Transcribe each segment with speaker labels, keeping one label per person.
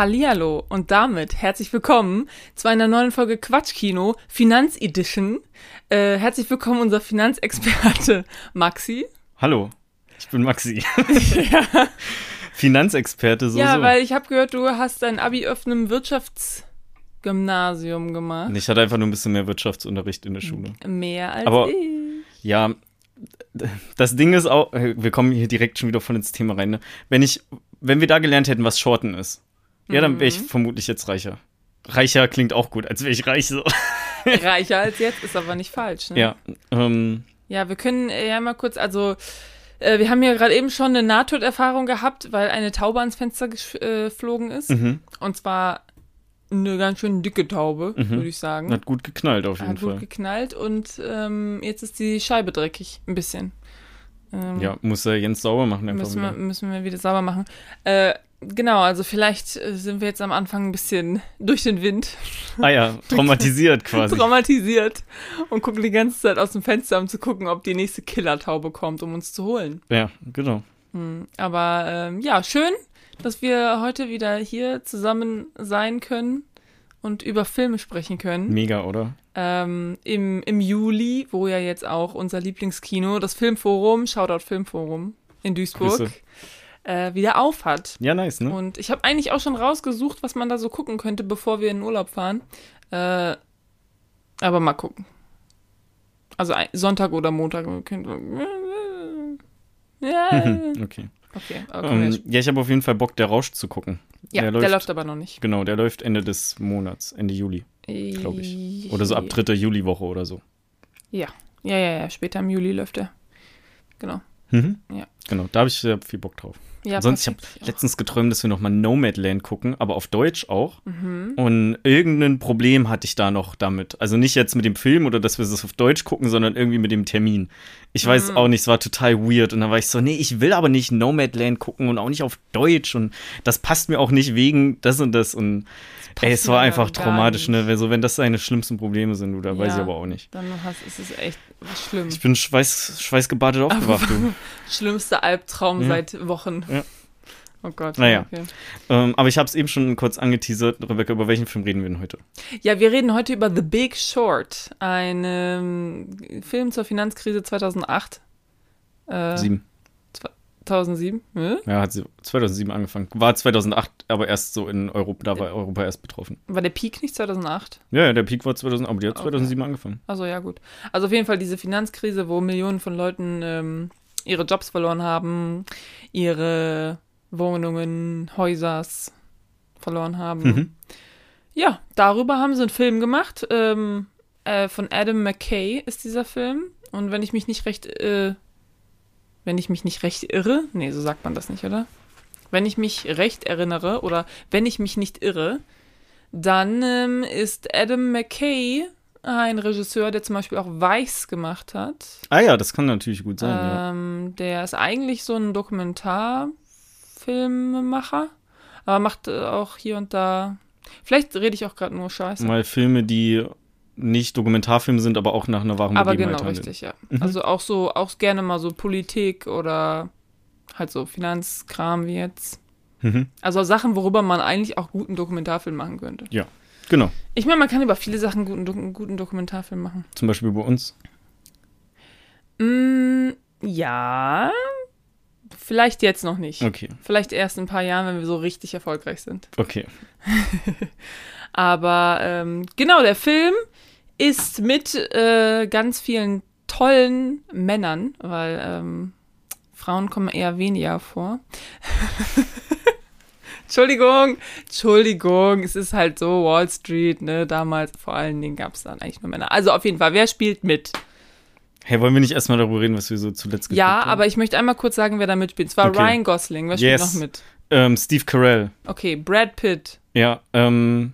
Speaker 1: Hallihallo und damit herzlich willkommen zu einer neuen Folge Quatschkino Finanzedition. Äh, herzlich willkommen unser Finanzexperte Maxi.
Speaker 2: Hallo, ich bin Maxi. ja. Finanzexperte so.
Speaker 1: Ja, weil ich habe gehört, du hast dein Abi auf einem Wirtschaftsgymnasium gemacht.
Speaker 2: Ich hatte einfach nur ein bisschen mehr Wirtschaftsunterricht in der Schule.
Speaker 1: Mehr als
Speaker 2: Aber,
Speaker 1: ich.
Speaker 2: Ja, das Ding ist auch, wir kommen hier direkt schon wieder voll ins Thema rein. Ne? Wenn ich, wenn wir da gelernt hätten, was Shorten ist, ja, dann wäre ich
Speaker 1: Mhm.
Speaker 2: vermutlich jetzt reicher. Reicher klingt auch gut, als wäre ich reich so.
Speaker 1: Reicher als jetzt ist aber nicht falsch. Ne?
Speaker 2: Ja, ähm,
Speaker 1: Ja, wir können äh, ja mal kurz, also äh, wir haben ja gerade eben schon eine Nahtoderfahrung gehabt, weil eine Taube ans Fenster äh, geflogen ist.
Speaker 2: mhm.
Speaker 1: Und zwar eine ganz schön dicke Taube,
Speaker 2: Mhm.
Speaker 1: würde ich sagen.
Speaker 2: hat gut geknallt auf jeden
Speaker 1: Hat gut
Speaker 2: Fall.
Speaker 1: geknallt und ähm, jetzt ist die Scheibe dreckig, ein bisschen. Ähm,
Speaker 2: Ja, muss er Jens sauber machen einfach
Speaker 1: müssen wir,
Speaker 2: wieder.
Speaker 1: müssen wir wieder sauber machen. Äh, genau, also vielleicht äh, sind wir jetzt am Anfang ein bisschen durch den Wind
Speaker 2: Ah ja, traumatisiert quasi.
Speaker 1: traumatisiert und gucken die ganze Zeit aus dem Fenster, um zu gucken, ob die nächste Killertaube kommt, um uns zu holen.
Speaker 2: ja, genau.
Speaker 1: Hm, Aber ähm, ja, schön, dass wir heute wieder hier zusammen sein können und über Filme sprechen können.
Speaker 2: Mega, oder?
Speaker 1: Ähm, im, Im Juli, wo ja jetzt auch unser Lieblingskino, das Filmforum, Shoutout Filmforum in Duisburg,
Speaker 2: Grüße.
Speaker 1: Äh, wieder auf hat.
Speaker 2: Ja, nice, ne?
Speaker 1: Und ich habe eigentlich auch schon rausgesucht, was man da so gucken könnte, bevor wir in den Urlaub fahren. Äh, aber mal gucken. Also Sonntag oder Montag. Ja,
Speaker 2: okay.
Speaker 1: okay.
Speaker 2: Ähm, ja, ich habe auf jeden Fall Bock, der Rausch zu gucken.
Speaker 1: ja,
Speaker 2: der
Speaker 1: der
Speaker 2: läuft-
Speaker 1: läuft aber noch nicht.
Speaker 2: Genau, der läuft Ende des Monats, Ende Juli, glaube ich. Oder so ab dritter Juliwoche oder so.
Speaker 1: Ja, ja, ja, ja. Später im Juli läuft der. Genau.
Speaker 2: Mhm.
Speaker 1: Ja.
Speaker 2: Genau, da habe ich sehr viel Bock drauf.
Speaker 1: Ja,
Speaker 2: Sonst, ich habe letztens geträumt, dass wir nochmal Nomadland gucken, aber auf Deutsch auch.
Speaker 1: Mhm.
Speaker 2: Und irgendein Problem hatte ich da noch damit. Also nicht jetzt mit dem Film oder dass wir es auf Deutsch gucken, sondern irgendwie mit dem Termin. Ich weiß
Speaker 1: Mhm.
Speaker 2: auch nicht, es war total weird. Und dann war ich so, nee, ich will aber nicht Nomadland gucken und auch nicht auf Deutsch. Und das passt mir auch nicht wegen das und das. Und ey, es war einfach traumatisch,
Speaker 1: nicht.
Speaker 2: ne? So, wenn das seine schlimmsten Probleme sind, oder weiß ich
Speaker 1: Ja.
Speaker 2: aber auch nicht.
Speaker 1: Dann hast, ist es echt schlimm.
Speaker 2: Ich bin schweiß, schweißgebadet aufgewacht, du.
Speaker 1: Schlimmster Albtraum
Speaker 2: Ja.
Speaker 1: seit Wochen.
Speaker 2: Ja.
Speaker 1: Oh Gott.
Speaker 2: Naja.
Speaker 1: Okay.
Speaker 2: ähm, aber ich habe es eben schon kurz angeteasert. Rebecca, über welchen Film reden wir denn heute?
Speaker 1: Ja, wir reden heute über The Big Short, ein ähm, Film zur Finanzkrise 2008. Äh,
Speaker 2: Sieben.
Speaker 1: 2007. Hm?
Speaker 2: Ja, hat sie 2007 angefangen. War 2008, aber erst so in Europa, da war Europa erst betroffen.
Speaker 1: War der Peak nicht 2008?
Speaker 2: Ja, ja, der Peak war 2000, aber die hat
Speaker 1: Okay.
Speaker 2: 2007 angefangen.
Speaker 1: Also ja, gut. Also auf jeden Fall diese Finanzkrise, wo Millionen von Leuten ähm, ihre Jobs verloren haben, ihre Wohnungen, Häusers verloren haben.
Speaker 2: Mhm.
Speaker 1: Ja, darüber haben sie einen Film gemacht. Ähm, äh, von Adam McKay ist dieser Film. Und wenn ich mich nicht recht, äh, wenn ich mich nicht recht irre, nee, so sagt man das nicht, oder? Wenn ich mich recht erinnere oder wenn ich mich nicht irre, dann ähm, ist Adam McKay ein Regisseur, der zum Beispiel auch Weiß gemacht hat.
Speaker 2: Ah ja, das kann natürlich gut sein, ja.
Speaker 1: Ähm, Der ist eigentlich so ein Dokumentarfilmemacher, aber macht äh, auch hier und da. Vielleicht rede ich auch gerade nur Scheiße.
Speaker 2: Mal Filme, die nicht Dokumentarfilme sind, aber auch nach einer wahren
Speaker 1: aber
Speaker 2: Begebenheit
Speaker 1: genau,
Speaker 2: handeln.
Speaker 1: richtig, ja.
Speaker 2: Mhm.
Speaker 1: Also auch so, auch gerne mal so Politik oder halt so Finanzkram wie jetzt.
Speaker 2: Mhm.
Speaker 1: Also Sachen, worüber man eigentlich auch guten Dokumentarfilm machen könnte.
Speaker 2: Genau,
Speaker 1: Ich meine, man kann über viele Sachen guten, guten Dokumentarfilm machen.
Speaker 2: zum Beispiel über uns.
Speaker 1: Mm, ja, vielleicht jetzt noch nicht.
Speaker 2: Okay,
Speaker 1: Vielleicht erst in ein paar Jahren, wenn wir so richtig erfolgreich sind.
Speaker 2: okay.
Speaker 1: Aber ähm, genau, der Film ist mit äh, ganz vielen tollen Männern, weil ähm, Frauen kommen eher weniger vor. Entschuldigung, Entschuldigung, es ist halt so Wall Street, ne? Damals vor allen Dingen gab es dann eigentlich nur Männer. Also auf jeden Fall, wer spielt mit?
Speaker 2: Hey, wollen wir nicht erstmal darüber reden, was wir so zuletzt geguckt
Speaker 1: Ja,
Speaker 2: haben?
Speaker 1: aber ich möchte einmal kurz sagen, wer da mitspielt. Es war
Speaker 2: Okay.
Speaker 1: Ryan Gosling. Wer spielt
Speaker 2: Yes.
Speaker 1: noch mit?
Speaker 2: Ähm, Steve Carell.
Speaker 1: Okay, Brad Pitt.
Speaker 2: Ja, ähm.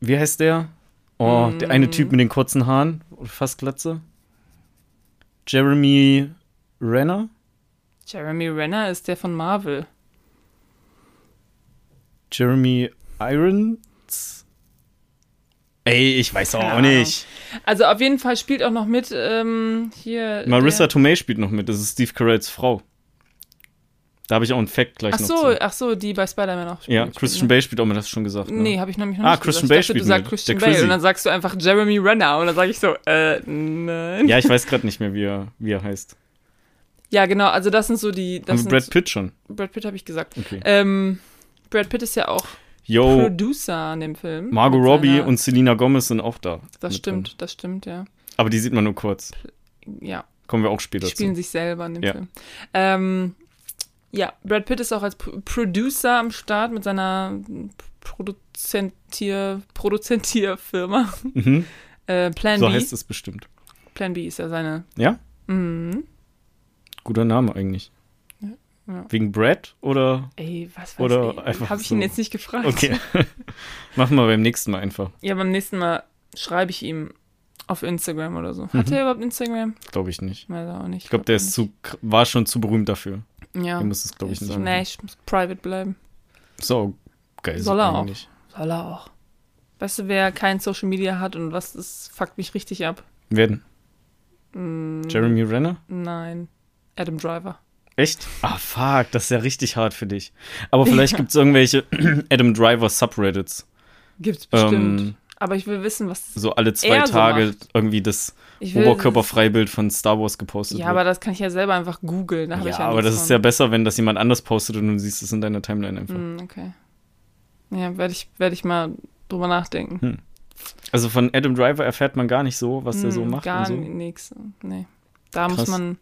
Speaker 2: Wie heißt der? Oh, der eine
Speaker 1: Mm.
Speaker 2: Typ mit den kurzen Haaren. Fast Glatze. Jeremy Renner?
Speaker 1: Jeremy Renner ist der von Marvel.
Speaker 2: Jeremy Irons? Ey, ich weiß auch
Speaker 1: Ahnung.
Speaker 2: nicht.
Speaker 1: Also auf jeden Fall spielt auch noch mit ähm, hier.
Speaker 2: Marissa Tomei spielt noch mit. Das ist Steve Carells Frau. Da habe ich auch einen Fact gleich
Speaker 1: Ach
Speaker 2: noch
Speaker 1: so,
Speaker 2: zu.
Speaker 1: ach so, die bei Spider-Man auch
Speaker 2: Ja,
Speaker 1: spielt,
Speaker 2: Christian
Speaker 1: ne?
Speaker 2: Bale spielt auch mal, das schon gesagt. Ne?
Speaker 1: Nee, habe ich nämlich noch
Speaker 2: Ah,
Speaker 1: nicht
Speaker 2: Christian
Speaker 1: gesagt.
Speaker 2: Bale spielt
Speaker 1: du sagst
Speaker 2: mit.
Speaker 1: Christian Bale und dann sagst du einfach Jeremy Renner und dann sage ich so, äh, nein.
Speaker 2: Ja, ich weiß gerade nicht mehr, wie er, wie er heißt.
Speaker 1: Ja, genau, also das sind so die, das
Speaker 2: Haben Brad Pitt schon.
Speaker 1: Brad Pitt habe ich gesagt.
Speaker 2: Okay.
Speaker 1: Ähm, Brad Pitt ist ja auch
Speaker 2: Yo,
Speaker 1: Producer an dem Film.
Speaker 2: Margot Robbie und Selena Gomez sind auch da.
Speaker 1: Das stimmt,
Speaker 2: drin.
Speaker 1: das stimmt, ja.
Speaker 2: Aber die sieht man nur kurz.
Speaker 1: Ja,
Speaker 2: Kommen wir auch später
Speaker 1: die spielen
Speaker 2: zu.
Speaker 1: sich selber in dem
Speaker 2: Ja.
Speaker 1: Film. Ähm, ja, Brad Pitt ist auch als P Producer am Start mit seiner Produzentier Produzentierfirma.
Speaker 2: Mhm.
Speaker 1: Äh, Plan
Speaker 2: So
Speaker 1: B.
Speaker 2: heißt es bestimmt.
Speaker 1: Plan B ist ja seine.
Speaker 2: Ja?
Speaker 1: Mhm.
Speaker 2: Guter Name eigentlich.
Speaker 1: Ja.
Speaker 2: Wegen Brad oder?
Speaker 1: Ey, was weiß
Speaker 2: Oder
Speaker 1: ich?
Speaker 2: einfach
Speaker 1: Habe ich
Speaker 2: so.
Speaker 1: ihn jetzt nicht gefragt.
Speaker 2: Okay. Machen wir beim nächsten Mal einfach.
Speaker 1: Ja, beim nächsten Mal schreibe ich ihm auf Instagram oder so. Hat
Speaker 2: Mhm.
Speaker 1: er überhaupt Instagram?
Speaker 2: Glaube ich nicht.
Speaker 1: Weiß er auch nicht.
Speaker 2: Ich glaube, der
Speaker 1: Glaub
Speaker 2: ist zu, war schon zu berühmt dafür.
Speaker 1: nicht. Ja.
Speaker 2: Der muss es, glaube ich, nicht
Speaker 1: so,
Speaker 2: machen.
Speaker 1: nee, ich muss private bleiben.
Speaker 2: So, geil.
Speaker 1: Soll er auch.
Speaker 2: eigentlich.
Speaker 1: Soll er auch. Weißt du, wer kein Social Media hat und was, das fuckt mich richtig ab.
Speaker 2: Werden.
Speaker 1: Mm,
Speaker 2: Jeremy Renner?
Speaker 1: Nein. Adam Driver.
Speaker 2: Echt? Ah, fuck, das ist ja richtig hart für dich. Aber vielleicht
Speaker 1: Ja.
Speaker 2: gibt es irgendwelche Adam Driver Subreddits.
Speaker 1: Gibt's bestimmt.
Speaker 2: Ähm,
Speaker 1: Aber ich will wissen, was.
Speaker 2: so alle zwei
Speaker 1: so
Speaker 2: Tage
Speaker 1: macht.
Speaker 2: irgendwie das Oberkörperfreibild von Star Wars gepostet
Speaker 1: Ja,
Speaker 2: wird.
Speaker 1: aber das kann ich ja selber einfach googeln.
Speaker 2: Ja,
Speaker 1: ja
Speaker 2: aber das
Speaker 1: nichts
Speaker 2: ist
Speaker 1: von.
Speaker 2: ja besser, wenn das jemand anders postet und du siehst es in deiner Timeline einfach.
Speaker 1: Mm, okay. Ja, werde ich, werd ich mal drüber nachdenken.
Speaker 2: Hm. Also von Adam Driver erfährt man gar nicht so, was der so
Speaker 1: Hm,
Speaker 2: macht
Speaker 1: Gar
Speaker 2: so.
Speaker 1: nichts. Nee. Da
Speaker 2: Krass.
Speaker 1: muss man.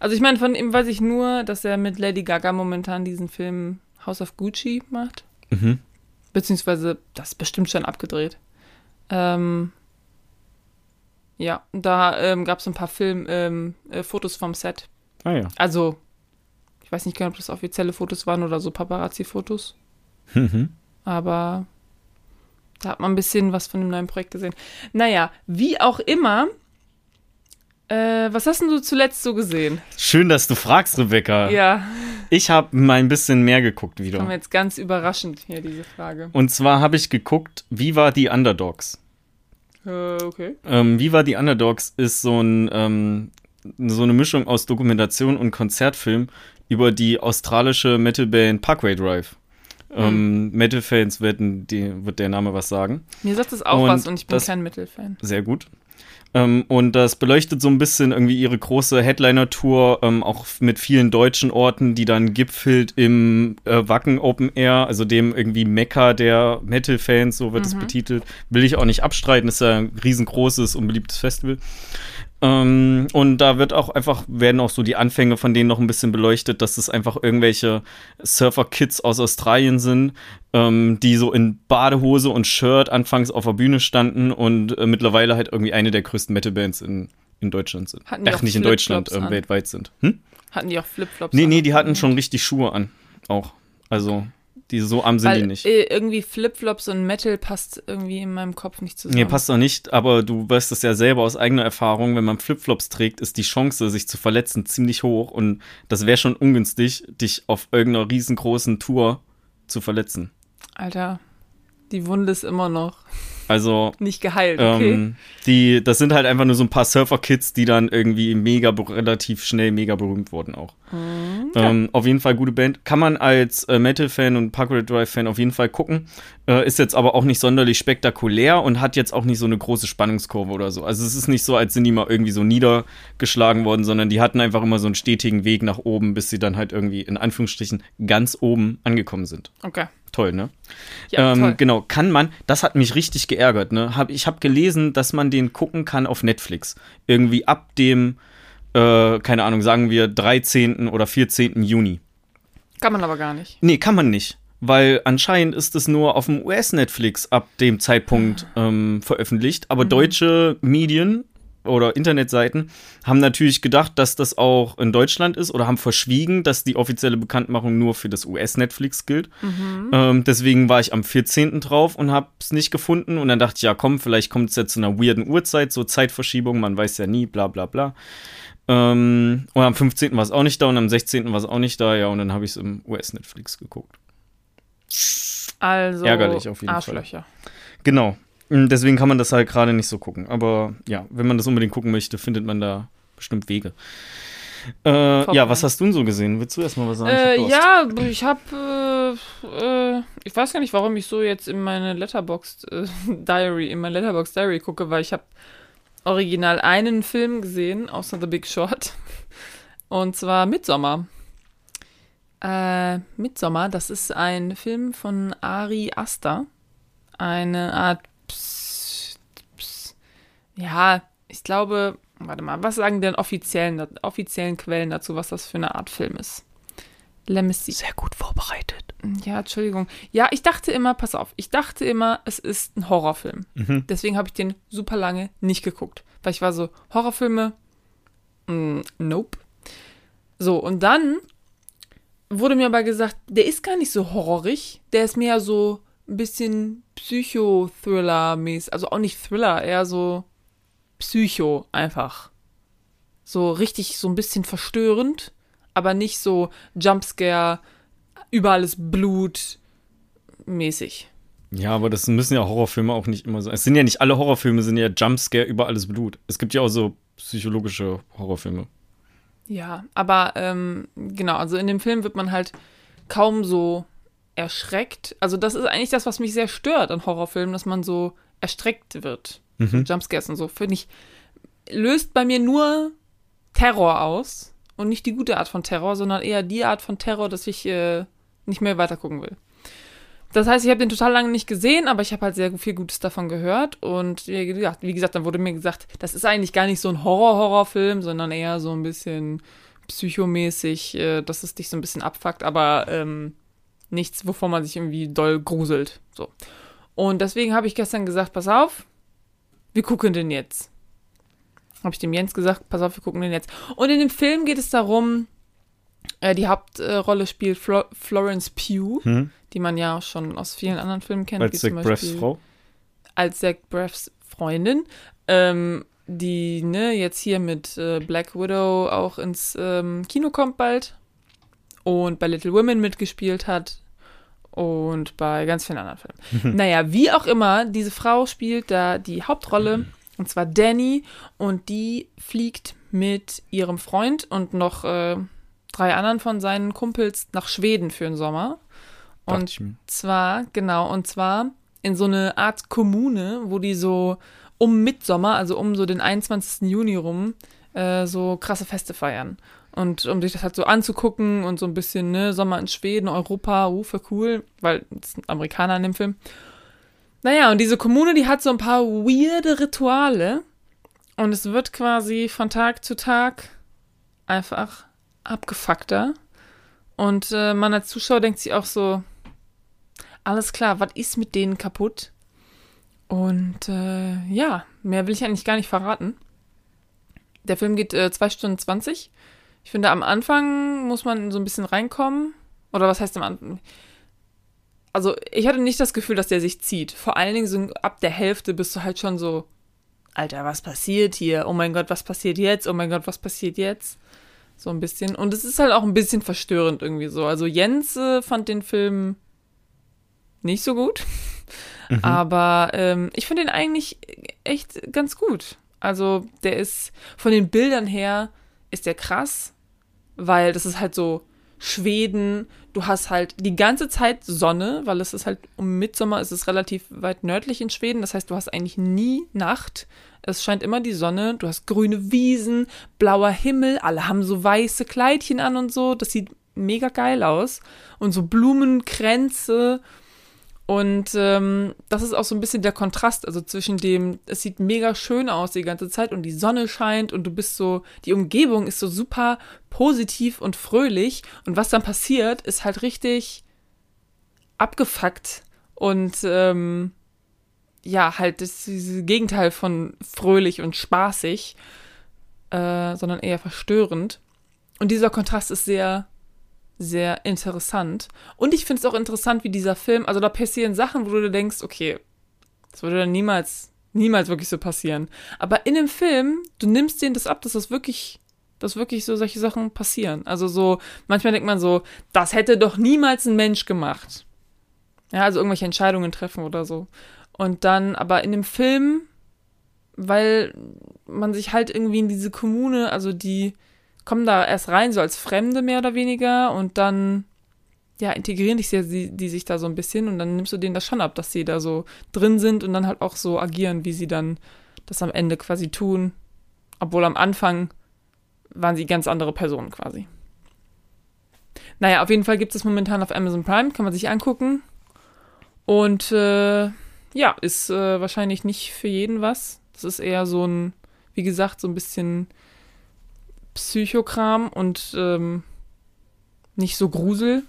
Speaker 1: Also ich meine, von ihm weiß ich nur, dass er mit Lady Gaga momentan diesen Film House of Gucci macht.
Speaker 2: Mhm.
Speaker 1: Beziehungsweise, das ist bestimmt schon abgedreht. Ähm, ja, da ähm, gab es ein paar Film, ähm, äh, Fotos vom Set.
Speaker 2: Ah ja.
Speaker 1: Also, ich weiß nicht genau, ob das offizielle Fotos waren oder so Paparazzi-Fotos.
Speaker 2: Mhm.
Speaker 1: Aber da hat man ein bisschen was von dem neuen Projekt gesehen. Naja, wie auch immer. Äh, was hast denn du zuletzt so gesehen?
Speaker 2: Schön, dass du fragst, Rebecca.
Speaker 1: Ja,
Speaker 2: Ich habe mal ein bisschen mehr geguckt wieder.
Speaker 1: wir jetzt ganz überraschend hier diese Frage.
Speaker 2: Und zwar habe ich geguckt, wie war die Underdogs?
Speaker 1: Äh, okay.
Speaker 2: Ähm, wie war die Underdogs ist so, ein, ähm, so eine Mischung aus Dokumentation und Konzertfilm über die australische Metalband Parkway Drive. Ähm, Metal-Fans werden die, wird der Name was sagen.
Speaker 1: Mir sagt das auch
Speaker 2: Und
Speaker 1: was und ich bin kein Mittelfan.
Speaker 2: Sehr gut. Ähm, und das beleuchtet so ein bisschen irgendwie ihre große Headliner-Tour, ähm, auch mit vielen deutschen Orten, die dann gipfelt im äh, Wacken Open Air, also dem irgendwie Mekka der Metal-Fans, so wird es betitelt. Will ich auch nicht abstreiten, ist ja ein riesengroßes und beliebtes Festival. Ähm, und da wird auch einfach, werden auch so die Anfänge von denen noch ein bisschen beleuchtet, dass es einfach irgendwelche Surfer-Kids aus Australien sind, ähm, die so in Badehose und Shirt anfangs auf der Bühne standen und äh, mittlerweile halt irgendwie eine der größten Metal-Bands in, in Deutschland sind.
Speaker 1: Hatten die
Speaker 2: Ach,
Speaker 1: auch
Speaker 2: nicht in Deutschland,
Speaker 1: an?
Speaker 2: weltweit sind. Hm?
Speaker 1: Hatten die auch Flipflops?
Speaker 2: Nee, nee, die hatten schon richtig Schuhe an. Auch. Also, die so arm sind
Speaker 1: Weil
Speaker 2: die nicht.
Speaker 1: Äh, irgendwie Flipflops und Metal passt irgendwie in meinem Kopf nicht zusammen.
Speaker 2: Nee, passt doch nicht, aber du weißt es ja selber aus eigener Erfahrung, wenn man Flipflops trägt, ist die Chance, sich zu verletzen, ziemlich hoch und das wäre schon ungünstig, dich auf irgendeiner riesengroßen Tour zu verletzen.
Speaker 1: Alter, die Wunde ist immer noch
Speaker 2: Also,
Speaker 1: nicht geheilt, okay?
Speaker 2: ähm, die, das sind halt einfach nur so ein paar Surfer-Kids, die dann irgendwie mega, relativ schnell mega berühmt wurden auch.
Speaker 1: Mhm.
Speaker 2: Ähm, auf jeden Fall gute Band. Kann man als äh, Metal-Fan und Parkway Drive-Fan auf jeden Fall gucken. Äh, ist jetzt aber auch nicht sonderlich spektakulär und hat jetzt auch nicht so eine große Spannungskurve oder so. Also es ist nicht so, als sind die mal irgendwie so niedergeschlagen worden, sondern die hatten einfach immer so einen stetigen Weg nach oben, bis sie dann halt irgendwie in Anführungsstrichen ganz oben angekommen sind.
Speaker 1: Okay.
Speaker 2: Toll, ne?
Speaker 1: Ja,
Speaker 2: ähm,
Speaker 1: toll.
Speaker 2: Genau, kann man, das hat mich richtig geärgert, ne? Hab, ich habe gelesen, dass man den gucken kann auf Netflix. Irgendwie ab dem, äh, keine Ahnung, sagen wir 13. oder 14. Juni.
Speaker 1: Kann man aber gar nicht.
Speaker 2: Nee, kann man nicht. Weil anscheinend ist es nur auf dem US-Netflix ab dem Zeitpunkt ähm, veröffentlicht. Aber deutsche Medien oder Internetseiten haben natürlich gedacht, dass das auch in Deutschland ist oder haben verschwiegen, dass die offizielle Bekanntmachung nur für das US-Netflix gilt. Ähm, deswegen war ich am 14. drauf und habe es nicht gefunden. Und dann dachte ich, ja komm, vielleicht kommt es ja zu einer weirden Uhrzeit, so Zeitverschiebung, man weiß ja nie, bla bla bla. Ähm, und am 15. war es auch nicht da und am 16. war es auch nicht da, ja, und dann habe ich es im US-Netflix geguckt.
Speaker 1: Also
Speaker 2: Ärgerlich auf jeden Fall.
Speaker 1: Arschlöcher.
Speaker 2: Genau. Mm, Deswegen kann man das halt gerade nicht so gucken. Aber ja, wenn man das unbedingt gucken möchte, findet man da bestimmt Wege. Äh, ja, was hast du denn so gesehen? Willst du erstmal was sagen?
Speaker 1: Äh, ja, ich habe, äh, äh, ich weiß gar nicht, warum ich so jetzt in meine Letterboxd äh, Diary, in mein Letterboxd Diary gucke, weil ich habe original einen Film gesehen, außer The Big Short. Und zwar Midsommar. Äh, Midsommar, das ist ein Film von Ari Aster. Eine Art, ja, ich glaube, warte mal, was sagen denn offiziellen, offiziellen Quellen dazu, was das für eine Art Film ist?
Speaker 2: Lemissy. Sehr gut vorbereitet.
Speaker 1: Ja, Entschuldigung. Ja, ich dachte immer, pass auf, ich dachte immer, es ist ein Horrorfilm. Mhm. Deswegen habe ich den super lange nicht geguckt. Weil ich war so, Horrorfilme, mm, nope. So, und dann wurde mir aber gesagt, der ist gar nicht so horrorig. Der ist mehr so ein bisschen Psycho-Thriller-mäßig. Also auch nicht Thriller, eher so Psycho einfach. So richtig so ein bisschen verstörend, aber nicht so Jumpscare, überall ist Blut mäßig.
Speaker 2: Ja, aber das müssen ja Horrorfilme auch nicht immer so. Es sind ja nicht alle Horrorfilme, sind ja Jumpscare über alles Blut. Es gibt ja auch so psychologische Horrorfilme.
Speaker 1: Ja, aber ähm, genau, also in dem Film wird man halt kaum so erschreckt. Also das ist eigentlich das, was mich sehr stört an Horrorfilmen, dass man so erstreckt wird. Mhm. Jumpscares und so, finde ich, löst bei mir nur Terror aus. Und nicht die gute Art von Terror, sondern eher die Art von Terror, dass ich äh, nicht mehr weitergucken will. Das heißt, ich habe den total lange nicht gesehen, aber ich habe halt sehr viel Gutes davon gehört. Und wie gesagt, wie gesagt, dann wurde mir gesagt, das ist eigentlich gar nicht so ein Horror-Horrorfilm, sondern eher so ein bisschen psychomäßig, äh, dass es dich so ein bisschen abfuckt, aber ähm, nichts, wovon man sich irgendwie doll gruselt. So. Und deswegen habe ich gestern gesagt, pass auf, wir gucken den jetzt. Habe ich dem Jens gesagt, pass auf, wir gucken den jetzt. Und in dem Film geht es darum, äh, die Hauptrolle spielt Flo Florence Pugh, hm. die man ja schon aus vielen anderen Filmen kennt.
Speaker 2: Als Zach Braffs Frau?
Speaker 1: Als Zach Braffs Freundin. Ähm, die ne, jetzt hier mit äh, Black Widow auch ins ähm, Kino kommt bald und bei Little Women mitgespielt hat und bei ganz vielen anderen Filmen. naja, wie auch immer, diese Frau spielt da die Hauptrolle und zwar Danny und die fliegt mit ihrem Freund und noch äh, drei anderen von seinen Kumpels nach Schweden für den Sommer. Und zwar, genau, und zwar in so eine Art Kommune, wo die so um Mitsommer, also um so den 21. Juni rum, äh, so krasse Feste feiern. Und um sich das halt so anzugucken und so ein bisschen, ne, Sommer in Schweden, Europa, uh, für cool, weil es sind Amerikaner in dem Film. Naja, und diese Kommune, die hat so ein paar weirde Rituale. Und es wird quasi von Tag zu Tag einfach abgefuckter. Und äh, man als Zuschauer denkt sich auch so, alles klar, was ist mit denen kaputt? Und äh, ja, mehr will ich eigentlich gar nicht verraten. Der Film geht äh, 2 Stunden 20. Ich finde, am Anfang muss man so ein bisschen reinkommen. Oder was heißt am Anfang? Also, ich hatte nicht das Gefühl, dass der sich zieht. Vor allen Dingen so ab der Hälfte bist du halt schon so, Alter, was passiert hier? Oh mein Gott, was passiert jetzt? Oh mein Gott, was passiert jetzt? So ein bisschen. Und es ist halt auch ein bisschen verstörend irgendwie so. Also Jens äh, fand den Film nicht so gut. Mhm. Aber ähm, ich finde ihn eigentlich echt ganz gut. Also der ist von den Bildern her ist der krass, weil das ist halt so Schweden. Du hast halt die ganze Zeit Sonne, weil es ist halt um Mitsommer ist es relativ weit nördlich in Schweden. Das heißt, du hast eigentlich nie Nacht. Es scheint immer die Sonne, du hast grüne Wiesen, blauer Himmel, alle haben so weiße Kleidchen an und so. Das sieht mega geil aus. Und so Blumenkränze. Und ähm, das ist auch so ein bisschen der Kontrast, also zwischen dem, es sieht mega schön aus die ganze Zeit und die Sonne scheint und du bist so, die Umgebung ist so super positiv und fröhlich. Und was dann passiert, ist halt richtig abgefuckt und ähm, ja, halt das, dieses Gegenteil von fröhlich und spaßig, äh, sondern eher verstörend. Und dieser Kontrast ist sehr, sehr interessant. Und ich finde es auch interessant, wie dieser Film, also da passieren Sachen, wo du denkst, okay, das würde dann niemals, niemals wirklich so passieren. Aber in dem Film, du nimmst denen das ab, dass das wirklich, dass wirklich so solche Sachen passieren. Also so, manchmal denkt man so, das hätte doch niemals ein Mensch gemacht. Ja, also irgendwelche Entscheidungen treffen oder so. Und dann aber in dem Film, weil man sich halt irgendwie in diese Kommune, also die kommen da erst rein, so als Fremde mehr oder weniger und dann ja, integrieren dich ja die, die sich da so ein bisschen und dann nimmst du denen das schon ab, dass sie da so drin sind und dann halt auch so agieren, wie sie dann das am Ende quasi tun. Obwohl am Anfang waren sie ganz andere Personen quasi. Naja, auf jeden Fall gibt es momentan auf Amazon Prime, kann man sich angucken. Und äh, ja, ist äh, wahrscheinlich nicht für jeden was. Das ist eher so ein, wie gesagt, so ein bisschen Psychokram und ähm, nicht so Grusel.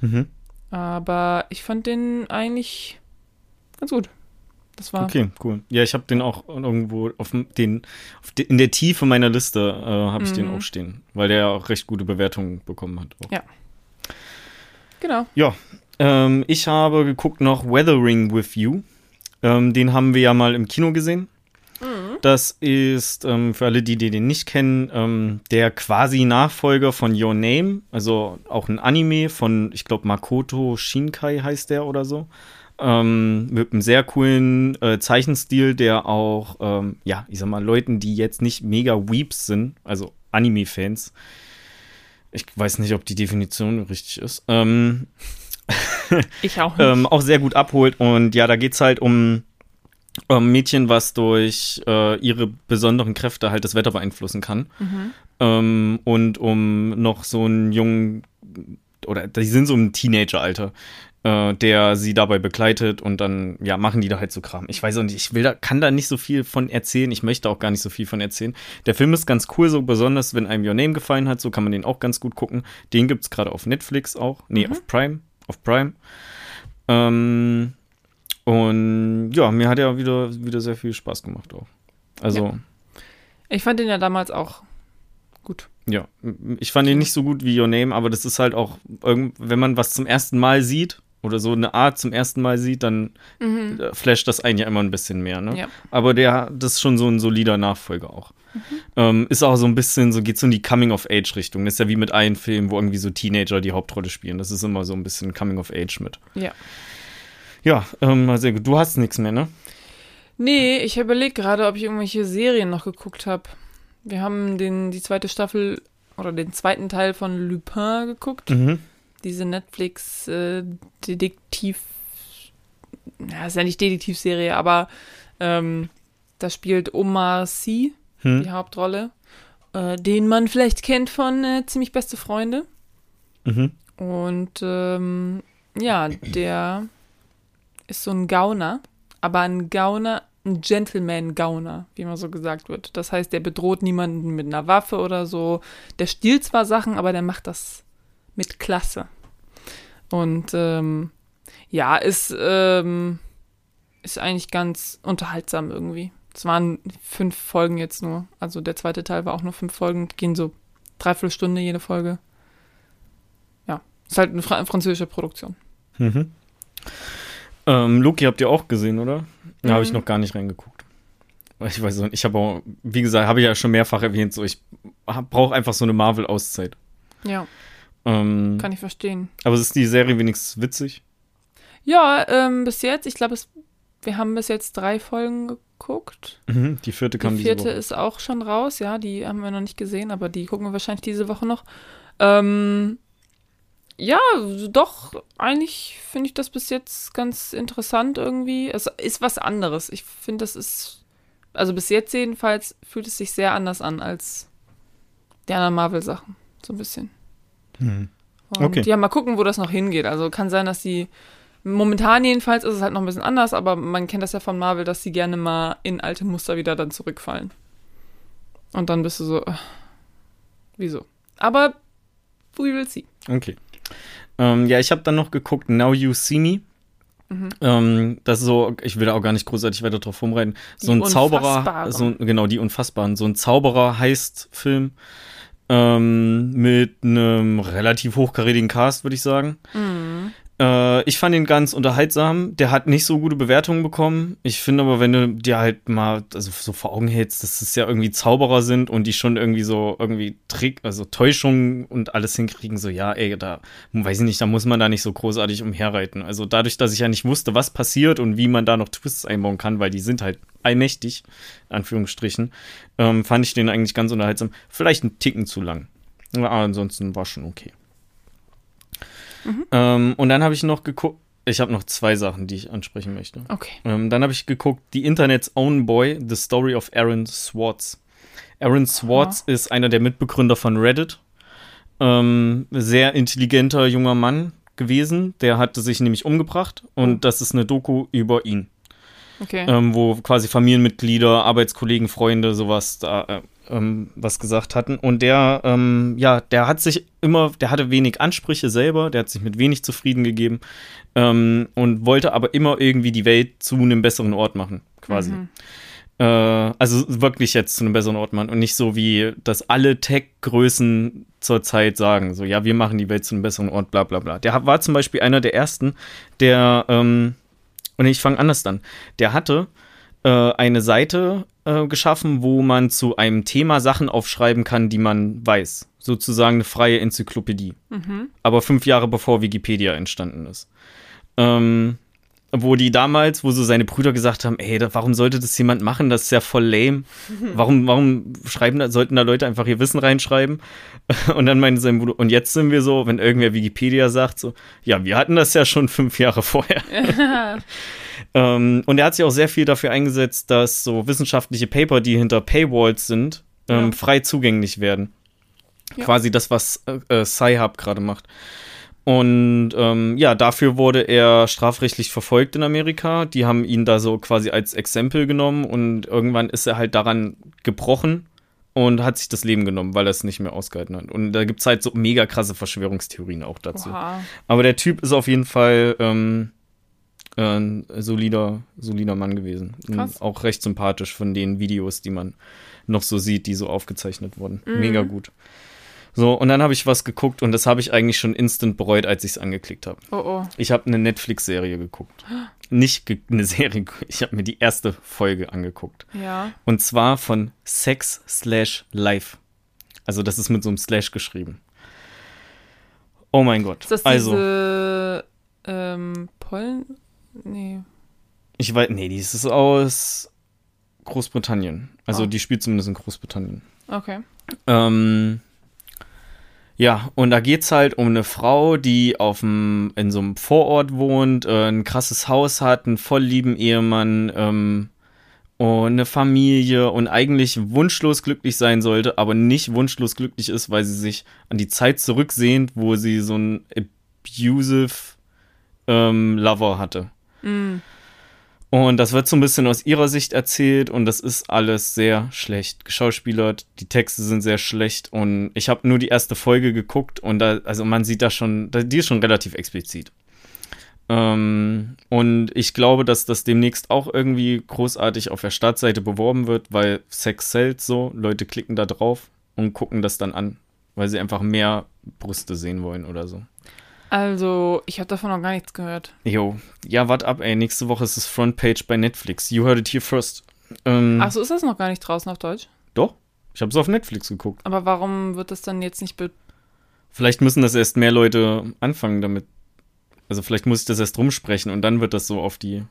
Speaker 2: Mhm.
Speaker 1: Aber ich fand den eigentlich ganz gut. Das war.
Speaker 2: Okay, cool. Ja, ich habe den auch irgendwo auf den, auf de, in der Tiefe meiner Liste äh, habe ich den
Speaker 1: Mhm.
Speaker 2: auch stehen, weil der ja auch recht gute Bewertungen bekommen hat. Auch.
Speaker 1: Ja. Genau.
Speaker 2: Ja, ähm, ich habe geguckt noch Weathering with You. Ähm, den haben wir ja mal im Kino gesehen. Das ist, ähm, für alle, die, die den nicht kennen, ähm, der quasi Nachfolger von Your Name. Also auch ein Anime von, ich glaube, Makoto Shinkai heißt der oder so. Ähm, mit einem sehr coolen äh, Zeichenstil, der auch, ähm, ja, ich sag mal, Leuten, die jetzt nicht mega Weeps sind, also Anime-Fans, ich weiß nicht, ob die Definition richtig ist, ähm,
Speaker 1: Ich auch nicht.
Speaker 2: ähm, auch sehr gut abholt. Und ja, da geht's halt um ähm, Mädchen, was durch äh, ihre besonderen Kräfte halt das Wetter beeinflussen kann.
Speaker 1: Mhm.
Speaker 2: Ähm, und um noch so einen jungen, oder die sind so im Teenageralter, äh, der sie dabei begleitet und dann, ja, machen die da halt so Kram. Ich weiß auch nicht, ich will da, kann da nicht so viel von erzählen. Ich möchte auch gar nicht so viel von erzählen. Der Film ist ganz cool, so besonders, wenn einem Your Name gefallen hat, so kann man den auch ganz gut gucken. Den gibt's gerade auf Netflix auch. Nee,
Speaker 1: Mhm.
Speaker 2: auf Prime. Auf Prime. Ähm, und ja, mir hat er wieder, wieder sehr viel Spaß gemacht auch. Also,
Speaker 1: Ich fand den ja damals auch gut.
Speaker 2: ja, ich fand ihn nicht so gut wie Your Name, aber das ist halt auch, wenn man was zum ersten Mal sieht oder so eine Art zum ersten Mal sieht, dann äh, flasht das einen ja immer ein bisschen mehr, ne?
Speaker 1: Ja.
Speaker 2: Aber der, das ist schon so ein solider Nachfolger auch. Ähm, ist auch so ein bisschen so, geht so in die Coming-of-Age-Richtung. Das ist ja wie mit einem Film, wo irgendwie so Teenager die Hauptrolle spielen. Das ist immer so ein bisschen Coming-of-Age mit.
Speaker 1: Ja.
Speaker 2: Ja, ähm, sehr gut. Du hast nichts mehr, ne?
Speaker 1: Nee, ich überlege gerade, ob ich irgendwelche Serien noch geguckt habe. Wir haben den, die zweite Staffel oder den zweiten Teil von Lupin geguckt.
Speaker 2: Mhm.
Speaker 1: Diese Netflix-Detektiv. ja, ist ja nicht Detektivserie, aber ähm, da spielt Omar Sy
Speaker 2: Hm.
Speaker 1: die Hauptrolle, äh, den man vielleicht kennt von äh, Ziemlich beste Freunde.
Speaker 2: Mhm.
Speaker 1: Und ähm, ja, der ist so ein Gauner, aber ein Gauner, ein Gentleman-Gauner, wie immer so gesagt wird. Das heißt, der bedroht niemanden mit einer Waffe oder so. Der stiehlt zwar Sachen, aber der macht das mit Klasse. Und ähm, ja, ist, ähm, ist eigentlich ganz unterhaltsam irgendwie. Es waren fünf Folgen jetzt nur. Also der zweite Teil war auch nur fünf Folgen, gehen so dreiviertel Stunde jede Folge. Ja, ist halt eine fra französische Produktion.
Speaker 2: Mhm. Ähm, Loki habt ihr auch gesehen, oder? Da habe ich
Speaker 1: Mhm.
Speaker 2: noch gar nicht reingeguckt. Ich weiß nicht, ich habe auch, wie gesagt, habe ich ja schon mehrfach erwähnt, so ich brauche einfach so eine Marvel-Auszeit.
Speaker 1: Ja,
Speaker 2: Ähm,
Speaker 1: kann ich verstehen.
Speaker 2: aber ist die Serie wenigstens witzig?
Speaker 1: Ja, ähm, bis jetzt, ich glaube, wir haben bis jetzt drei Folgen geguckt.
Speaker 2: Mhm, die vierte kam
Speaker 1: Die vierte ist auch schon raus, ja, die haben wir noch nicht gesehen, aber die gucken wir wahrscheinlich diese Woche noch. Ähm, ja, doch, eigentlich finde ich das bis jetzt ganz interessant irgendwie. Es ist was anderes. Ich finde, das ist, also bis jetzt jedenfalls fühlt es sich sehr anders an als die anderen Marvel-Sachen. So ein bisschen. Und
Speaker 2: Okay.
Speaker 1: ja, mal gucken, wo das noch hingeht. Also kann sein, dass die momentan jedenfalls ist es halt noch ein bisschen anders, aber man kennt das ja von Marvel, dass sie gerne mal in alte Muster wieder dann zurückfallen. Und dann bist du so, äh, wieso? Aber we will see.
Speaker 2: Okay. Ähm, ja, ich habe dann noch geguckt, Now You See Me.
Speaker 1: Mhm.
Speaker 2: Ähm, das ist so, ich will da auch gar nicht großartig weiter drauf rumreiten. So
Speaker 1: Die
Speaker 2: ein Zauberer, so, genau, die Unfassbaren. So ein Zauberer heißt Film ähm, mit einem relativ hochkarätigen Cast, würde ich sagen.
Speaker 1: Mhm.
Speaker 2: Äh, ich fand ihn ganz unterhaltsam. Der hat nicht so gute Bewertungen bekommen. Ich finde aber, wenn du dir halt mal also so vor Augen hältst, dass es ja irgendwie Zauberer sind und die schon irgendwie so irgendwie Trick, also Täuschungen und alles hinkriegen, so ja, ey, da weiß ich nicht, da muss man da nicht so großartig umherreiten. Also dadurch, dass ich ja nicht wusste, was passiert und wie man da noch Twists einbauen kann, weil die sind halt allmächtig, in Anführungsstrichen, ähm, fand ich den eigentlich ganz unterhaltsam. Vielleicht einen Ticken zu lang. Aber ansonsten war schon okay. Ähm, und dann habe ich noch geguckt, ich habe noch zwei Sachen, die ich ansprechen möchte.
Speaker 1: Okay.
Speaker 2: Ähm, dann habe ich geguckt, The Internet's Own Boy, The Story of Aaron Swartz. Aaron Swartz ist einer der Mitbegründer von Reddit. Ähm, sehr intelligenter junger Mann gewesen. Der hatte sich nämlich umgebracht und das ist eine Doku über ihn,
Speaker 1: Okay.
Speaker 2: ähm, wo quasi Familienmitglieder, Arbeitskollegen, Freunde, sowas da äh, ähm, was gesagt hatten. Und der, ähm, ja, der hat sich immer, der hatte wenig Ansprüche selber, der hat sich mit wenig zufrieden gegeben ähm, und wollte aber immer irgendwie die Welt zu einem besseren Ort machen, quasi. Äh, also wirklich jetzt zu einem besseren Ort machen und nicht so wie das alle Tech-Größen zurzeit sagen, so ja, wir machen die Welt zu einem besseren Ort, bla bla bla. Der war zum Beispiel einer der ersten, der, ähm, und ich fange anders an, der hatte äh, eine Seite äh, geschaffen, wo man zu einem Thema Sachen aufschreiben kann, die man weiß. Sozusagen eine freie Enzyklopädie. Aber fünf Jahre bevor Wikipedia entstanden ist. Ähm, wo die damals, wo so seine Brüder gesagt haben, ey, da, warum sollte das jemand machen? Das ist ja voll lame. Warum, warum schreiben da, sollten da Leute einfach ihr Wissen reinschreiben? Und dann meinte sein Bruder, und jetzt sind wir so, wenn irgendwer Wikipedia sagt, so, ja, wir hatten das ja schon fünf Jahre vorher. ähm, und er hat sich auch sehr viel dafür eingesetzt, dass so wissenschaftliche Paper, die hinter Paywalls sind, ähm,
Speaker 1: Ja.
Speaker 2: frei zugänglich werden.
Speaker 1: Ja.
Speaker 2: Quasi das, was äh, äh, Sci-Hub gerade macht. Und ähm, ja, dafür wurde er strafrechtlich verfolgt in Amerika. Die haben ihn da so quasi als Exempel genommen und irgendwann ist er halt daran gebrochen und hat sich das Leben genommen, weil er es nicht mehr ausgehalten hat. Und da gibt es halt so mega krasse Verschwörungstheorien auch dazu.
Speaker 1: Oha.
Speaker 2: Aber der Typ ist auf jeden Fall ähm, ein solider, solider Mann gewesen.
Speaker 1: Krass.
Speaker 2: Auch recht sympathisch von den Videos, die man noch so sieht, die so aufgezeichnet wurden. Mega gut. So, und dann habe ich was geguckt und das habe ich eigentlich schon instant bereut, als ich es angeklickt habe.
Speaker 1: Oh oh.
Speaker 2: Ich habe eine Netflix-Serie geguckt. Nicht ge eine Serie, ich habe mir die erste Folge angeguckt.
Speaker 1: Ja.
Speaker 2: Und zwar von Sex Slash Life. Also das ist mit so einem Slash geschrieben. Oh mein Gott.
Speaker 1: Ist das
Speaker 2: also,
Speaker 1: diese ähm, Pollen? Nee.
Speaker 2: ich weiß, nee, die ist aus Großbritannien. Also
Speaker 1: Oh.
Speaker 2: die spielt zumindest in Großbritannien.
Speaker 1: Okay.
Speaker 2: Ähm, ja, und da geht's halt um eine Frau, die auf dem, in so einem Vorort wohnt, äh, ein krasses Haus hat, einen voll lieben Ehemann ähm, und eine Familie und eigentlich wunschlos glücklich sein sollte, aber nicht wunschlos glücklich ist, weil sie sich an die Zeit zurücksehnt, wo sie so einen abusive ähm, Lover hatte.
Speaker 1: Mm.
Speaker 2: Und das wird so ein bisschen aus ihrer Sicht erzählt und das ist alles sehr schlecht geschauspielert. Die Texte sind sehr schlecht und ich habe nur die erste Folge geguckt und da, also man sieht da schon, die ist schon relativ explizit. Ähm, und ich glaube, dass das demnächst auch irgendwie großartig auf der Startseite beworben wird, weil Sex sells so, Leute klicken da drauf und gucken das dann an, weil sie einfach mehr Brüste sehen wollen oder so.
Speaker 1: Also, ich habe davon noch gar nichts gehört.
Speaker 2: Jo, ja, wart ab, ey. Nächste Woche ist es Frontpage bei Netflix. You heard it here first. Ähm,
Speaker 1: Ach so, ist das noch gar nicht draußen auf Deutsch?
Speaker 2: Doch, ich habe es auf Netflix geguckt.
Speaker 1: Aber warum wird das dann jetzt nicht be
Speaker 2: Vielleicht müssen das erst mehr Leute anfangen damit. Also vielleicht muss ich das erst rumsprechen und dann wird das so auf die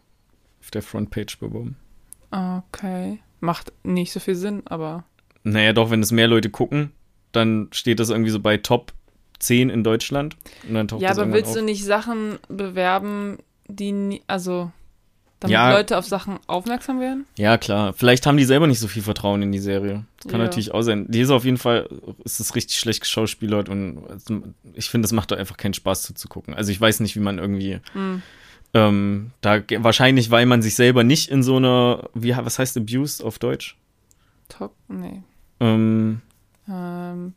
Speaker 2: auf der Frontpage beworben.
Speaker 1: Okay. Macht nicht so viel Sinn, aber.
Speaker 2: Naja, doch, wenn es mehr Leute gucken, dann steht das irgendwie so bei Top 10 in Deutschland.
Speaker 1: Ja, aber willst
Speaker 2: auf.
Speaker 1: du nicht Sachen bewerben, die nie, also damit
Speaker 2: Ja.
Speaker 1: Leute auf Sachen aufmerksam werden?
Speaker 2: Ja, klar. Vielleicht haben die selber nicht so viel Vertrauen in die Serie. Das kann
Speaker 1: Ja.
Speaker 2: natürlich auch sein. Die ist auf jeden Fall, ist es richtig schlecht geschauspielert und ich finde, es macht doch einfach keinen Spaß zuzugucken. Also ich weiß nicht, wie man irgendwie,
Speaker 1: Hm.
Speaker 2: ähm, da wahrscheinlich, weil man sich selber nicht in so einer, wie, was heißt abused auf Deutsch?
Speaker 1: Top? Nee.
Speaker 2: Ähm,
Speaker 1: Ähm,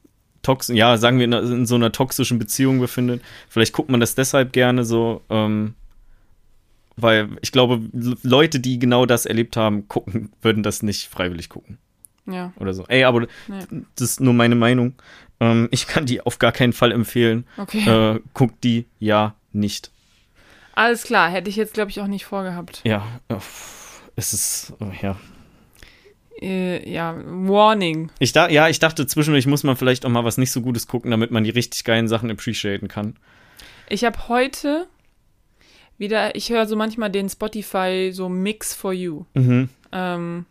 Speaker 2: tox ja, sagen wir, in, in so einer toxischen Beziehung befindet. Vielleicht guckt man das deshalb gerne so, ähm, weil ich glaube, Le- Leute, die genau das erlebt haben, gucken, würden das nicht freiwillig gucken.
Speaker 1: ja.
Speaker 2: oder so. Ey, aber
Speaker 1: Nee.
Speaker 2: das ist nur meine Meinung. Ähm, ich kann die auf gar keinen Fall empfehlen.
Speaker 1: Okay.
Speaker 2: Äh, guckt die ja nicht.
Speaker 1: Alles klar, hätte ich jetzt, glaube ich, auch nicht vorgehabt.
Speaker 2: Ja, uff, es ist, oh, ja.
Speaker 1: Äh, ja, Warning.
Speaker 2: Ich da, ja, ich dachte, zwischendurch muss man vielleicht auch mal was nicht so Gutes gucken, damit man die richtig geilen Sachen appreciaten kann.
Speaker 1: Ich habe heute wieder, ich höre so manchmal den Spotify so Mix for You.
Speaker 2: Mhm.
Speaker 1: Ähm,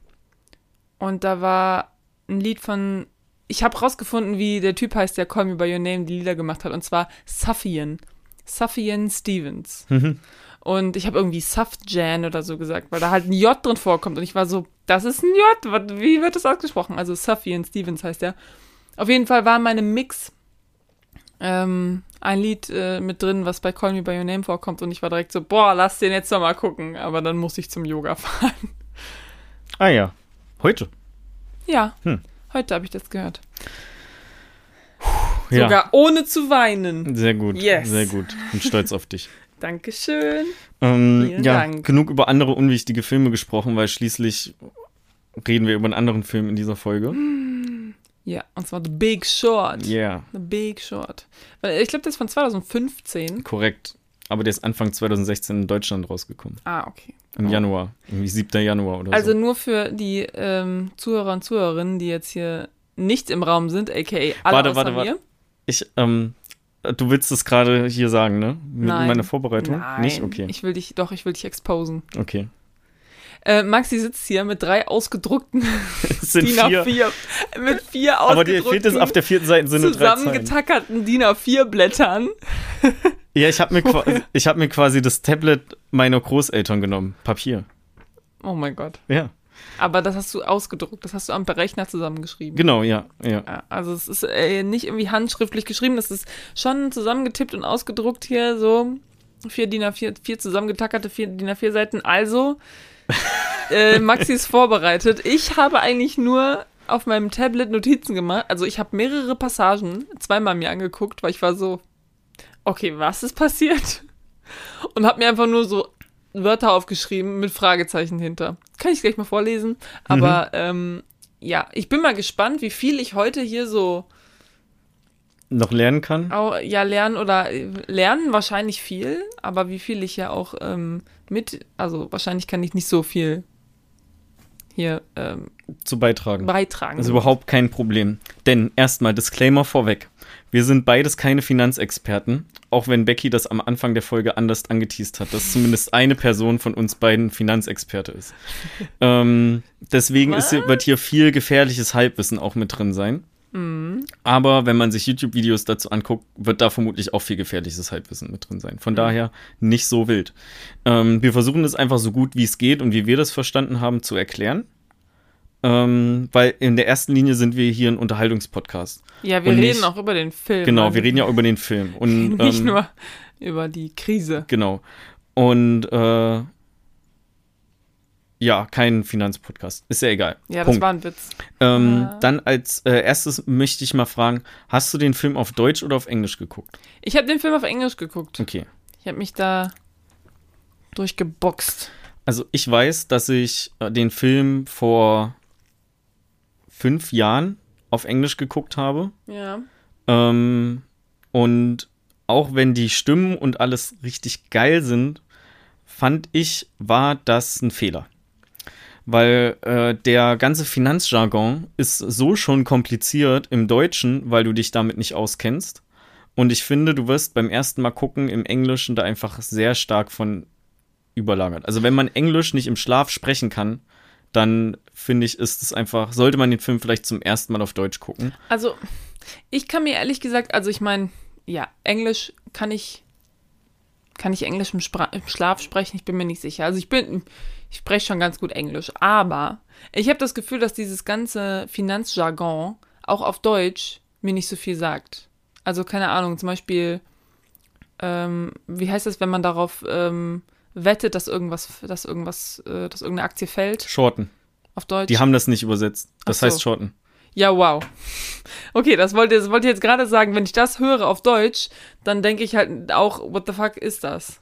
Speaker 1: und da war ein Lied von. Ich habe rausgefunden, wie der Typ heißt, der Call Me By Your Name die Lieder gemacht hat. Und zwar Suffian. Suffian Stevens.
Speaker 2: Mhm.
Speaker 1: Und ich habe irgendwie Sufjan oder so gesagt, weil da halt ein J drin vorkommt. Und ich war so, das ist ein J. Wie wird das ausgesprochen? Also Suffian Stevens heißt der. Auf jeden Fall war in meinem Mix ähm, ein Lied äh, mit drin, was bei Call Me By Your Name vorkommt. Und ich war direkt so, boah, lass den jetzt noch mal gucken. Aber dann musste ich zum Yoga fahren.
Speaker 2: Ah ja. Heute.
Speaker 1: Ja,
Speaker 2: Hm.
Speaker 1: heute habe ich das gehört.
Speaker 2: Ja.
Speaker 1: Sogar ohne zu weinen.
Speaker 2: Sehr gut.
Speaker 1: Yes.
Speaker 2: Sehr gut. Bin stolz auf dich.
Speaker 1: Dankeschön.
Speaker 2: Ähm,
Speaker 1: Vielen
Speaker 2: ja,
Speaker 1: Dank.
Speaker 2: genug über andere unwichtige Filme gesprochen, weil schließlich reden wir über einen anderen Film in dieser Folge.
Speaker 1: Ja, und zwar The Big Short.
Speaker 2: Yeah,
Speaker 1: The Big Short. Weil ich glaube, das ist von 2015.
Speaker 2: korrekt. Aber der ist Anfang 2016 in Deutschland rausgekommen.
Speaker 1: Ah, okay.
Speaker 2: Im
Speaker 1: Oh.
Speaker 2: Januar. Irgendwie 7. Januar oder
Speaker 1: Also
Speaker 2: so.
Speaker 1: nur für die ähm, Zuhörer und Zuhörerinnen, die jetzt hier nicht im Raum sind, aka alle
Speaker 2: Warte,
Speaker 1: außer
Speaker 2: warte, warte. Ich, ähm, du willst es gerade hier sagen, ne? Mit
Speaker 1: Nein.
Speaker 2: meiner Vorbereitung?
Speaker 1: Nein,
Speaker 2: Nicht? Okay.
Speaker 1: Ich will dich, doch, ich will dich exposen.
Speaker 2: Okay.
Speaker 1: Äh, Maxi sitzt hier mit drei ausgedruckten
Speaker 2: Es sind
Speaker 1: DIN
Speaker 2: vier.
Speaker 1: A4, mit vier
Speaker 2: Aber dir fehlt es
Speaker 1: ausgedruckten,
Speaker 2: auf der vierten Seite sind
Speaker 1: zusammengetackerten DIN A4 Blättern.
Speaker 2: Ja, ich habe mir, ich hab mir quasi das Tablet meiner Großeltern genommen. Papier.
Speaker 1: Oh mein Gott.
Speaker 2: Ja.
Speaker 1: Aber das hast du ausgedruckt, das hast du am Rechner zusammengeschrieben.
Speaker 2: Genau, ja. ja.
Speaker 1: Ja, also es ist äh, nicht irgendwie handschriftlich geschrieben, das ist schon zusammengetippt und ausgedruckt hier so vier DIN A4, vier zusammengetackerte vier DIN A4 Seiten. Also äh, Maxi ist vorbereitet. Ich habe eigentlich nur auf meinem Tablet Notizen gemacht. Also ich habe mehrere Passagen zweimal mir angeguckt, weil ich war so, okay, was ist passiert? Und habe mir einfach nur so Wörter aufgeschrieben mit Fragezeichen hinter. Kann ich gleich mal vorlesen. Aber ähm, ja, ich bin mal gespannt, wie viel ich heute hier so
Speaker 2: Noch lernen kann.
Speaker 1: auch, ja lernen oder äh, lernen wahrscheinlich viel, aber wie viel ich ja auch ähm, mit, also wahrscheinlich kann ich nicht so viel hier ähm,
Speaker 2: Zu beitragen.
Speaker 1: beitragen.
Speaker 2: Das ist überhaupt kein Problem. Denn erstmal Disclaimer vorweg. Wir sind beides keine Finanzexperten, auch wenn Becky das am Anfang der Folge anders angeteased hat, dass zumindest eine Person von uns beiden Finanzexperte ist. ähm, deswegen ist, wird hier viel gefährliches Halbwissen auch mit drin sein. Aber wenn man sich YouTube-Videos dazu anguckt, wird da vermutlich auch viel gefährliches Halbwissen mit drin sein. Von daher nicht so wild. Ähm, wir versuchen es einfach so gut wie es geht und wie wir das verstanden haben zu erklären. Ähm, weil in der ersten Linie sind wir hier ein Unterhaltungspodcast.
Speaker 1: ja, wir
Speaker 2: und
Speaker 1: reden
Speaker 2: nicht-
Speaker 1: auch über den Film.
Speaker 2: Genau,
Speaker 1: also
Speaker 2: wir reden ja auch über den Film. Und,
Speaker 1: nicht
Speaker 2: ähm,
Speaker 1: nur über die Krise.
Speaker 2: Genau. Und äh, ja, kein Finanzpodcast. Ist ja egal.
Speaker 1: Ja, das
Speaker 2: Punkt.
Speaker 1: war ein Witz.
Speaker 2: ähm,
Speaker 1: Ja.
Speaker 2: Dann als äh, erstes möchte ich mal fragen, hast du den Film auf Deutsch oder auf Englisch geguckt?
Speaker 1: Ich habe den Film auf Englisch geguckt.
Speaker 2: Okay.
Speaker 1: Ich habe mich da durchgeboxt.
Speaker 2: Also ich weiß, dass ich äh, den Film vor fünf Jahren auf Englisch geguckt habe.
Speaker 1: Ja.
Speaker 2: Ähm, und auch wenn die Stimmen und alles richtig geil sind, fand ich, war das ein Fehler. Weil äh, der ganze Finanzjargon ist so schon kompliziert im Deutschen, weil du dich damit nicht auskennst. Und ich finde, du wirst beim ersten Mal gucken im Englischen da einfach sehr stark von überlagert. Also wenn man Englisch nicht im Schlaf sprechen kann, dann finde ich, ist es einfach, sollte man den Film vielleicht zum ersten Mal auf Deutsch gucken.
Speaker 1: Also, ich kann mir ehrlich gesagt, also ich meine, ja, Englisch kann ich, kann ich Englisch im, Spra im Schlaf sprechen? Ich bin mir nicht sicher. Also ich bin, ich spreche schon ganz gut Englisch, aber ich habe das Gefühl, dass dieses ganze Finanzjargon auch auf Deutsch mir nicht so viel sagt. Also keine Ahnung, zum Beispiel, ähm, wie heißt das, wenn man darauf ähm, wettet, dass irgendwas, dass irgendwas, äh, dass irgendeine Aktie fällt
Speaker 2: Shorten.
Speaker 1: Auf Deutsch?
Speaker 2: Die haben das nicht übersetzt. Das
Speaker 1: so.
Speaker 2: heißt Shorten.
Speaker 1: Ja, wow. Okay, das wollte, ich jetzt gerade sagen. Wenn ich das höre auf Deutsch, dann denke ich halt auch, what the fuck ist das?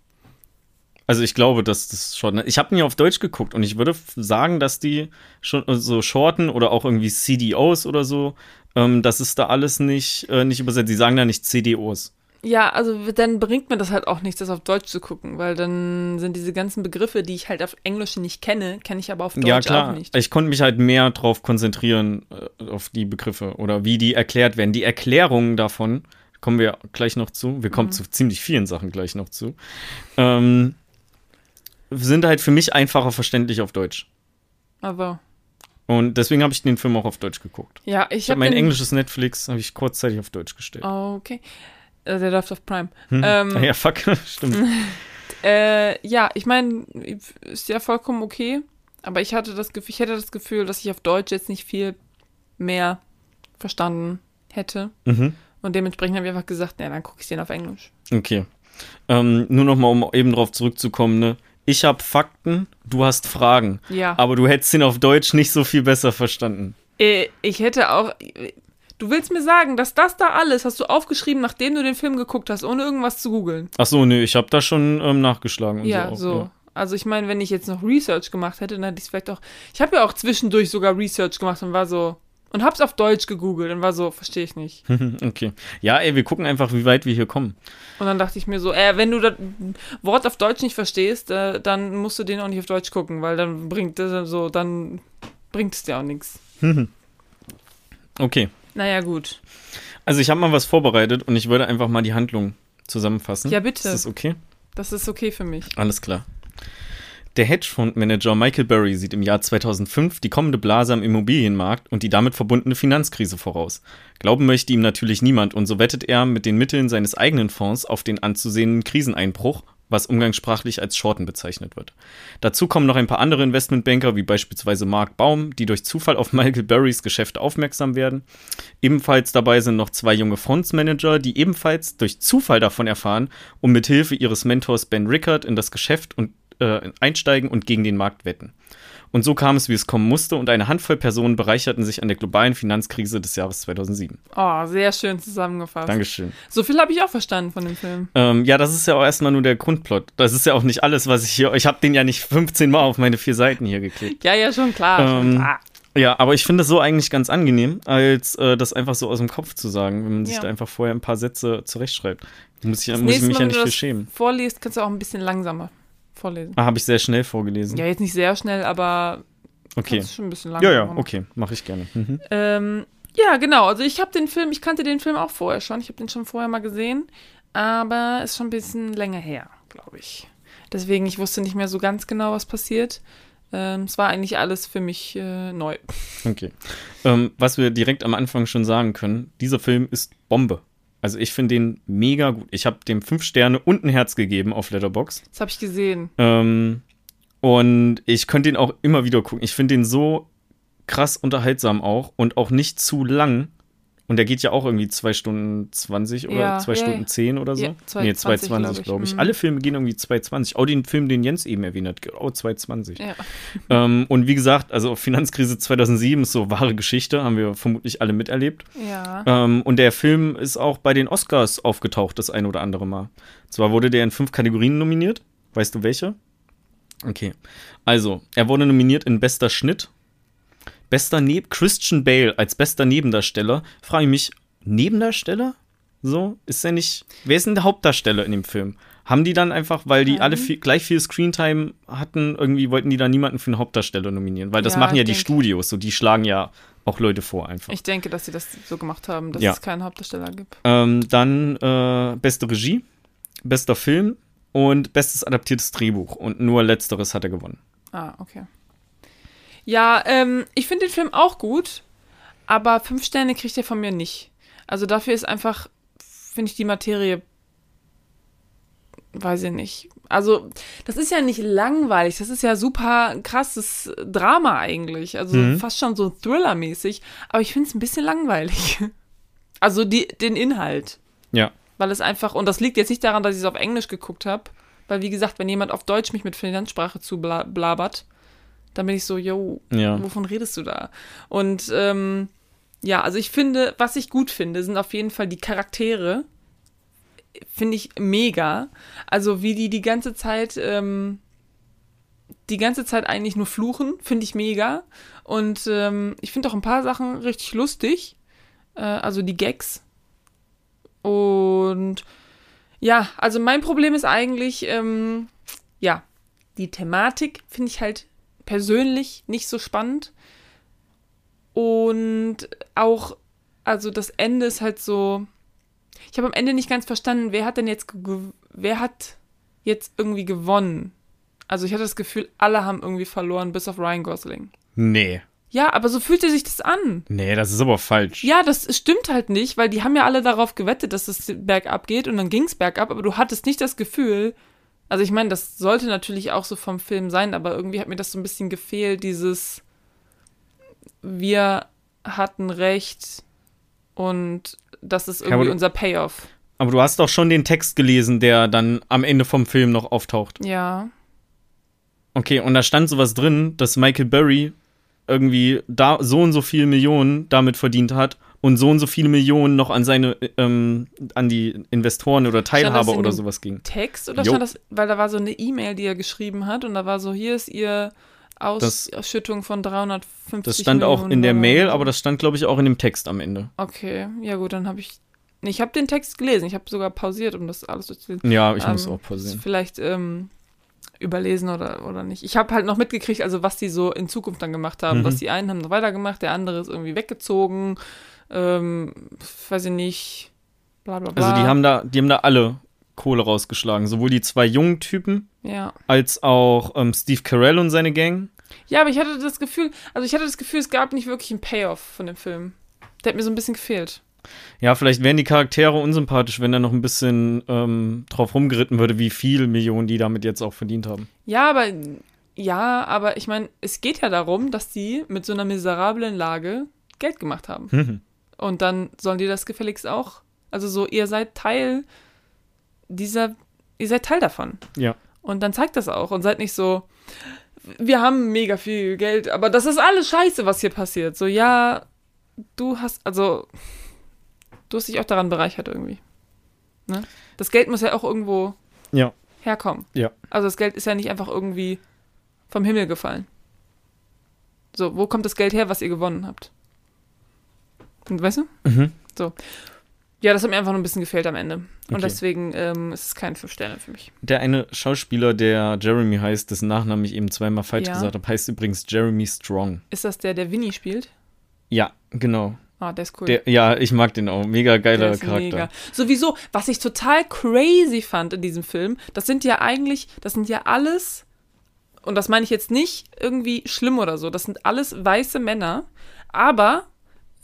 Speaker 2: Also ich glaube, dass das Shorten. Ich habe nie auf Deutsch geguckt und ich würde sagen, dass die schon äh, so Shorten oder auch irgendwie CDOs oder so, ähm, das ist da alles nicht, äh, nicht übersetzt. Die sagen da nicht CDOs.
Speaker 1: Ja, also dann bringt mir das halt auch nichts, das auf Deutsch zu gucken, weil dann sind diese ganzen Begriffe, die ich halt auf Englisch nicht kenne, kenne ich aber auf Deutsch
Speaker 2: ja, klar.
Speaker 1: auch nicht.
Speaker 2: Ich konnte mich halt mehr drauf konzentrieren, äh, auf die Begriffe oder wie die erklärt werden. Die Erklärungen davon, kommen wir gleich noch zu. Wir
Speaker 1: Mhm.
Speaker 2: kommen zu ziemlich vielen Sachen gleich noch zu. Ähm, sind halt für mich einfacher verständlich auf Deutsch.
Speaker 1: Also,
Speaker 2: Und deswegen habe ich den Film auch auf Deutsch geguckt.
Speaker 1: ja, ich
Speaker 2: Ich habe mein englisches Netflix habe ich kurzzeitig auf Deutsch gestellt.
Speaker 1: Okay. Äh, Der läuft auf Prime.
Speaker 2: Hm.
Speaker 1: ähm,
Speaker 2: ja, fuck, stimmt.
Speaker 1: Äh, ja, ich meine, ist ja vollkommen okay. Aber ich hatte das Gefühl, ich hätte das Gefühl, dass ich auf Deutsch jetzt nicht viel mehr verstanden hätte.
Speaker 2: Mhm.
Speaker 1: Und dementsprechend habe ich einfach gesagt, ja, dann gucke ich den auf Englisch.
Speaker 2: Okay. Ähm, nur noch mal, um eben drauf zurückzukommen, ne? Ich habe Fakten, du hast Fragen.
Speaker 1: Ja.
Speaker 2: Aber du hättest ihn auf Deutsch nicht so viel besser verstanden.
Speaker 1: Äh, ich hätte auch. Du willst mir sagen, dass das da alles hast du aufgeschrieben, nachdem du den Film geguckt hast, ohne irgendwas zu googeln.
Speaker 2: Ach so, nee, ich habe da schon ähm, nachgeschlagen. Und
Speaker 1: Ja,
Speaker 2: so.
Speaker 1: so.
Speaker 2: auch, ja.
Speaker 1: Also ich meine, wenn ich jetzt noch Research gemacht hätte, dann hätte ich es vielleicht auch. Ich habe ja auch zwischendurch sogar Research gemacht und war so. Und hab's auf Deutsch gegoogelt und war so, verstehe ich nicht.
Speaker 2: Okay. Ja, ey, wir gucken einfach, wie weit wir hier kommen.
Speaker 1: Und dann dachte ich mir so, äh, wenn du das Wort auf Deutsch nicht verstehst, äh, dann musst du den auch nicht auf Deutsch gucken, weil dann bringt das so, dann bringt es dir auch nichts.
Speaker 2: Okay.
Speaker 1: Naja, gut.
Speaker 2: Also ich habe mal was vorbereitet und ich würde einfach mal die Handlung zusammenfassen.
Speaker 1: Ja, bitte.
Speaker 2: Ist das okay?
Speaker 1: Das ist okay für mich.
Speaker 2: Alles klar. Der Hedgefondsmanager Michael Burry sieht im Jahr 2005 die kommende Blase am Immobilienmarkt und die damit verbundene Finanzkrise voraus. Glauben möchte ihm natürlich niemand und so wettet er mit den Mitteln seines eigenen Fonds auf den anzusehenden Kriseneinbruch, was umgangssprachlich als Shorten bezeichnet wird. Dazu kommen noch ein paar andere Investmentbanker, wie beispielsweise Mark Baum, die durch Zufall auf Michael Burrys Geschäft aufmerksam werden. Ebenfalls dabei sind noch zwei junge Fondsmanager, die ebenfalls durch Zufall davon erfahren und mit Hilfe ihres Mentors Ben Rickard in das Geschäft und, äh, einsteigen und gegen den Markt wetten. Und so kam es, wie es kommen musste, und eine Handvoll Personen bereicherten sich an der globalen Finanzkrise des Jahres 2007.
Speaker 1: Oh, sehr schön zusammengefasst.
Speaker 2: Dankeschön.
Speaker 1: So viel habe ich auch verstanden von dem Film.
Speaker 2: Ähm, ja, das ist ja auch erstmal nur der Grundplot. Das ist ja auch nicht alles, was ich hier. Ich habe den ja nicht 15 Mal auf meine vier Seiten hier geklickt.
Speaker 1: Ja, ja, schon klar. schon
Speaker 2: Ähm,
Speaker 1: klar.
Speaker 2: Ja, aber ich finde es so eigentlich ganz angenehm, als äh, das einfach so aus dem Kopf zu sagen, wenn man sich
Speaker 1: Ja.
Speaker 2: da einfach vorher ein paar Sätze zurechtschreibt. Muss ich, muss ich mich
Speaker 1: Mal,
Speaker 2: ja nicht
Speaker 1: das
Speaker 2: schämen.
Speaker 1: vorliest, kannst du auch ein bisschen langsamer vorlesen.
Speaker 2: Ah, habe ich sehr schnell vorgelesen.
Speaker 1: Ja, jetzt nicht sehr schnell, aber
Speaker 2: okay.
Speaker 1: kannst du schon ein bisschen
Speaker 2: Ja,
Speaker 1: langsamer
Speaker 2: ja,
Speaker 1: machen.
Speaker 2: okay, mache ich gerne. Mhm.
Speaker 1: Ähm, ja, genau. Also ich habe den Film, ich kannte den Film auch vorher schon. Ich habe den schon vorher mal gesehen, aber ist schon ein bisschen länger her, glaube ich. Deswegen, ich wusste nicht mehr so ganz genau, was passiert. Ähm, es war eigentlich alles für mich äh, neu.
Speaker 2: Okay. Ähm, was wir direkt am Anfang schon sagen können, dieser Film ist Bombe. Also ich finde den mega gut. Ich habe dem fünf Sterne und ein Herz gegeben auf Letterboxd.
Speaker 1: Das habe ich gesehen.
Speaker 2: Ähm, und ich könnte den auch immer wieder gucken. Ich finde den so krass unterhaltsam auch und auch nicht zu lang. Und der geht ja auch irgendwie 2 Stunden 20 oder
Speaker 1: Ja,
Speaker 2: 2
Speaker 1: ja,
Speaker 2: Stunden
Speaker 1: ja.
Speaker 2: 10 oder so.
Speaker 1: Ja,
Speaker 2: nee,
Speaker 1: 2,20
Speaker 2: 2,20
Speaker 1: glaub ich.
Speaker 2: glaube ich.
Speaker 1: Mhm.
Speaker 2: Alle Filme gehen irgendwie 2,20. Auch den Film, den Jens eben erwähnt hat, auch 2,20.
Speaker 1: Ja.
Speaker 2: Ähm, und wie gesagt, also Finanzkrise 2007 ist so wahre Geschichte, haben wir vermutlich alle miterlebt.
Speaker 1: Ja.
Speaker 2: Ähm, und der Film ist auch bei den Oscars aufgetaucht, das ein oder andere Mal. Zwar wurde der in fünf Kategorien nominiert. Weißt du welche? Okay. Also, er wurde nominiert in bester Schnitt. Bester ne Christian Bale als bester Nebendarsteller. Frage ich mich, Nebendarsteller? So, ist er nicht. Wer ist denn der Hauptdarsteller in dem Film? Haben die dann einfach, weil die
Speaker 1: Ähm.
Speaker 2: alle viel, gleich viel Screentime hatten, irgendwie wollten die da niemanden für einen Hauptdarsteller nominieren? Weil das
Speaker 1: Ja,
Speaker 2: machen ja die Studios, so die schlagen ja auch Leute vor einfach.
Speaker 1: Ich denke, dass sie das so gemacht haben, dass
Speaker 2: Ja.
Speaker 1: es keinen Hauptdarsteller gibt.
Speaker 2: Ähm, dann äh, beste Regie, bester Film und bestes adaptiertes Drehbuch. Und nur letzteres hat er gewonnen.
Speaker 1: Ah, okay. Ja, ähm, ich finde den Film auch gut, aber fünf Sterne kriegt er von mir nicht. Also dafür ist einfach, finde ich die Materie, weiß ich nicht. Also, das ist ja nicht langweilig, das ist ja super krasses Drama eigentlich. Also
Speaker 2: Mhm.
Speaker 1: fast schon so Thriller-mäßig, aber ich finde es ein bisschen langweilig. Also die, den Inhalt.
Speaker 2: Ja.
Speaker 1: Weil es einfach, und das liegt jetzt nicht daran, dass ich es auf Englisch geguckt habe, weil wie gesagt, wenn jemand auf Deutsch mich mit Finanzsprache zu bla blabert, dann bin ich so, yo,
Speaker 2: Ja.
Speaker 1: wovon redest du da? Und ähm, ja, also ich finde, was ich gut finde, sind auf jeden Fall die Charaktere. Finde ich mega. Also wie die die ganze Zeit, ähm, die ganze Zeit eigentlich nur fluchen, finde ich mega. Und ähm, ich finde auch ein paar Sachen richtig lustig. Äh, also die Gags. Und ja, also mein Problem ist eigentlich, ähm, ja, die Thematik finde ich halt persönlich nicht so spannend. Und auch, also das Ende ist halt so. Ich habe am Ende nicht ganz verstanden, wer hat denn jetzt, wer hat jetzt irgendwie gewonnen? Also ich hatte das Gefühl, alle haben irgendwie verloren, bis auf Ryan Gosling.
Speaker 2: Nee.
Speaker 1: Ja, aber so fühlte sich das an.
Speaker 2: Nee, das ist aber falsch.
Speaker 1: Ja, das stimmt halt nicht, weil die haben ja alle darauf gewettet, dass es bergab geht und dann ging es bergab, aber du hattest nicht das Gefühl, also ich meine, das sollte natürlich auch so vom Film sein, aber irgendwie hat mir das so ein bisschen gefehlt, dieses wir hatten recht und das ist irgendwie
Speaker 2: aber-
Speaker 1: unser Payoff.
Speaker 2: Aber du hast doch schon den Text gelesen, der dann am Ende vom Film noch auftaucht.
Speaker 1: Ja.
Speaker 2: Okay, und da stand sowas drin, dass Michael Burry irgendwie da so und so viele Millionen damit verdient hat und so und so viele Millionen noch an seine, ähm, an die Investoren oder Teilhaber oder sowas ging.
Speaker 1: Text oder
Speaker 2: Jo.
Speaker 1: stand das, weil da war so eine E-Mail, die er geschrieben hat und da war so, hier ist ihr Aus
Speaker 2: Das-
Speaker 1: Ausschüttung von 350
Speaker 2: Das stand auch
Speaker 1: Millionen
Speaker 2: in der. Mail, aber das stand, glaube ich, auch in dem Text am Ende.
Speaker 1: Okay, ja gut, dann habe ich. Ich habe den Text gelesen. Ich habe sogar pausiert, um das alles durchzulesen.
Speaker 2: Ja, ich muss
Speaker 1: Ähm,
Speaker 2: auch pausieren.
Speaker 1: Vielleicht ähm, überlesen oder, oder nicht. Ich habe halt noch mitgekriegt, also was die so in Zukunft dann gemacht haben.
Speaker 2: Mhm.
Speaker 1: Dass die einen haben noch weitergemacht, der andere ist irgendwie weggezogen. Ähm, weiß ich nicht. Bla bla bla.
Speaker 2: Also die haben da, die haben da alle Kohle rausgeschlagen. Sowohl die zwei jungen Typen
Speaker 1: Ja.
Speaker 2: als auch ähm, Steve Carell und seine Gang.
Speaker 1: Ja, aber ich hatte das Gefühl, also ich hatte das Gefühl, es gab nicht wirklich einen Payoff von dem Film. Der hat mir so ein bisschen gefehlt.
Speaker 2: Ja, vielleicht wären die Charaktere unsympathisch, wenn da noch ein bisschen ähm, drauf rumgeritten würde, wie viel Millionen die damit jetzt auch verdient haben.
Speaker 1: Ja, aber ja, aber ich meine, es geht ja darum, dass die mit so einer miserablen Lage Geld gemacht haben.
Speaker 2: Mhm.
Speaker 1: Und dann sollen die das gefälligst auch. Also so, ihr seid Teil dieser, ihr seid Teil davon.
Speaker 2: Ja.
Speaker 1: Und dann zeigt das auch und seid nicht so, wir haben mega viel Geld, aber das ist alles scheiße, was hier passiert. So, ja, du hast, also, du hast dich auch daran bereichert irgendwie. Ne? Das Geld muss ja auch irgendwo
Speaker 2: Ja.
Speaker 1: herkommen.
Speaker 2: Ja.
Speaker 1: Also das Geld ist ja nicht einfach irgendwie vom Himmel gefallen. So, wo kommt das Geld her, was ihr gewonnen habt? Und, weißt du?
Speaker 2: Mhm.
Speaker 1: Ja, das hat mir einfach nur ein bisschen gefehlt am Ende. Und
Speaker 2: Okay.
Speaker 1: deswegen ähm, ist es kein 5 Sterne für mich.
Speaker 2: Der eine Schauspieler, der Jeremy heißt, dessen Nachnamen ich eben zweimal falsch
Speaker 1: Ja.
Speaker 2: gesagt habe, heißt übrigens Jeremy Strong.
Speaker 1: Ist das der, der Winnie spielt?
Speaker 2: Ja, genau.
Speaker 1: Ah, der ist cool.
Speaker 2: Der, ja, ich mag den auch. Mega geiler Charakter.
Speaker 1: mega. Sowieso, was ich total crazy fand in diesem Film, das sind ja eigentlich, das sind ja alles, und das meine ich jetzt nicht irgendwie schlimm oder so, das sind alles weiße Männer, aber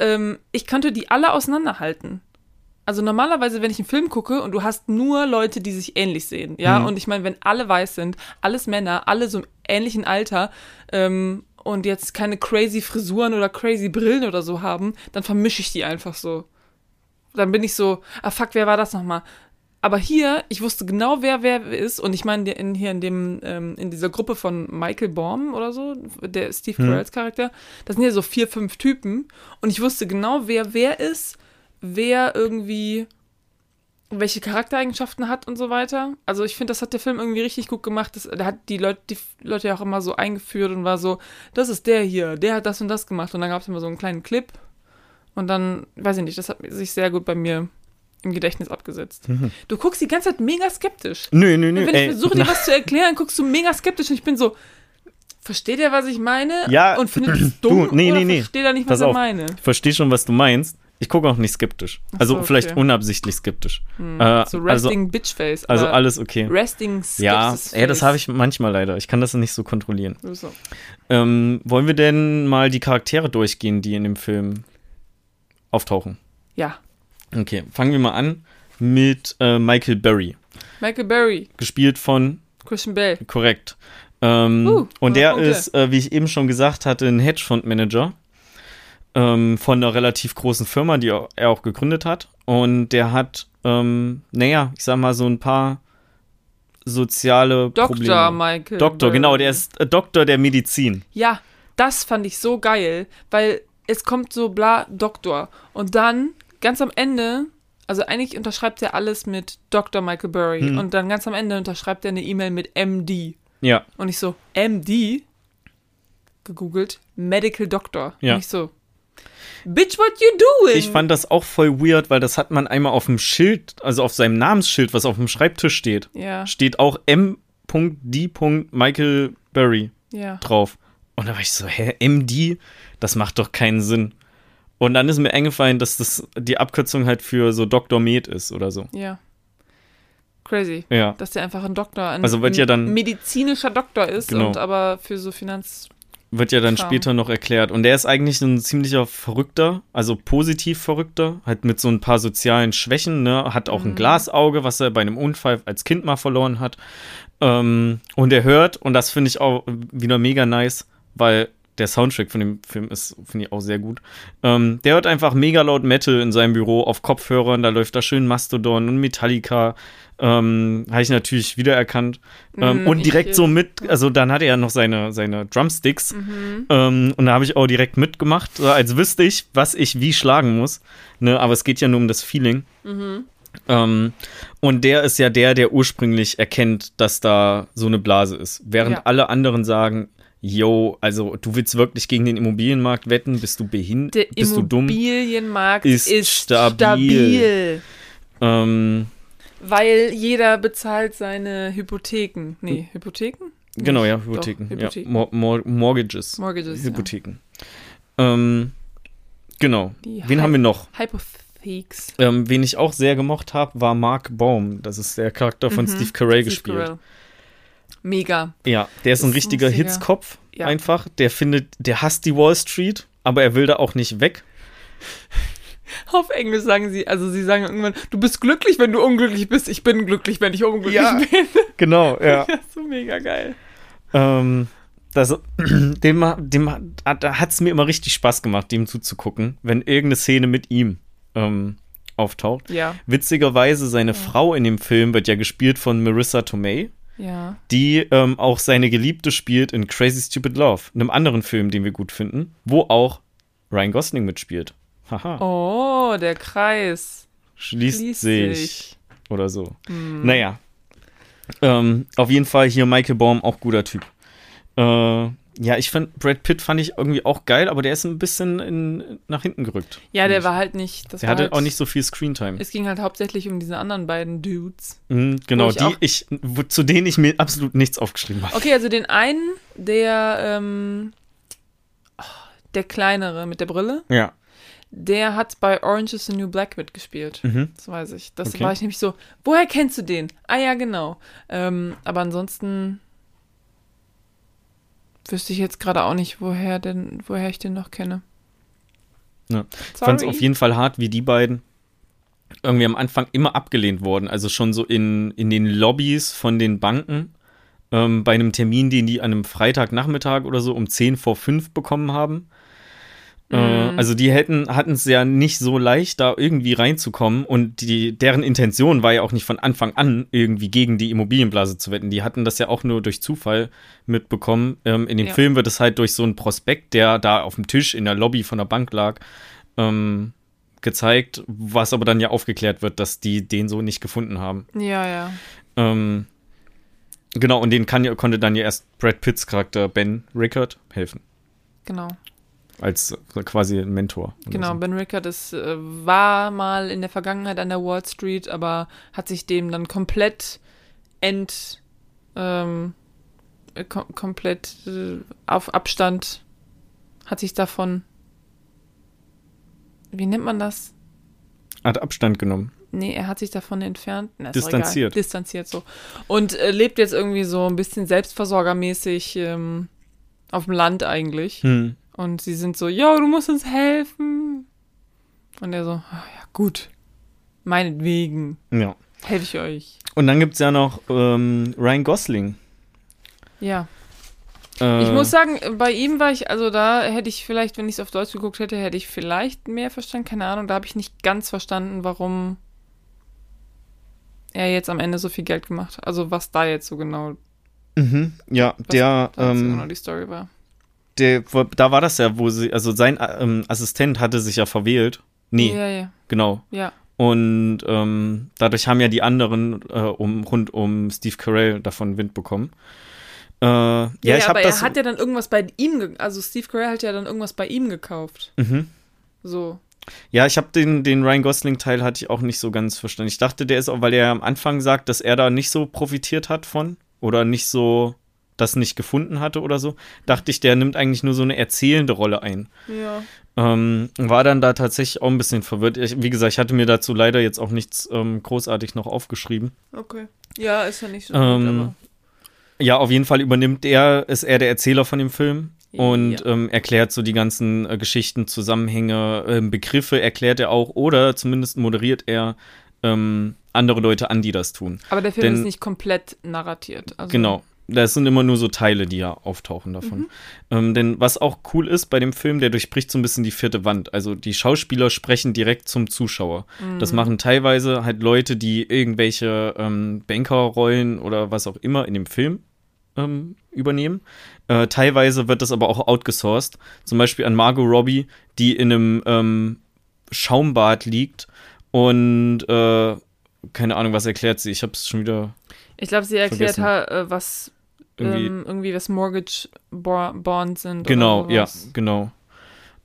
Speaker 1: ähm, ich könnte die alle auseinanderhalten. Also normalerweise, wenn ich einen Film gucke und du hast nur Leute, die sich ähnlich sehen, ja,
Speaker 2: Mhm.
Speaker 1: und ich meine, wenn alle weiß sind, alles Männer, alle so im ähnlichen Alter ähm, und jetzt keine crazy Frisuren oder crazy Brillen oder so haben, dann vermische ich die einfach so. Dann bin ich so, ah fuck, wer war das nochmal? Aber hier, ich wusste genau, wer wer ist. Und ich meine, in, hier in dem, ähm, in dieser Gruppe von Michael Baum oder so, der Steve
Speaker 2: Hm.
Speaker 1: Carells Charakter, das sind ja so vier, fünf Typen. Und ich wusste genau, wer wer ist, wer irgendwie welche Charaktereigenschaften hat und so weiter. Also ich finde, das hat der Film irgendwie richtig gut gemacht. Das, der hat die Leute, die Leute ja auch immer so eingeführt und war so, das ist der hier, der hat das und das gemacht. Und dann gab es immer so einen kleinen Clip. Und dann, weiß ich nicht, das hat sich sehr gut bei mir im Gedächtnis abgesetzt. Du guckst die ganze Zeit mega skeptisch.
Speaker 2: Nö, nö, nö.
Speaker 1: Wenn ich
Speaker 2: ey,
Speaker 1: versuche, dir was zu erklären, guckst du mega skeptisch und ich bin so, versteht er, was ich meine?
Speaker 2: Ja,
Speaker 1: Und findet es
Speaker 2: du,
Speaker 1: dumm?
Speaker 2: nee,
Speaker 1: oder
Speaker 2: nee, nee.
Speaker 1: versteht er nicht, was
Speaker 2: Pass
Speaker 1: er
Speaker 2: auf.
Speaker 1: meine?
Speaker 2: Ich verstehe schon, was du meinst. Ich gucke auch nicht skeptisch. Also
Speaker 1: so,
Speaker 2: vielleicht
Speaker 1: okay.
Speaker 2: unabsichtlich skeptisch.
Speaker 1: Hm,
Speaker 2: Äh,
Speaker 1: so
Speaker 2: also,
Speaker 1: Resting Bitchface.
Speaker 2: also alles okay.
Speaker 1: Resting
Speaker 2: Ja, ey, das habe ich manchmal leider. Ich kann das nicht so kontrollieren.
Speaker 1: So.
Speaker 2: Ähm, wollen wir denn mal die Charaktere durchgehen, die in dem Film auftauchen?
Speaker 1: Ja.
Speaker 2: Okay, fangen wir mal an mit äh, Michael Berry,
Speaker 1: Michael Berry,
Speaker 2: gespielt von
Speaker 1: Christian Bale.
Speaker 2: korrekt. Ähm,
Speaker 1: Uh,
Speaker 2: und der
Speaker 1: Punkte.
Speaker 2: ist, äh, wie ich eben schon gesagt hatte, ein Hedgefondsmanager ähm, von einer relativ großen Firma, die er auch gegründet hat. Und der hat, ähm, naja, ich sag mal so ein paar soziale
Speaker 1: Dr.
Speaker 2: Probleme.
Speaker 1: Michael.
Speaker 2: Doktor,
Speaker 1: Berry.
Speaker 2: genau, der ist äh, Doktor der Medizin.
Speaker 1: Ja, das fand ich so geil, weil es kommt so bla Doktor und dann ganz am Ende, also eigentlich unterschreibt er alles mit Dr. Michael Burry
Speaker 2: Hm.
Speaker 1: und dann ganz am Ende unterschreibt er eine E-Mail mit MD
Speaker 2: Ja,
Speaker 1: und ich so MD gegoogelt Medical Doctor
Speaker 2: Ja.
Speaker 1: und ich so Bitch, what you doing?
Speaker 2: ich fand das auch voll weird, weil das hat man einmal auf dem Schild, also auf seinem Namensschild, was auf dem Schreibtisch steht,
Speaker 1: ja,
Speaker 2: steht auch M.D. Michael Berry.
Speaker 1: ja.
Speaker 2: drauf. Und da war ich so, hä, MD? Das macht doch keinen Sinn. Und dann ist mir eingefallen, dass das die Abkürzung halt für so Dr. Med ist oder so.
Speaker 1: Ja. Crazy.
Speaker 2: Ja.
Speaker 1: Dass der einfach ein Doktor, ein
Speaker 2: Also wird ja dann-
Speaker 1: medizinischer Doktor ist
Speaker 2: Genau.
Speaker 1: und aber für so Finanz
Speaker 2: Wird ja dann
Speaker 1: Kram.
Speaker 2: später noch erklärt. Und der ist eigentlich ein ziemlicher Verrückter, also positiv Verrückter, halt mit so ein paar sozialen Schwächen, ne? Hat auch ein
Speaker 1: Mhm.
Speaker 2: Glasauge, was er bei einem Unfall als Kind mal verloren hat. Ähm, und er hört, und das finde ich auch wieder mega nice, weil der Soundtrack von dem Film ist, finde ich auch sehr gut. Ähm, der hört einfach mega laut Metal in seinem Büro auf Kopfhörern, da läuft da schön Mastodon und Metallica. Ähm, Habe ich natürlich wiedererkannt. Ähm,
Speaker 1: Mm,
Speaker 2: und direkt so mit, also dann hatte er noch seine, seine Drumsticks.
Speaker 1: Mhm.
Speaker 2: Ähm, und da habe ich auch direkt mitgemacht, als wüsste ich, was ich wie schlagen muss. Ne, aber es geht ja nur um das Feeling.
Speaker 1: Mhm.
Speaker 2: Ähm, und der ist ja der, der ursprünglich erkennt, dass da so eine Blase ist. Während
Speaker 1: Ja.
Speaker 2: alle anderen sagen, yo, also du willst wirklich gegen den Immobilienmarkt wetten? Bist du behindert?
Speaker 1: Der
Speaker 2: Bist du dumm?
Speaker 1: Immobilienmarkt
Speaker 2: Ist
Speaker 1: ist,
Speaker 2: stabil.
Speaker 1: stabil.
Speaker 2: Ähm,
Speaker 1: Weil jeder bezahlt seine Hypotheken. Nee, Hypotheken?
Speaker 2: genau, ja,
Speaker 1: Doch,
Speaker 2: Hypotheken.
Speaker 1: Hypotheken.
Speaker 2: Ja, Mor Mor Mortgages.
Speaker 1: Mortgages.
Speaker 2: Hypotheken. Ähm, genau.
Speaker 1: Die
Speaker 2: Wen
Speaker 1: Hy-
Speaker 2: haben wir noch?
Speaker 1: Ja. Hypotheks.
Speaker 2: Ähm, wen ich auch sehr gemocht habe, war Mark Baum. Das ist der Charakter von
Speaker 1: Mhm.
Speaker 2: Steve Carell gespielt.
Speaker 1: Carell. Mega.
Speaker 2: Ja, der ist ein
Speaker 1: Ist
Speaker 2: richtiger
Speaker 1: lustiger.
Speaker 2: Hitzkopf.
Speaker 1: Ja.
Speaker 2: Einfach. Der findet, der hasst die Wall Street, aber er will da auch nicht weg.
Speaker 1: Auf Englisch sagen sie, also sie sagen irgendwann, du bist glücklich, wenn du unglücklich bist. Ich bin glücklich, wenn ich unglücklich
Speaker 2: Ja.
Speaker 1: bin.
Speaker 2: Genau, ja.
Speaker 1: Das ist so mega geil.
Speaker 2: ähm, das, dem dem hat es mir immer richtig Spaß gemacht, dem zuzugucken, wenn irgendeine Szene mit ihm ähm, auftaucht.
Speaker 1: Ja,
Speaker 2: Witzigerweise, seine Frau in dem Film wird ja gespielt von Marissa Tomei.
Speaker 1: Ja.
Speaker 2: die ähm, auch seine Geliebte spielt in Crazy Stupid Love, einem anderen Film, den wir gut finden, wo auch Ryan Gosling mitspielt. Haha,
Speaker 1: Oh, der Kreis.
Speaker 2: schließt,
Speaker 1: schließt
Speaker 2: sich.
Speaker 1: sich.
Speaker 2: Oder so.
Speaker 1: Hm.
Speaker 2: Naja. Ähm, auf jeden Fall hier Michael Baum, auch guter Typ. Äh, ja, ich fand, Brad Pitt fand ich irgendwie auch geil, aber der ist ein bisschen in, nach hinten gerückt.
Speaker 1: Ja, der
Speaker 2: ich.
Speaker 1: war halt nicht.
Speaker 2: Der hatte
Speaker 1: halt,
Speaker 2: auch nicht so viel Screentime.
Speaker 1: Es ging halt hauptsächlich um diese anderen beiden Dudes.
Speaker 2: Mhm, genau,
Speaker 1: ich
Speaker 2: die ich, wo, zu denen ich mir absolut nichts aufgeschrieben habe.
Speaker 1: Okay, also den einen, der, ähm, der kleinere mit der Brille,
Speaker 2: Ja.
Speaker 1: der hat bei Orange is the New Black mitgespielt.
Speaker 2: Mhm.
Speaker 1: Das weiß ich. Das
Speaker 2: Okay.
Speaker 1: war ich nämlich so, woher kennst du den? Ah ja, genau. Ähm, aber ansonsten wüsste ich jetzt gerade auch nicht, woher denn, woher ich den noch kenne.
Speaker 2: Ja. Ich fand es auf jeden Fall hart, wie die beiden irgendwie am Anfang immer abgelehnt wurden. Also schon so in, in den Lobbys von den Banken ähm, bei einem Termin, den die an einem Freitagnachmittag oder so um 10 vor 5 bekommen haben. Äh,
Speaker 1: Mhm.
Speaker 2: also die hätten, hatten es ja nicht so leicht, da irgendwie reinzukommen und die, deren Intention war ja auch nicht von Anfang an irgendwie gegen die Immobilienblase zu wetten. Die hatten das ja auch nur durch Zufall mitbekommen. Ähm, in dem
Speaker 1: Ja.
Speaker 2: Film wird es halt durch so einen Prospekt, der da auf dem Tisch in der Lobby von der Bank lag, ähm, gezeigt, was aber dann ja aufgeklärt wird, dass die den so nicht gefunden haben.
Speaker 1: Ja, ja.
Speaker 2: Ähm, genau, und den kann, konnte dann ja erst Brad Pitts Charakter Ben Rickard helfen.
Speaker 1: Genau.
Speaker 2: Als quasi ein Mentor.
Speaker 1: Genau,
Speaker 2: so.
Speaker 1: Ben Rickard ist, äh, war mal in der Vergangenheit an der Wall Street, aber hat sich dem dann komplett ent, ähm, äh, kom komplett äh, auf Abstand, hat sich davon, wie nennt man das?
Speaker 2: Hat Abstand genommen.
Speaker 1: Nee, er hat sich davon entfernt. Na,
Speaker 2: Distanziert.
Speaker 1: Distanziert so. Und äh, lebt jetzt irgendwie so ein bisschen selbstversorgermäßig ähm, auf dem Land eigentlich.
Speaker 2: Hm.
Speaker 1: Und sie sind so, yo, du musst uns helfen. Und er so, ah, ja, gut. Meinetwegen.
Speaker 2: Ja.
Speaker 1: Helfe ich euch.
Speaker 2: Und dann gibt es ja noch ähm, Ryan Gosling.
Speaker 1: Ja.
Speaker 2: Äh,
Speaker 1: Ich muss sagen, bei ihm war ich, also da hätte ich vielleicht, wenn ich es auf Deutsch geguckt hätte, hätte ich vielleicht mehr verstanden. Keine Ahnung, da habe ich nicht ganz verstanden, warum er jetzt am Ende so viel Geld gemacht hat. Also was da jetzt so genau,
Speaker 2: Mhm, ja, der,
Speaker 1: da
Speaker 2: ähm,
Speaker 1: genau die Story war.
Speaker 2: Der, da war das ja, wo sie, also sein ähm, Assistent hatte sich ja verwählt. Nee,
Speaker 1: Ja, ja,
Speaker 2: genau.
Speaker 1: ja.
Speaker 2: Und ähm, dadurch haben ja die anderen äh, um, rund um Steve Carell davon Wind bekommen. Äh, ja,
Speaker 1: Ja,
Speaker 2: ich
Speaker 1: aber
Speaker 2: habe das.
Speaker 1: er hat ja dann irgendwas bei ihm, also Steve Carell hat ja dann irgendwas bei ihm gekauft.
Speaker 2: mhm.
Speaker 1: So.
Speaker 2: Ja, ich habe den, den Ryan Gosling-Teil hatte ich auch nicht so ganz verstanden. Ich dachte, der ist auch, weil er am Anfang sagt, dass er da nicht so profitiert hat von oder nicht so das nicht gefunden hatte oder so, dachte ich, der nimmt eigentlich nur so eine erzählende Rolle ein.
Speaker 1: Ja.
Speaker 2: Ähm, war dann da tatsächlich auch ein bisschen verwirrt. Ich, wie gesagt, ich hatte mir dazu leider jetzt auch nichts ähm, großartig noch aufgeschrieben.
Speaker 1: Okay. Ja, ist ja nicht so
Speaker 2: Ähm,
Speaker 1: gut, aber.
Speaker 2: Ja, auf jeden Fall übernimmt er, ist er der Erzähler von dem Film. und
Speaker 1: Ja.
Speaker 2: ähm, erklärt so die ganzen äh, Geschichten, Zusammenhänge, ähm, Begriffe erklärt er auch oder zumindest moderiert er ähm, andere Leute an, die das tun.
Speaker 1: Aber der Film
Speaker 2: Denn-
Speaker 1: ist nicht komplett narratiert. Also,
Speaker 2: Genau. Das sind immer nur so Teile, die ja auftauchen davon. Ähm, denn was auch cool ist bei dem Film, der durchbricht so ein bisschen die vierte Wand. Also die Schauspieler sprechen direkt zum Zuschauer. Das machen teilweise halt Leute, die irgendwelche ähm, Bankerrollen oder was auch immer in dem Film ähm, übernehmen. Äh, teilweise wird das aber auch outgesourced. Zum Beispiel an Margot Robbie, die in einem ähm, Schaumbad liegt und äh, keine Ahnung, was erklärt sie. Ich habe es schon wieder
Speaker 1: Ich glaube, sie erklärt
Speaker 2: Vergessen.
Speaker 1: halt, äh, was
Speaker 2: irgendwie.
Speaker 1: ähm, irgendwie was Mortgage Bo- Bonds sind.
Speaker 2: Genau,
Speaker 1: oder
Speaker 2: ja, genau.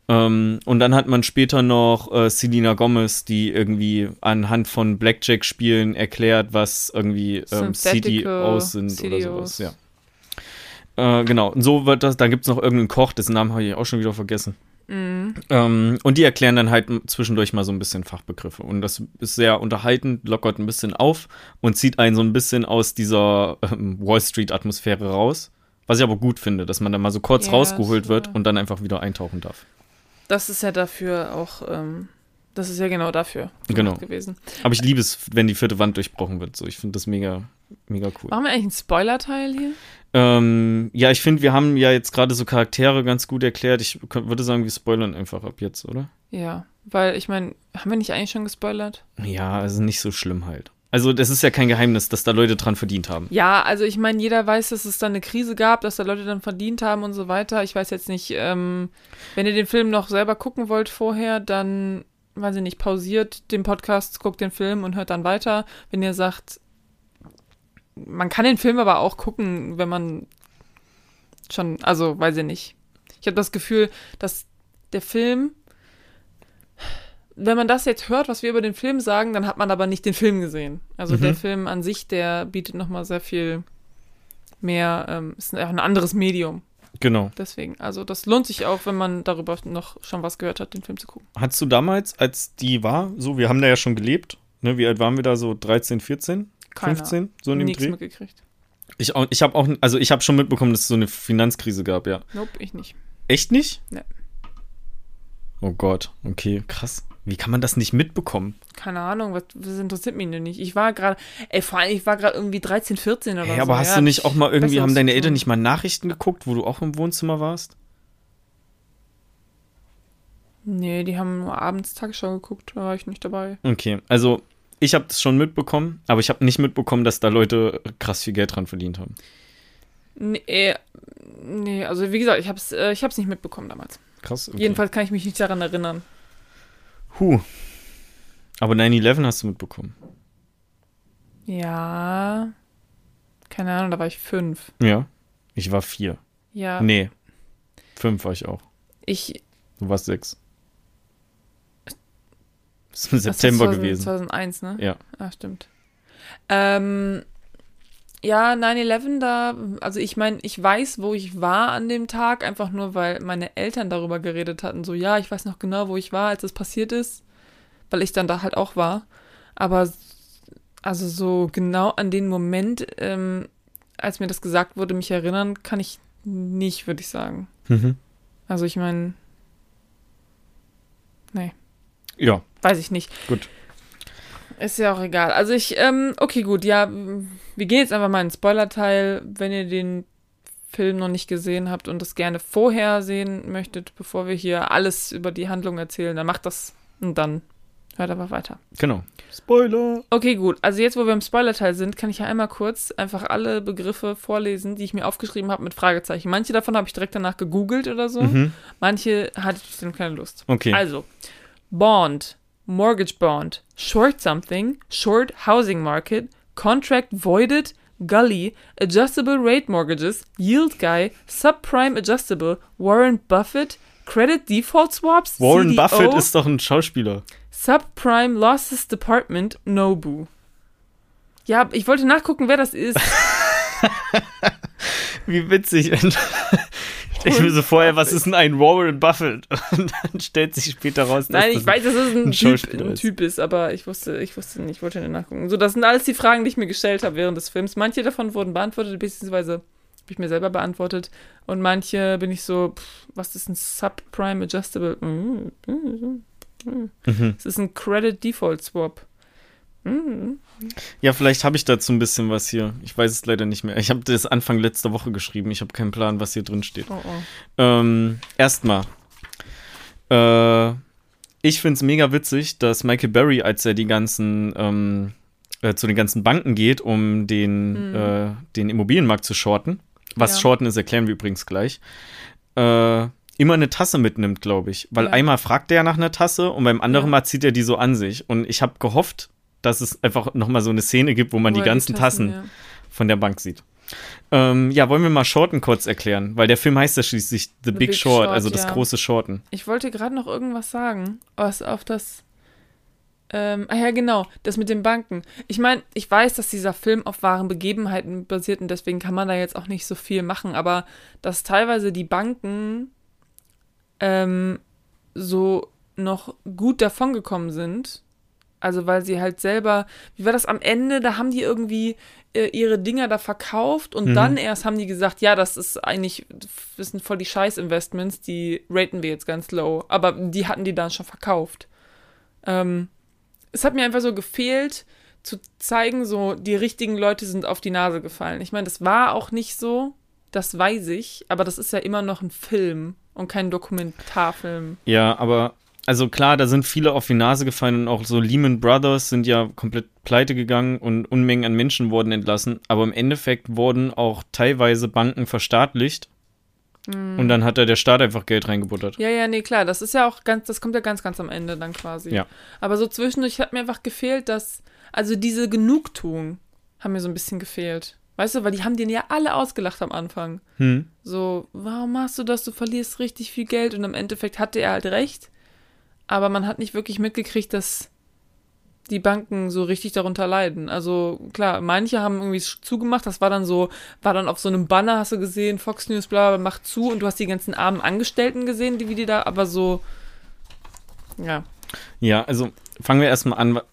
Speaker 2: Ähm, und dann hat man später noch äh, Selena Gomez, die irgendwie anhand von Blackjack-Spielen erklärt, was irgendwie ähm, CDOs sind oder
Speaker 1: CDOs.
Speaker 2: sowas, ja. Äh, genau, und so wird das, da gibt es noch irgendeinen Koch, dessen Namen habe ich auch schon wieder vergessen.
Speaker 1: Mhm.
Speaker 2: Ähm, und die erklären dann halt zwischendurch mal so ein bisschen Fachbegriffe. Und das ist sehr unterhaltend, lockert ein bisschen auf und zieht einen so ein bisschen aus dieser ähm, Wall Street-Atmosphäre raus. Was ich aber gut finde, dass man dann mal so kurz
Speaker 1: Ja,
Speaker 2: rausgeholt
Speaker 1: das,
Speaker 2: wird und dann einfach wieder eintauchen darf.
Speaker 1: Das ist ja dafür auch, ähm, das ist ja genau dafür
Speaker 2: Genau.
Speaker 1: gewesen.
Speaker 2: Aber ich liebe es, wenn die vierte Wand durchbrochen wird. So, ich finde das mega, mega cool.
Speaker 1: Machen wir eigentlich einen Spoiler-Teil hier?
Speaker 2: Ähm, ja, ich finde, wir haben ja jetzt gerade so Charaktere ganz gut erklärt. Ich würde sagen, wir spoilern einfach ab jetzt, oder?
Speaker 1: Ja, weil ich meine, haben wir nicht eigentlich schon gespoilert?
Speaker 2: Ja, also nicht so schlimm halt. Also, das ist ja kein Geheimnis, dass da Leute dran verdient haben.
Speaker 1: Ja, also ich meine, jeder weiß, dass es dann eine Krise gab, dass da Leute dann verdient haben und so weiter. Ich weiß jetzt nicht, ähm, wenn ihr den Film noch selber gucken wollt vorher, dann, weiß ich nicht, pausiert den Podcast, guckt den Film und hört dann weiter. Wenn ihr sagt, man kann den Film aber auch gucken, wenn man schon, also weiß ich nicht. Ich habe das Gefühl, dass der Film, wenn man das jetzt hört, was wir über den Film sagen, dann hat man aber nicht den Film gesehen. Also
Speaker 2: Mhm.
Speaker 1: der Film an sich, der bietet nochmal sehr viel mehr, ähm, ist auch ein anderes Medium.
Speaker 2: Genau.
Speaker 1: Deswegen, also das lohnt sich auch, wenn man darüber noch schon was gehört hat, den Film zu gucken.
Speaker 2: Hattest du damals, als die war, so, wir haben da ja schon gelebt, ne, wie alt waren wir da, so 13, 14,
Speaker 1: Keiner.
Speaker 2: 15, so in dem
Speaker 1: Nichts
Speaker 2: Dreh?
Speaker 1: mitgekriegt.
Speaker 2: Ich, auch- ich habe auch, also ich habe schon mitbekommen, dass es so eine Finanzkrise gab, ja.
Speaker 1: Nope, ich nicht.
Speaker 2: Echt nicht?
Speaker 1: Nee.
Speaker 2: Oh Gott, okay, krass. Wie kann man das nicht mitbekommen?
Speaker 1: Keine Ahnung, was, das interessiert mich denn nicht. Ich war gerade, ey, vor allem, ich war gerade irgendwie 13, 14 oder
Speaker 2: Hey,
Speaker 1: so.
Speaker 2: aber hast
Speaker 1: ja,
Speaker 2: du nicht
Speaker 1: ich-
Speaker 2: auch mal irgendwie, haben deine Eltern nicht mal Nachrichten geguckt, wo du auch im Wohnzimmer warst?
Speaker 1: Nee, die haben nur abends Tagesschau geguckt, da war ich nicht dabei.
Speaker 2: Okay, also ich habe das schon mitbekommen, aber ich habe nicht mitbekommen, dass da Leute krass viel Geld dran verdient haben.
Speaker 1: Nee, äh, nee also wie gesagt, ich hab's, äh, ich hab's nicht mitbekommen damals.
Speaker 2: Krass. Okay.
Speaker 1: Jedenfalls kann ich mich nicht daran erinnern.
Speaker 2: Huh. Aber 9-11 hast du mitbekommen.
Speaker 1: Ja. Keine Ahnung, da war ich fünf.
Speaker 2: Ja. Ich war vier.
Speaker 1: Ja.
Speaker 2: Nee. Fünf war ich auch.
Speaker 1: Ich.
Speaker 2: Du warst sechs. Das ist im
Speaker 1: ist das,
Speaker 2: September
Speaker 1: 2000,
Speaker 2: gewesen.
Speaker 1: 2001, ne?
Speaker 2: Ja.
Speaker 1: Ah, stimmt. Ähm, ja, 9-11, da, also ich meine, ich weiß, wo ich war an dem Tag, einfach nur, weil meine Eltern darüber geredet hatten. So, ja, ich weiß noch genau, wo ich war, als es passiert ist, weil ich dann da halt auch war. Aber, also so genau an den Moment, ähm, als mir das gesagt wurde, mich erinnern, kann ich nicht, würde ich sagen.
Speaker 2: Mhm.
Speaker 1: Also ich meine,
Speaker 2: Ja,
Speaker 1: weiß ich nicht.
Speaker 2: gut.
Speaker 1: Ist ja auch egal. Also ich, ähm, okay, gut, ja, wir gehen jetzt einfach mal in den Spoiler-Teil. Wenn ihr den Film noch nicht gesehen habt und das gerne vorher sehen möchtet, bevor wir hier alles über die Handlung erzählen, dann macht das und dann hört aber weiter.
Speaker 2: Genau. Spoiler.
Speaker 1: Okay, gut. Also jetzt, wo wir im Spoiler-Teil sind, kann ich ja einmal kurz einfach alle Begriffe vorlesen, die ich mir aufgeschrieben habe mit Fragezeichen. Manche davon habe ich direkt danach gegoogelt oder so.
Speaker 2: Mhm.
Speaker 1: Manche hatte ich dann keine Lust.
Speaker 2: Okay.
Speaker 1: Also, Bond, Mortgage Bond, Short Something, Short Housing Market, Contract Voided, Gully, Adjustable Rate Mortgages, Yield Guy, Subprime Adjustable, Warren Buffett, Credit Default Swaps,
Speaker 2: Warren
Speaker 1: CDO,
Speaker 2: Buffett ist doch ein Schauspieler.
Speaker 1: Subprime Losses Department, Nobu. Ja, ich wollte nachgucken, wer das ist.
Speaker 2: Wie witzig. Stell ich mir so vorher, was ist denn ein Warren Buffett? Und dann stellt sich später raus, dass
Speaker 1: Nein,
Speaker 2: das
Speaker 1: ich weiß, dass es ein,
Speaker 2: ein
Speaker 1: typ, ein
Speaker 2: ist.
Speaker 1: typ ist, aber ich wusste, ich wusste nicht, ich wollte nicht nachgucken. So, das sind alles die Fragen, die ich mir gestellt habe während des Films. Manche davon wurden beantwortet, beziehungsweise habe ich mir selber beantwortet. Und manche bin ich so, pff, was ist ein Subprime Adjustable? Mhm. Es ist ein Credit Default Swap. Mhm.
Speaker 2: Ja, vielleicht habe ich dazu ein bisschen was hier. Ich weiß es leider nicht mehr. Ich habe das Anfang letzter Woche geschrieben. Ich habe keinen Plan, was hier drin steht.
Speaker 1: Oh, oh.
Speaker 2: Ähm, erstmal. Äh, ich finde es mega witzig, dass Michael Berry, als er die ganzen ähm, äh, zu den ganzen Banken geht, um den, äh, den Immobilienmarkt zu shorten. Was
Speaker 1: Ja.
Speaker 2: shorten ist, erklären wir übrigens gleich. Äh, immer eine Tasse mitnimmt, glaube ich. Weil
Speaker 1: Ja.
Speaker 2: einmal fragt er nach einer Tasse und beim anderen
Speaker 1: Ja.
Speaker 2: Mal zieht er die so an sich. Und ich habe gehofft, dass es einfach nochmal so eine Szene gibt, wo man die
Speaker 1: Wo er
Speaker 2: ganzen Tassen
Speaker 1: ja.
Speaker 2: von der Bank sieht. Ähm, ja, wollen wir mal Shorten kurz erklären, weil der Film heißt ja schließlich The, Big,
Speaker 1: Big
Speaker 2: Short,
Speaker 1: Short,
Speaker 2: also das
Speaker 1: ja.
Speaker 2: große Shorten.
Speaker 1: Ich wollte gerade noch irgendwas sagen, was auf das. Ähm, ah ja, genau, das mit den Banken. Ich meine, ich weiß, dass dieser Film auf wahren Begebenheiten basiert und deswegen kann man da jetzt auch nicht so viel machen, aber dass teilweise die Banken ähm, so noch gut davongekommen sind. Also weil sie halt selber, wie war das am Ende? Da haben die irgendwie äh, ihre Dinger da verkauft und
Speaker 2: Mhm.
Speaker 1: dann erst haben die gesagt, ja, das ist eigentlich, das sind voll die Scheiß-Investments, die raten wir jetzt ganz low. Aber die hatten die dann schon verkauft. Ähm, es hat mir einfach so gefehlt, zu zeigen, so die richtigen Leute sind auf die Nase gefallen. Ich meine, das war auch nicht so, das weiß ich, aber das ist ja immer noch ein Film und kein Dokumentarfilm.
Speaker 2: Ja, aber also klar, da sind viele auf die Nase gefallen und auch so Lehman Brothers sind ja komplett pleite gegangen und Unmengen an Menschen wurden entlassen. Aber im Endeffekt wurden auch teilweise Banken verstaatlicht
Speaker 1: Hm.
Speaker 2: und dann hat da der Staat einfach Geld reingebuttert.
Speaker 1: Ja, ja, nee, klar, das ist ja auch ganz, das kommt ja ganz, ganz am Ende dann quasi.
Speaker 2: Ja.
Speaker 1: Aber so zwischendurch hat mir einfach gefehlt, dass, also diese Genugtuung haben mir so ein bisschen gefehlt. Weißt du, weil die haben den ja alle ausgelacht am Anfang.
Speaker 2: Hm.
Speaker 1: So, warum machst du das? Du verlierst richtig viel Geld und im Endeffekt hatte er halt recht. Aber man hat nicht wirklich mitgekriegt, dass die Banken so richtig darunter leiden. Also klar, manche haben irgendwie zugemacht, das war dann so, war dann auf so einem Banner, hast du gesehen, Fox News, bla, bla, macht zu und du hast die ganzen armen Angestellten gesehen, die wie die da, aber so, ja.
Speaker 2: Ja, also fangen wir erstmal an. wa-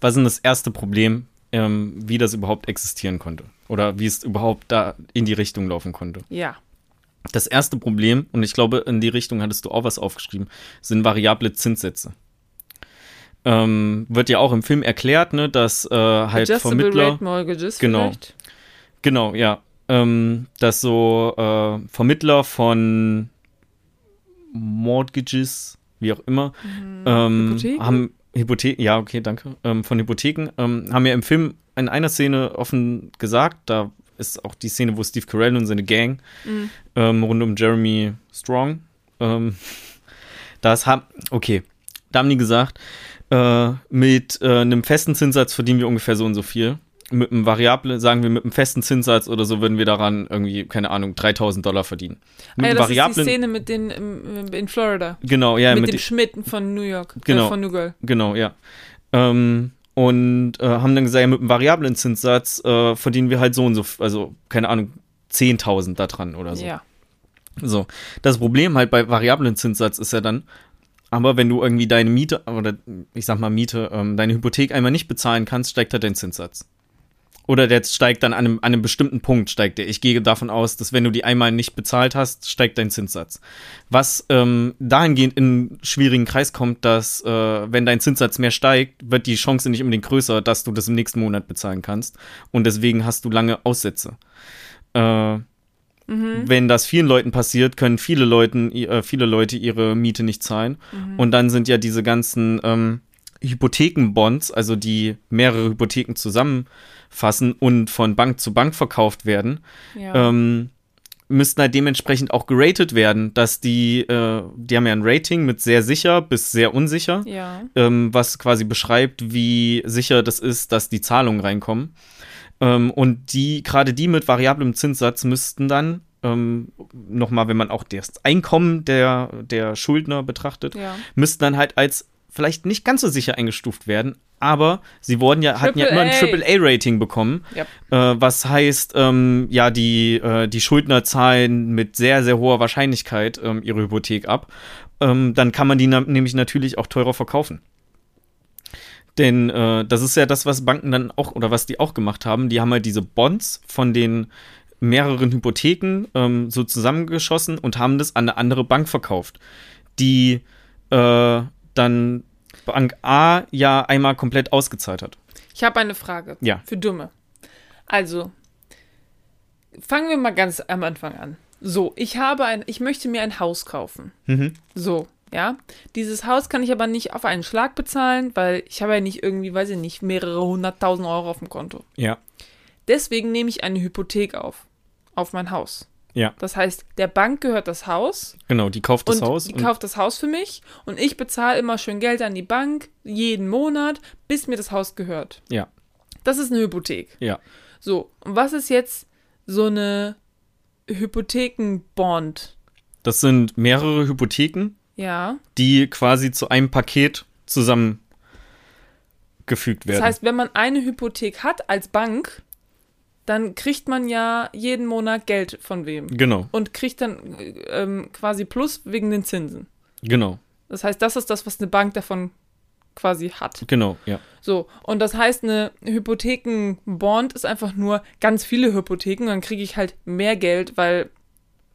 Speaker 2: Was ist denn das erste Problem, ähm, wie das überhaupt existieren konnte? Oder wie es überhaupt da in die Richtung laufen konnte?
Speaker 1: Ja.
Speaker 2: Das erste Problem, und ich glaube, in die Richtung hattest du auch was aufgeschrieben, sind variable Zinssätze. Ähm, wird ja auch im Film erklärt, ne, dass äh, halt
Speaker 1: Adjustable
Speaker 2: Vermittler.
Speaker 1: Rate Mortgages
Speaker 2: Genau.
Speaker 1: vielleicht.
Speaker 2: Genau, ja. Ähm, dass so äh, Vermittler von Mortgages, wie auch immer, ähm,
Speaker 1: Hypotheken?
Speaker 2: haben Hypotheken, ja, okay, danke, ähm, von Hypotheken, ähm, haben ja im Film in einer Szene offen gesagt, da ist auch die Szene, wo Steve Carell und seine Gang
Speaker 1: Mhm.
Speaker 2: ähm, rund um Jeremy Strong, ähm, das haben, okay, da haben die gesagt, äh, mit äh, einem festen Zinssatz verdienen wir ungefähr so und so viel. Mit einem Variable, sagen wir mit einem festen Zinssatz oder so, würden wir daran irgendwie, keine Ahnung, 3000 Dollar verdienen. Mit
Speaker 1: Ah, ja, das ist die
Speaker 2: variablen,
Speaker 1: Szene mit den ähm, in Florida.
Speaker 2: genau, ja,
Speaker 1: mit,
Speaker 2: mit,
Speaker 1: dem Schmidt von New York.
Speaker 2: Genau.
Speaker 1: Äh, von New Girl.
Speaker 2: Genau, ja. Ähm, und äh, haben dann gesagt, ja, mit einem variablen Zinssatz äh, verdienen wir halt so und so, also keine Ahnung, 10.000 da dran oder so.
Speaker 1: Ja.
Speaker 2: So. Das Problem halt bei variablen Zinssatz ist ja dann, aber wenn du irgendwie deine Miete oder ich sag mal Miete, ähm, deine Hypothek einmal nicht bezahlen kannst, steigt halt dein Zinssatz. Oder der steigt dann an einem, an einem bestimmten Punkt, steigt der. Ich gehe davon aus, dass wenn du die einmal nicht bezahlt hast, steigt dein Zinssatz. Was ähm, dahingehend in einen schwierigen Kreis kommt, dass äh, wenn dein Zinssatz mehr steigt, wird die Chance nicht unbedingt größer, dass du das im nächsten Monat bezahlen kannst. Und deswegen hast du lange Aussätze. Äh, wenn das vielen Leuten passiert, können viele, Leuten, äh, viele Leute ihre Miete nicht zahlen. Und dann sind ja diese ganzen ähm, Hypothekenbonds, also die mehrere Hypotheken zusammenfassen und von Bank zu Bank verkauft werden,
Speaker 1: Ja.
Speaker 2: ähm, müssten halt dementsprechend auch geratet werden, dass die, äh, die haben ja ein Rating mit sehr sicher bis sehr unsicher
Speaker 1: ja.
Speaker 2: ähm, was quasi beschreibt, wie sicher das ist, dass die Zahlungen reinkommen. Ähm, und die, gerade die mit variablem Zinssatz müssten dann ähm, nochmal, wenn man auch das Einkommen der, der Schuldner betrachtet,
Speaker 1: Ja.
Speaker 2: müssten dann halt als vielleicht nicht ganz so sicher eingestuft werden, aber sie wurden ja, hatten ja immer ein. AAA-Rating bekommen,
Speaker 1: Yep.
Speaker 2: äh, was heißt, ähm, ja, die, äh, die Schuldner zahlen mit sehr, sehr hoher Wahrscheinlichkeit ähm, ihre Hypothek ab. Ähm, dann kann man die na nämlich natürlich auch teurer verkaufen. Denn äh, das ist ja das, was Banken dann auch, oder was die auch gemacht haben. Die haben halt diese Bonds von den mehreren Hypotheken ähm, so zusammengeschossen und haben das an eine andere Bank verkauft, die äh, dann Bank A ja einmal komplett ausgezahlt hat.
Speaker 1: Ich habe eine Frage.
Speaker 2: Ja.
Speaker 1: Für Dumme. Also, fangen wir mal ganz am Anfang an. So, ich habe ein, ich möchte mir ein Haus kaufen.
Speaker 2: Mhm.
Speaker 1: So, ja. Dieses Haus kann ich aber nicht auf einen Schlag bezahlen, weil ich habe ja nicht irgendwie, weiß ich nicht, mehrere hunderttausend Euro auf dem Konto.
Speaker 2: Ja,
Speaker 1: Deswegen nehme ich eine Hypothek auf. Auf mein Haus.
Speaker 2: Ja,
Speaker 1: Das heißt, der Bank gehört das Haus
Speaker 2: genau. Die kauft das
Speaker 1: und
Speaker 2: Haus.
Speaker 1: die kauft das Haus für mich und ich bezahle immer schön Geld an die Bank jeden Monat, bis mir das Haus gehört.
Speaker 2: ja,
Speaker 1: Das ist eine Hypothek.
Speaker 2: ja.
Speaker 1: So, und was ist jetzt so eine Hypothekenbond?
Speaker 2: Das sind mehrere Hypotheken,
Speaker 1: Ja.
Speaker 2: die quasi zu einem Paket zusammengefügt werden.
Speaker 1: Das heißt, wenn man eine Hypothek hat als Bank, dann kriegt man ja jeden Monat Geld von wem.
Speaker 2: genau,
Speaker 1: Und kriegt dann äh, ähm, quasi Plus wegen den Zinsen.
Speaker 2: genau,
Speaker 1: Das heißt, das ist das, was eine Bank davon quasi hat.
Speaker 2: genau, ja.
Speaker 1: So, und das heißt, eine Hypothekenbond ist einfach nur ganz viele Hypotheken, dann kriege ich halt mehr Geld, weil,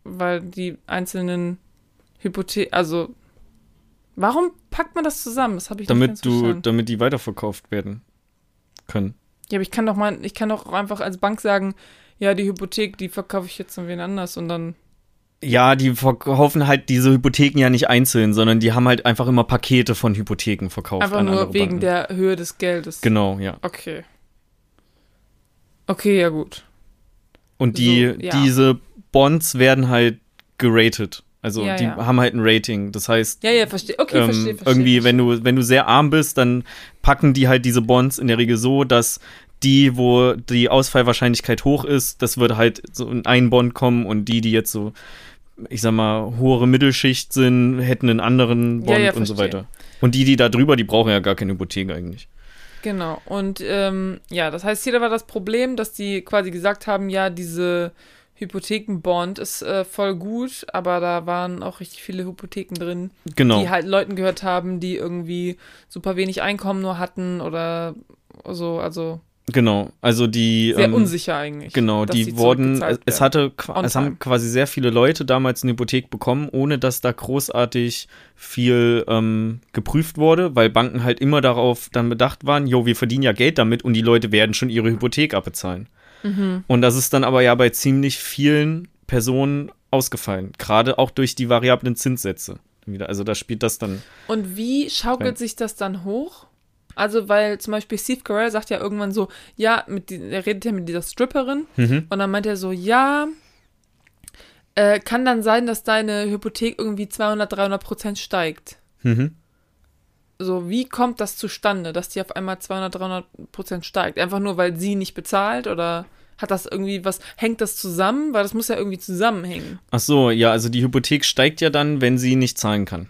Speaker 1: weil die einzelnen Hypotheken, also warum packt man das zusammen? Das habe ich nicht
Speaker 2: Damit
Speaker 1: ganz
Speaker 2: du,
Speaker 1: verstanden.
Speaker 2: damit die weiterverkauft werden können.
Speaker 1: Ja, aber ich kann doch mal, ich kann doch auch einfach als Bank sagen, ja, die Hypothek, die verkaufe ich jetzt an wen anders und dann.
Speaker 2: Ja, die verkaufen halt diese Hypotheken ja nicht einzeln, sondern die haben halt einfach immer Pakete von Hypotheken verkauft.
Speaker 1: Einfach nur wegen
Speaker 2: Banken.
Speaker 1: der Höhe des Geldes.
Speaker 2: Genau, ja.
Speaker 1: Okay. Okay, ja gut.
Speaker 2: Und die,
Speaker 1: So, ja.
Speaker 2: diese Bonds werden halt geratet. Also
Speaker 1: Ja,
Speaker 2: die
Speaker 1: ja.
Speaker 2: haben halt ein Rating. Das heißt,
Speaker 1: Ja, ja, verstehe. Okay,
Speaker 2: ähm,
Speaker 1: verstehe, verstehe.
Speaker 2: irgendwie, wenn du, wenn du sehr arm bist, dann packen die halt diese Bonds in der Regel so, dass die, wo die Ausfallwahrscheinlichkeit hoch ist, das würde halt so in einen Bond kommen und die, die jetzt so, ich sag mal, hohere Mittelschicht sind, hätten einen anderen Bond
Speaker 1: ja,
Speaker 2: und so
Speaker 1: verstehe.
Speaker 2: weiter. Und die, die da drüber, die brauchen ja gar keine Hypothek eigentlich.
Speaker 1: Genau. Und ähm, ja, das heißt, hier war das Problem, dass die quasi gesagt haben, ja, diese Hypothekenbond ist äh, voll gut, aber da waren auch richtig viele Hypotheken drin,
Speaker 2: Genau.
Speaker 1: die halt Leuten gehört haben, die irgendwie super wenig Einkommen nur hatten oder so, also
Speaker 2: Genau. Also die.
Speaker 1: sehr
Speaker 2: ähm,
Speaker 1: unsicher eigentlich.
Speaker 2: Genau, die
Speaker 1: sie
Speaker 2: wurden, es, hatte, es haben quasi sehr viele Leute damals eine Hypothek bekommen, ohne dass da großartig viel ähm, geprüft wurde, weil Banken halt immer darauf dann bedacht waren, jo, wir verdienen ja Geld damit und die Leute werden schon ihre Hypothek abbezahlen.
Speaker 1: Mhm.
Speaker 2: Und das ist dann aber ja bei ziemlich vielen Personen ausgefallen, gerade auch durch die variablen Zinssätze. Wieder. Also da spielt das dann.
Speaker 1: Und wie schaukelt
Speaker 2: Nein.
Speaker 1: sich das dann hoch? Also, weil zum Beispiel Steve Carell sagt ja irgendwann so, ja, mit die, er redet ja mit dieser Stripperin
Speaker 2: Mhm.
Speaker 1: und dann meint er so, ja, äh, kann dann sein, dass deine Hypothek irgendwie 200, 300 Prozent steigt.
Speaker 2: Mhm.
Speaker 1: So, wie kommt das zustande, dass die auf einmal 200, 300 Prozent steigt? Einfach nur, weil sie nicht bezahlt oder hat das irgendwie was, hängt das zusammen? Weil das muss ja irgendwie zusammenhängen.
Speaker 2: Ach so, ja, also die Hypothek steigt ja dann, wenn sie nicht zahlen kann.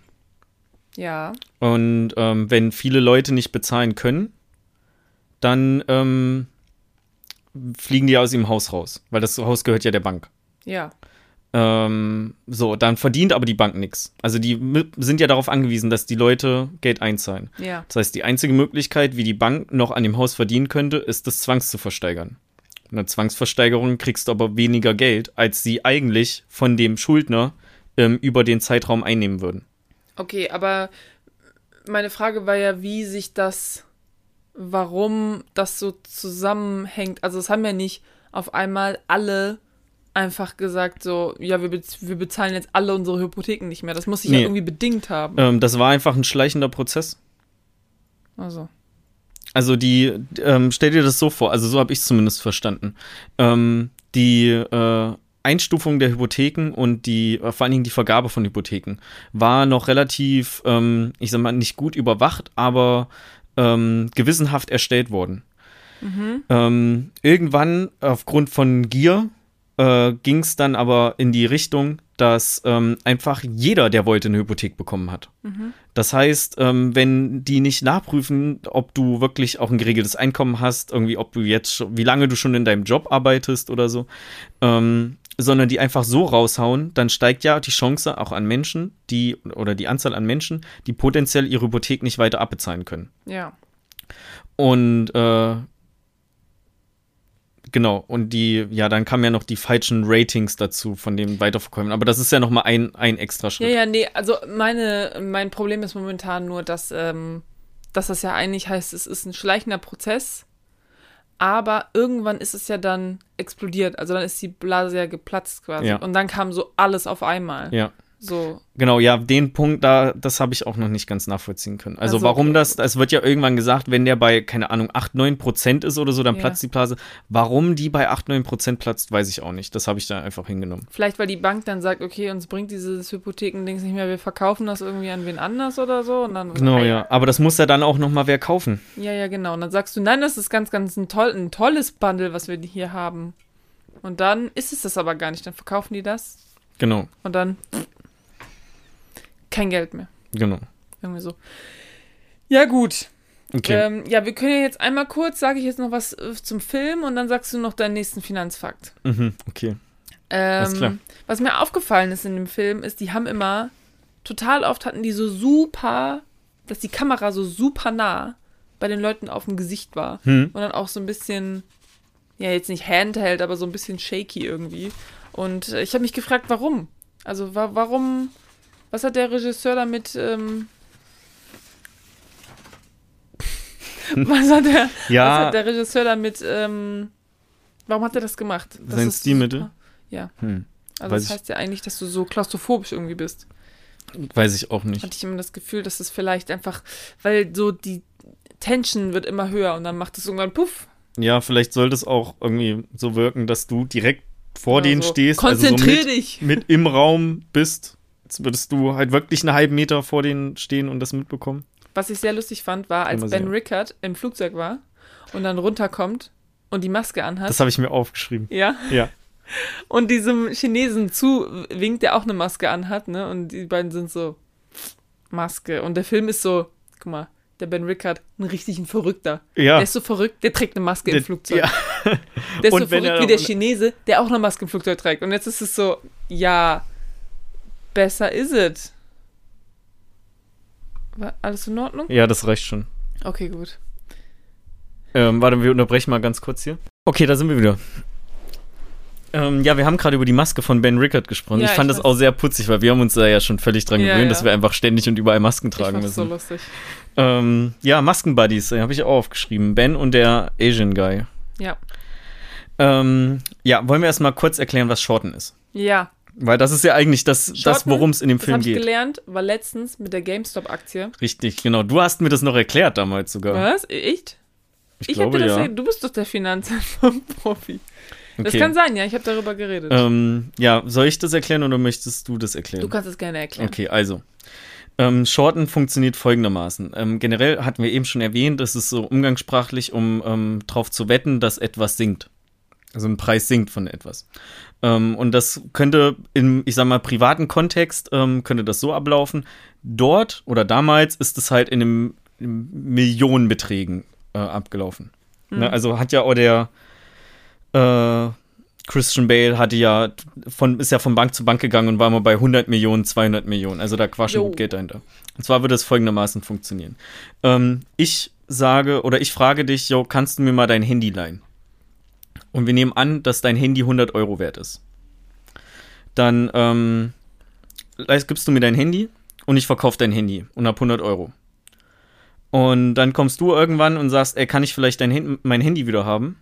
Speaker 1: Ja.
Speaker 2: Und ähm, wenn viele Leute nicht bezahlen können, dann ähm, fliegen die aus ihrem Haus raus, weil das Haus gehört ja der Bank.
Speaker 1: Ja.
Speaker 2: Ähm, so, dann verdient aber die Bank nichts. Also die sind ja darauf angewiesen, dass die Leute Geld einzahlen.
Speaker 1: Ja.
Speaker 2: Das heißt, die einzige Möglichkeit, wie die Bank noch an dem Haus verdienen könnte, ist das Zwangs zu versteigern. In der Zwangsversteigerung kriegst du aber weniger Geld, als sie eigentlich von dem Schuldner ähm, über den Zeitraum einnehmen würden.
Speaker 1: Okay, aber meine Frage war ja, wie sich das, warum das so zusammenhängt. Also es haben ja nicht auf einmal alle einfach gesagt so, ja, wir, bez wir bezahlen jetzt alle unsere Hypotheken nicht mehr. Das muss sich
Speaker 2: Nee.
Speaker 1: ja irgendwie bedingt haben.
Speaker 2: Ähm, das war einfach ein schleichender Prozess.
Speaker 1: Also.
Speaker 2: Also die, ähm, stell dir das so vor, also so habe ich es zumindest verstanden. Ähm, die äh, Einstufung der Hypotheken und die, äh, vor allen Dingen die Vergabe von Hypotheken, war noch relativ, ähm, ich sag mal, nicht gut überwacht, aber ähm, gewissenhaft erstellt worden. Ähm, irgendwann, aufgrund von Gier, äh, ging es dann aber in die Richtung, dass ähm, einfach jeder, der wollte, eine Hypothek bekommen hat. Das heißt, ähm, wenn die nicht nachprüfen, ob du wirklich auch ein geregeltes Einkommen hast, irgendwie, ob du jetzt, wie lange du schon in deinem Job arbeitest oder so, ähm, sondern die einfach so raushauen, dann steigt ja die Chance auch an Menschen, die oder die Anzahl an Menschen, die potenziell ihre Hypothek nicht weiter abbezahlen können.
Speaker 1: Ja.
Speaker 2: Und äh, genau. Und die, ja, dann kamen ja noch die falschen Ratings dazu von den Weiterverkäufen. Aber das ist ja nochmal ein, ein extra
Speaker 1: Ja,
Speaker 2: Schritt.
Speaker 1: ja, nee, also meine, mein Problem ist momentan nur, dass, ähm, dass das ja eigentlich heißt, es ist ein schleichender Prozess, aber irgendwann ist es ja dann explodiert. Also dann ist die Blase ja geplatzt quasi.
Speaker 2: Ja.
Speaker 1: Und dann kam so alles auf einmal.
Speaker 2: ja.
Speaker 1: So,
Speaker 2: Genau, ja, den Punkt da, das habe ich auch noch nicht ganz nachvollziehen können. Also,
Speaker 1: Also,
Speaker 2: warum
Speaker 1: okay,
Speaker 2: das, es wird ja irgendwann gesagt, wenn der bei, keine Ahnung, 8, 9 Prozent ist oder so, dann
Speaker 1: Ja.
Speaker 2: platzt die Blase. Warum die bei 8, 9 Prozent platzt, weiß ich auch nicht. Das habe ich da einfach hingenommen.
Speaker 1: vielleicht weil die Bank dann sagt, okay, uns bringt dieses Hypothekendings nicht mehr, wir verkaufen das irgendwie an wen anders oder so. Und dann,
Speaker 2: Genau, ja. Aber das muss ja dann auch noch mal wer kaufen.
Speaker 1: Ja, ja, genau. Und dann sagst du, nein, das ist ganz, ganz ein, toll, ein tolles Bundle, was wir hier haben. Und dann ist es das aber gar nicht. Dann verkaufen die das
Speaker 2: Genau,
Speaker 1: und dann kein Geld mehr.
Speaker 2: genau.
Speaker 1: Irgendwie so. Ja, gut.
Speaker 2: Okay.
Speaker 1: Ähm, ja, wir können ja jetzt einmal kurz, sage ich jetzt noch was äh, zum Film und dann sagst du noch deinen nächsten Finanzfakt.
Speaker 2: Mhm, okay. Alles klar.
Speaker 1: Ähm, was mir aufgefallen ist in dem Film, ist, die haben immer, total oft hatten die so super, dass die Kamera so super nah bei den Leuten auf dem Gesicht war.
Speaker 2: Hm.
Speaker 1: Und dann auch so ein bisschen, ja, jetzt nicht handheld, aber so ein bisschen shaky irgendwie. Und äh, ich habe mich gefragt, warum? Also, wa warum, was hat der Regisseur damit, ähm, was hat der, was
Speaker 2: Ja,
Speaker 1: hat der Regisseur damit, ähm, warum hat er das gemacht? Das
Speaker 2: Sein Stilmittel?
Speaker 1: Ja.
Speaker 2: hm,
Speaker 1: Also
Speaker 2: Weiß
Speaker 1: das heißt ja eigentlich, dass du so klaustrophobisch irgendwie bist.
Speaker 2: weiß ich auch nicht.
Speaker 1: Hatte ich immer das Gefühl, dass es vielleicht einfach, weil so die Tension wird immer höher und dann macht es irgendwann puff.
Speaker 2: Ja, vielleicht sollte es auch irgendwie so wirken, dass du direkt vor denen
Speaker 1: so,
Speaker 2: stehst.
Speaker 1: Konzentrier
Speaker 2: also so
Speaker 1: dich.
Speaker 2: mit, mit im Raum bist. Jetzt würdest du halt wirklich einen halben Meter vor denen stehen und das mitbekommen.
Speaker 1: Was ich sehr lustig fand, war, als Ben. Rickard im Flugzeug war und dann runterkommt und die Maske anhat.
Speaker 2: Das habe ich mir aufgeschrieben.
Speaker 1: ja.
Speaker 2: Ja.
Speaker 1: Und diesem Chinesen zuwinkt, der auch eine Maske anhat, ne? Und die beiden sind so Maske. Und der Film ist so, guck mal, der Ben Rickard, ein richtig ein Verrückter.
Speaker 2: Ja.
Speaker 1: Der ist so verrückt, der trägt eine Maske im
Speaker 2: Der-
Speaker 1: Flugzeug.
Speaker 2: ja.
Speaker 1: Der ist
Speaker 2: Und
Speaker 1: so verrückt
Speaker 2: er-
Speaker 1: wie der Chinese, der auch eine Maske im Flugzeug trägt. Und jetzt ist es so, ja, besser ist es. War alles in Ordnung?
Speaker 2: Ja, das reicht schon.
Speaker 1: Okay, gut.
Speaker 2: Ähm, warte, wir unterbrechen mal ganz kurz hier. Okay, da sind wir wieder. Ähm, ja, wir haben gerade über die Maske von Ben Rickard gesprochen.
Speaker 1: Ja,
Speaker 2: ich fand
Speaker 1: ich
Speaker 2: das auch sehr putzig, weil wir haben uns da ja schon völlig dran
Speaker 1: Ja,
Speaker 2: gewöhnt,
Speaker 1: ja.
Speaker 2: dass wir einfach ständig und überall Masken
Speaker 1: Ich
Speaker 2: tragen
Speaker 1: so
Speaker 2: müssen.
Speaker 1: lustig.
Speaker 2: Ähm, ja, Maskenbuddies, äh, habe ich auch aufgeschrieben. Ben und der Asian Guy.
Speaker 1: Ja.
Speaker 2: Ähm, ja, wollen wir erstmal kurz erklären, was Shorten ist?
Speaker 1: Ja,
Speaker 2: Weil das ist ja eigentlich das, das worum es in dem
Speaker 1: das
Speaker 2: Film
Speaker 1: habe ich
Speaker 2: geht.
Speaker 1: gelernt, war letztens mit der GameStop-Aktie.
Speaker 2: Richtig, genau. Du hast mir das noch erklärt damals sogar.
Speaker 1: Was? Ich?
Speaker 2: Ich,
Speaker 1: Ich hab
Speaker 2: glaube
Speaker 1: dir das
Speaker 2: ja.
Speaker 1: Du bist doch der Finanzprofi. Das
Speaker 2: Okay.
Speaker 1: kann sein, ja. Ich habe darüber geredet.
Speaker 2: Ähm, ja, soll ich das erklären oder möchtest du das erklären?
Speaker 1: du kannst es gerne erklären.
Speaker 2: Okay, also. Ähm, Shorten funktioniert folgendermaßen. Ähm, generell hatten wir eben schon erwähnt, es ist so umgangssprachlich, um ähm, drauf zu wetten, dass etwas sinkt. Also ein Preis sinkt von etwas. Ähm, und das könnte im, ich sag mal, privaten Kontext, ähm, könnte das so ablaufen. Dort oder damals ist es halt in, einem, in Millionenbeträgen äh, abgelaufen. Ne? Also hat ja auch der äh, Christian Bale hatte ja von, ist ja von Bank zu Bank gegangen und war mal bei 100 Millionen, 200 Millionen. Also da
Speaker 1: Jo.
Speaker 2: gut Geld dahinter. Und zwar würde es folgendermaßen funktionieren. Ähm, ich sage oder ich frage dich, yo, kannst du mir mal dein Handy leihen? Und wir nehmen an, dass dein Handy 100 Euro wert ist. Dann ähm, gibst du mir dein Handy und ich verkaufe dein Handy und hab 100 Euro. Und dann kommst du irgendwann und sagst, ey, kann ich vielleicht dein mein Handy wieder haben?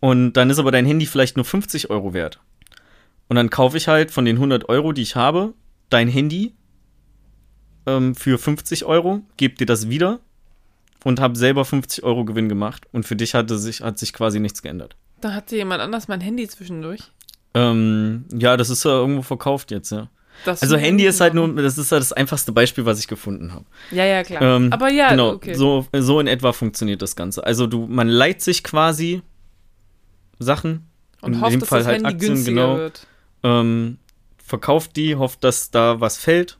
Speaker 2: Und dann ist aber dein Handy vielleicht nur 50 Euro wert. Und dann kaufe ich halt von den 100 Euro, die ich habe, dein Handy ähm, für 50 Euro, gebe dir das wieder und habe selber 50 Euro Gewinn gemacht. Und für dich hatte sich, hat sich quasi nichts geändert.
Speaker 1: Da hatte jemand anders mein Handy zwischendurch.
Speaker 2: Ähm, ja, das ist ja irgendwo verkauft jetzt, ja.
Speaker 1: Das
Speaker 2: Also Handy ist halt nur, das ist halt das einfachste Beispiel, was ich gefunden habe.
Speaker 1: Ja, ja, klar.
Speaker 2: Ähm,
Speaker 1: Aber ja,
Speaker 2: genau,
Speaker 1: okay.
Speaker 2: so, so in etwa funktioniert das Ganze. Also du, man leiht sich quasi Sachen,
Speaker 1: Und
Speaker 2: in
Speaker 1: hofft,
Speaker 2: dem
Speaker 1: dass
Speaker 2: Fall
Speaker 1: das
Speaker 2: halt
Speaker 1: Handy
Speaker 2: Aktien,
Speaker 1: günstiger
Speaker 2: genau.
Speaker 1: wird.
Speaker 2: ähm, verkauft die, hofft, dass da was fällt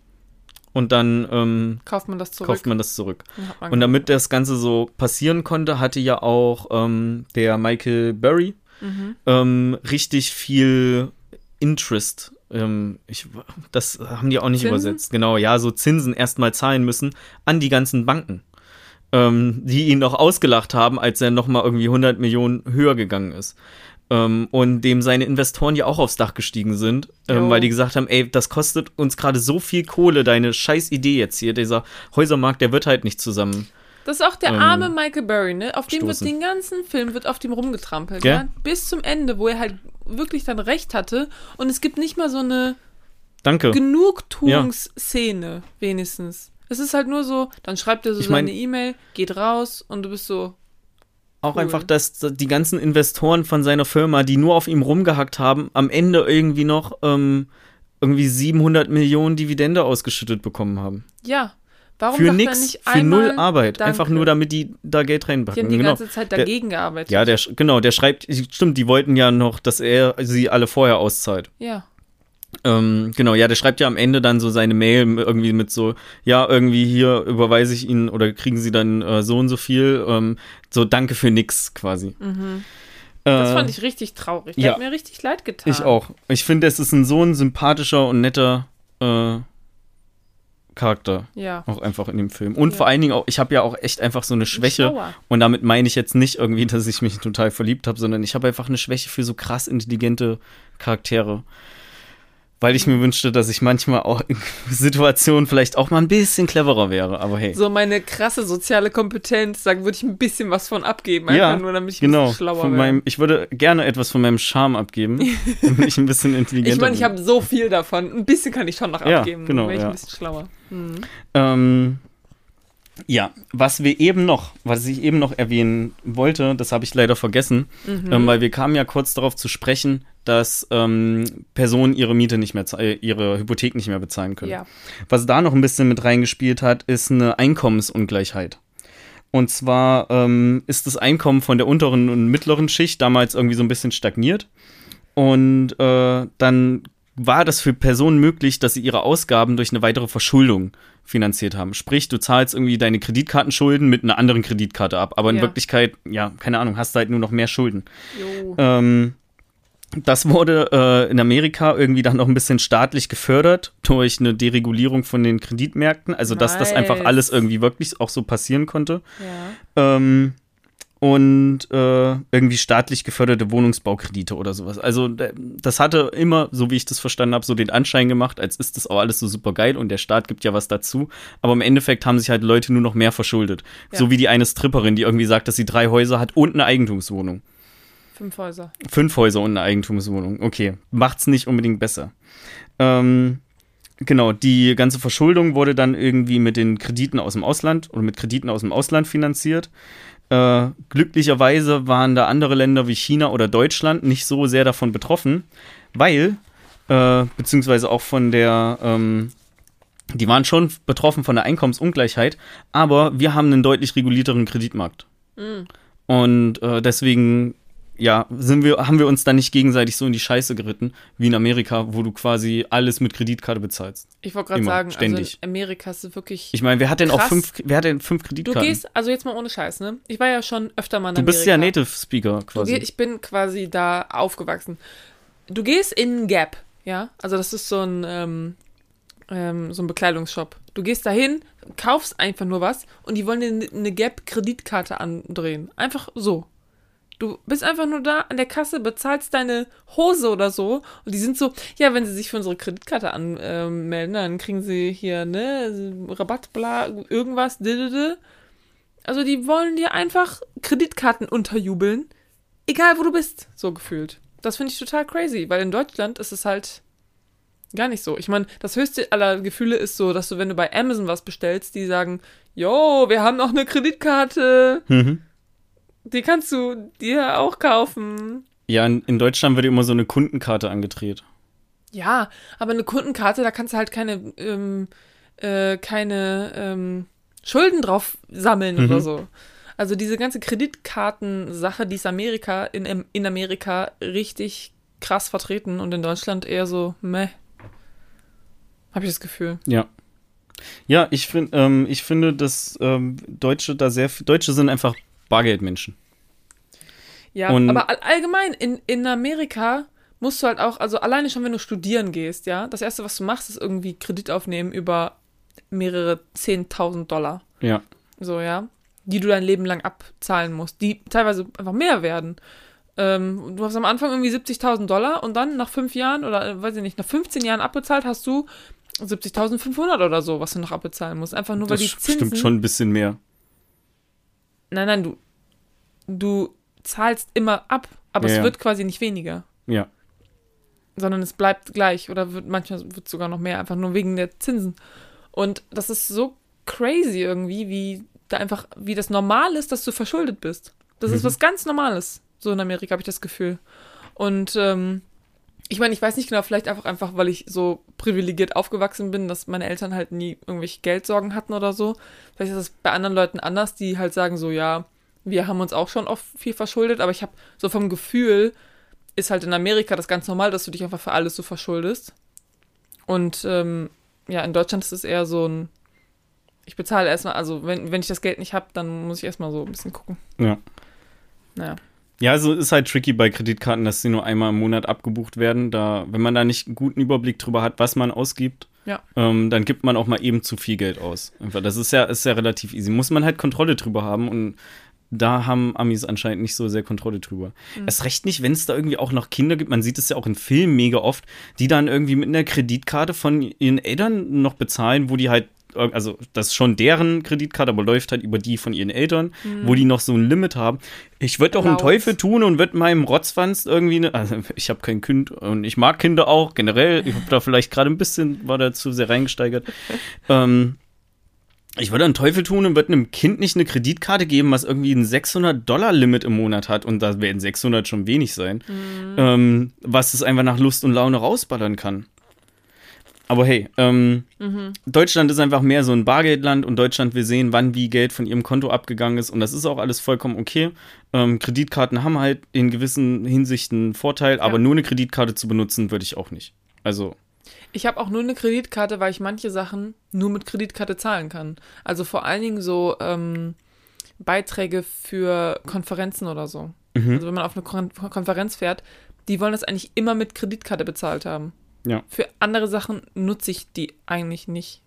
Speaker 2: und dann ähm,
Speaker 1: Kauft man das zurück.
Speaker 2: kauft man das zurück.
Speaker 1: Man
Speaker 2: Und damit das Ganze so passieren konnte, hatte ja auch ähm, der Michael Burry
Speaker 1: Mhm.
Speaker 2: ähm, richtig viel Interest. Ähm, ich, das haben die auch nicht
Speaker 1: Zinsen?
Speaker 2: übersetzt. Genau, ja, so Zinsen erstmal zahlen müssen an die ganzen Banken. ähm, die ihn noch ausgelacht haben, als er nochmal irgendwie 100 Millionen höher gegangen ist. Ähm, und dem seine Investoren ja auch aufs Dach gestiegen sind, ähm, weil die gesagt haben, ey, das kostet uns gerade so viel Kohle, deine scheiß Idee jetzt hier, dieser Häusermarkt, der wird halt nicht zusammen.
Speaker 1: Das ist auch der
Speaker 2: Ähm,
Speaker 1: arme Michael Burry, ne? Auf dem wird
Speaker 2: stoßen.
Speaker 1: den ganzen Film wird auf dem rumgetrampelt, ja? Bis zum Ende, wo er halt wirklich dann recht hatte. Und es gibt nicht mal so eine
Speaker 2: Danke.
Speaker 1: Genugtuungsszene, wenigstens. Es ist halt nur so, dann schreibt er so
Speaker 2: Ich mein-
Speaker 1: seine E-Mail, geht raus und du bist so,
Speaker 2: Auch
Speaker 1: Cool.
Speaker 2: einfach, dass die ganzen Investoren von seiner Firma, die nur auf ihm rumgehackt haben, am Ende irgendwie noch ähm, irgendwie 700 Millionen Dividende ausgeschüttet bekommen haben.
Speaker 1: ja. Warum
Speaker 2: für
Speaker 1: sagt er
Speaker 2: nix,
Speaker 1: nicht
Speaker 2: für null Arbeit.
Speaker 1: Danke.
Speaker 2: Einfach nur, damit die da Geld
Speaker 1: Die
Speaker 2: reinpacken.
Speaker 1: haben die
Speaker 2: genau.
Speaker 1: ganze Zeit
Speaker 2: Der-
Speaker 1: dagegen gearbeitet.
Speaker 2: Ja, der, genau, der schreibt, stimmt, die wollten ja noch, dass er sie alle vorher auszahlt.
Speaker 1: ja.
Speaker 2: Ähm, genau, ja, der schreibt ja am Ende dann so seine Mail irgendwie mit so, ja, irgendwie hier überweise ich Ihnen oder kriegen Sie dann äh, so und so viel, ähm, so danke für nix quasi.
Speaker 1: Mhm. Das
Speaker 2: Äh,
Speaker 1: fand ich richtig traurig. Der
Speaker 2: ja.
Speaker 1: hat mir richtig leid getan.
Speaker 2: Ich auch. Ich finde, es ist ein so ein sympathischer und netter äh, Charakter.
Speaker 1: Ja.
Speaker 2: Auch einfach in dem Film. Und
Speaker 1: Ja.
Speaker 2: vor allen Dingen auch, ich habe ja auch echt einfach so eine Schwäche.
Speaker 1: Schlauer.
Speaker 2: Und damit meine ich jetzt nicht irgendwie, dass ich mich total verliebt habe, sondern ich habe einfach eine Schwäche für so krass intelligente Charaktere. Weil ich mir wünschte, dass ich manchmal auch in Situationen vielleicht auch mal ein bisschen cleverer wäre. Aber hey.
Speaker 1: So meine krasse soziale Kompetenz, da würde ich ein bisschen was von abgeben, einfach
Speaker 2: ja,
Speaker 1: nur damit ich ein
Speaker 2: genau.
Speaker 1: bisschen schlauer werde.
Speaker 2: ich würde gerne etwas von meinem Charme abgeben, damit ich ein bisschen intelligenter
Speaker 1: Ich meine, ich habe so viel davon. Ein bisschen kann ich schon noch
Speaker 2: Ja,
Speaker 1: abgeben.
Speaker 2: genau,
Speaker 1: wäre ich
Speaker 2: ja.
Speaker 1: ein bisschen schlauer. Mhm.
Speaker 2: Ähm, ja, was wir eben noch, was ich eben noch erwähnen wollte, das habe ich leider vergessen,
Speaker 1: Mhm.
Speaker 2: ähm, weil wir kamen ja kurz darauf zu sprechen, dass ähm, Personen ihre Miete nicht mehr, äh, ihre Hypothek nicht mehr bezahlen können.
Speaker 1: Ja.
Speaker 2: Was da noch ein bisschen mit reingespielt hat, ist eine Einkommensungleichheit. Und zwar ähm, ist das Einkommen von der unteren und mittleren Schicht damals irgendwie so ein bisschen stagniert. Und äh, dann war das für Personen möglich, dass sie ihre Ausgaben durch eine weitere Verschuldung finanziert haben. Sprich, du zahlst irgendwie deine Kreditkartenschulden mit einer anderen Kreditkarte ab. Aber in
Speaker 1: Ja.
Speaker 2: Wirklichkeit, ja, keine Ahnung, hast du halt nur noch mehr Schulden. Ähm, das wurde äh, in Amerika irgendwie dann noch ein bisschen staatlich gefördert durch eine Deregulierung von den Kreditmärkten. Also, dass das einfach
Speaker 1: Nice.
Speaker 2: alles irgendwie wirklich auch so passieren konnte.
Speaker 1: Ja.
Speaker 2: Ähm, und äh, irgendwie staatlich geförderte Wohnungsbaukredite oder sowas. Also das hatte immer, so wie ich das verstanden habe, so den Anschein gemacht, als ist das auch alles so super geil und der Staat gibt ja was dazu. Aber im Endeffekt haben sich halt Leute nur noch mehr verschuldet.
Speaker 1: Ja.
Speaker 2: So wie die eine Stripperin, die irgendwie sagt, dass sie drei Häuser hat und eine Eigentumswohnung.
Speaker 1: Fünf Häuser.
Speaker 2: Fünf Häuser und eine Eigentumswohnung. Okay, macht's nicht unbedingt besser. Ähm, genau, die ganze Verschuldung wurde dann irgendwie mit den Krediten aus dem Ausland oder mit Krediten aus dem Ausland finanziert. Äh, glücklicherweise waren da andere Länder wie China oder Deutschland nicht so sehr davon betroffen, weil, äh, beziehungsweise auch von der, ähm, die waren schon betroffen von der Einkommensungleichheit, aber wir haben einen deutlich regulierteren Kreditmarkt.
Speaker 1: Mhm.
Speaker 2: Und äh, deswegen, ja, sind wir, haben wir uns dann nicht gegenseitig so in die Scheiße geritten, wie in Amerika, wo du quasi alles mit Kreditkarte bezahlst.
Speaker 1: Ich wollte gerade sagen,
Speaker 2: ständig.
Speaker 1: also in Amerika ist es wirklich.
Speaker 2: Ich meine, wer hat denn auch
Speaker 1: Krass.
Speaker 2: fünf, wer hat denn fünf
Speaker 1: du
Speaker 2: Kreditkarten?
Speaker 1: gehst, also jetzt mal ohne Scheiß, ne? Ich war ja schon öfter mal in
Speaker 2: Du bist ja
Speaker 1: Amerika.
Speaker 2: Native Speaker
Speaker 1: Du
Speaker 2: quasi.
Speaker 1: geh, ich bin quasi da aufgewachsen. Du gehst in Gap, ja? Also das ist so ein, ähm, ähm, so ein Bekleidungsshop. Du gehst dahin, kaufst einfach nur was und die wollen dir eine Gap-Kreditkarte andrehen. Einfach so. Du bist einfach nur da an der Kasse, bezahlst deine Hose oder so und die sind so, ja, wenn sie sich für unsere Kreditkarte anmelden, dann kriegen sie hier, ne, Rabatt, bla, irgendwas, didede. Also die wollen dir einfach Kreditkarten unterjubeln, egal wo du bist, so gefühlt. Das finde ich total crazy, weil in Deutschland ist es halt gar nicht so. Ich meine, das höchste aller Gefühle ist so, dass du, wenn du bei Amazon was bestellst, die sagen, yo, wir haben noch eine Kreditkarte,
Speaker 2: Mhm.
Speaker 1: Die kannst du dir auch kaufen.
Speaker 2: Ja, in, in Deutschland wird immer so eine Kundenkarte angedreht.
Speaker 1: Ja, aber eine Kundenkarte, da kannst du halt keine, ähm, äh, keine ähm, Schulden drauf sammeln
Speaker 2: Mhm.
Speaker 1: oder so. Also diese ganze Kreditkartensache, die ist Amerika, in, in Amerika richtig krass vertreten und in Deutschland eher so, meh. Hab ich das Gefühl.
Speaker 2: Ja. Ja, ich, find, ähm, ich finde, dass ähm, Deutsche da sehr, viel- Deutsche sind einfach Bargeldmenschen.
Speaker 1: Ja,
Speaker 2: Und-
Speaker 1: aber all, allgemein in, in Amerika musst du halt auch, also alleine schon, wenn du studieren gehst, ja, das erste, was du machst, ist irgendwie Kredit aufnehmen über mehrere 10.000 Dollar.
Speaker 2: Ja.
Speaker 1: So, ja. die du dein Leben lang abzahlen musst, die teilweise einfach mehr werden. Ähm, du hast am Anfang irgendwie 70.000 Dollar und dann nach fünf Jahren oder äh, weiß ich nicht, nach 15 Jahren abbezahlt hast du 70.500 oder so, was du noch abbezahlen musst. Einfach nur, weil
Speaker 2: Das
Speaker 1: die Zinsen...
Speaker 2: stimmt schon ein bisschen mehr.
Speaker 1: Nein, nein, du, du zahlst immer ab, aber
Speaker 2: Ja,
Speaker 1: es
Speaker 2: ja.
Speaker 1: wird quasi nicht weniger,
Speaker 2: Ja.
Speaker 1: sondern es bleibt gleich oder wird manchmal wird sogar noch mehr, einfach nur wegen der Zinsen. Und das ist so crazy irgendwie, wie da einfach, wie das normal ist, dass du verschuldet bist. Das ist
Speaker 2: Mhm.
Speaker 1: was ganz Normales. So in Amerika habe ich das Gefühl. Und ähm, ich meine, ich weiß nicht genau, vielleicht einfach einfach, weil ich so privilegiert aufgewachsen bin, dass meine Eltern halt nie irgendwelche Geldsorgen hatten oder so. Vielleicht ist das bei anderen Leuten anders, die halt sagen so, ja, wir haben uns auch schon oft viel verschuldet, aber ich habe so vom Gefühl, ist halt in Amerika das ganz normal, dass du dich einfach für alles so verschuldest. Und ähm, ja, in Deutschland ist es eher so ein, ich bezahle erstmal, also wenn, wenn ich das Geld nicht habe, dann muss ich erstmal so ein bisschen gucken.
Speaker 2: Ja.
Speaker 1: Naja.
Speaker 2: Ja, also ist halt tricky bei Kreditkarten, dass sie nur einmal im Monat abgebucht werden. Da, wenn man da nicht einen guten Überblick drüber hat, was man ausgibt,
Speaker 1: Ja.
Speaker 2: ähm, dann gibt man auch mal eben zu viel Geld aus. Einfach, das ist ja, ist ja relativ easy. Muss man halt Kontrolle drüber haben und da haben Amis anscheinend nicht so sehr Kontrolle drüber. Erst recht nicht, wenn es da irgendwie auch noch Kinder gibt. Man sieht es ja auch in Filmen mega oft, die dann irgendwie mit einer Kreditkarte von ihren Eltern noch bezahlen, wo die halt, also das ist schon deren Kreditkarte, aber läuft halt über die von ihren Eltern, wo die noch so ein Limit haben. Ich würde doch einen. Teufel tun und würde meinem Rotzwanz irgendwie, ne, also ich habe kein Kind und ich mag Kinder auch generell. Ich habe da vielleicht gerade ein bisschen, war da zu sehr reingesteigert. ähm, ich würde einen Teufel tun und würde einem Kind nicht eine Kreditkarte geben, was irgendwie ein 600-Dollar-Limit im Monat hat. Und da werden 600 schon wenig sein. Ähm, was es einfach nach Lust und Laune rausballern kann. Aber hey, ähm, Deutschland ist einfach mehr so ein Bargeldland und Deutschland will sehen, wann wie Geld von ihrem Konto abgegangen ist. Und das ist auch alles vollkommen okay. Ähm, Kreditkarten haben halt in gewissen Hinsichten einen Vorteil, aber nur eine Kreditkarte zu benutzen, würde ich auch nicht. Also,
Speaker 1: Ich habe auch nur eine Kreditkarte, weil ich manche Sachen nur mit Kreditkarte zahlen kann. Also vor allen Dingen so ähm, Beiträge für Konferenzen oder so.
Speaker 2: Mhm.
Speaker 1: Also wenn man auf eine Kon Konferenz fährt, die wollen das eigentlich immer mit Kreditkarte bezahlt haben.
Speaker 2: Ja.
Speaker 1: Für andere Sachen nutze ich die eigentlich nicht.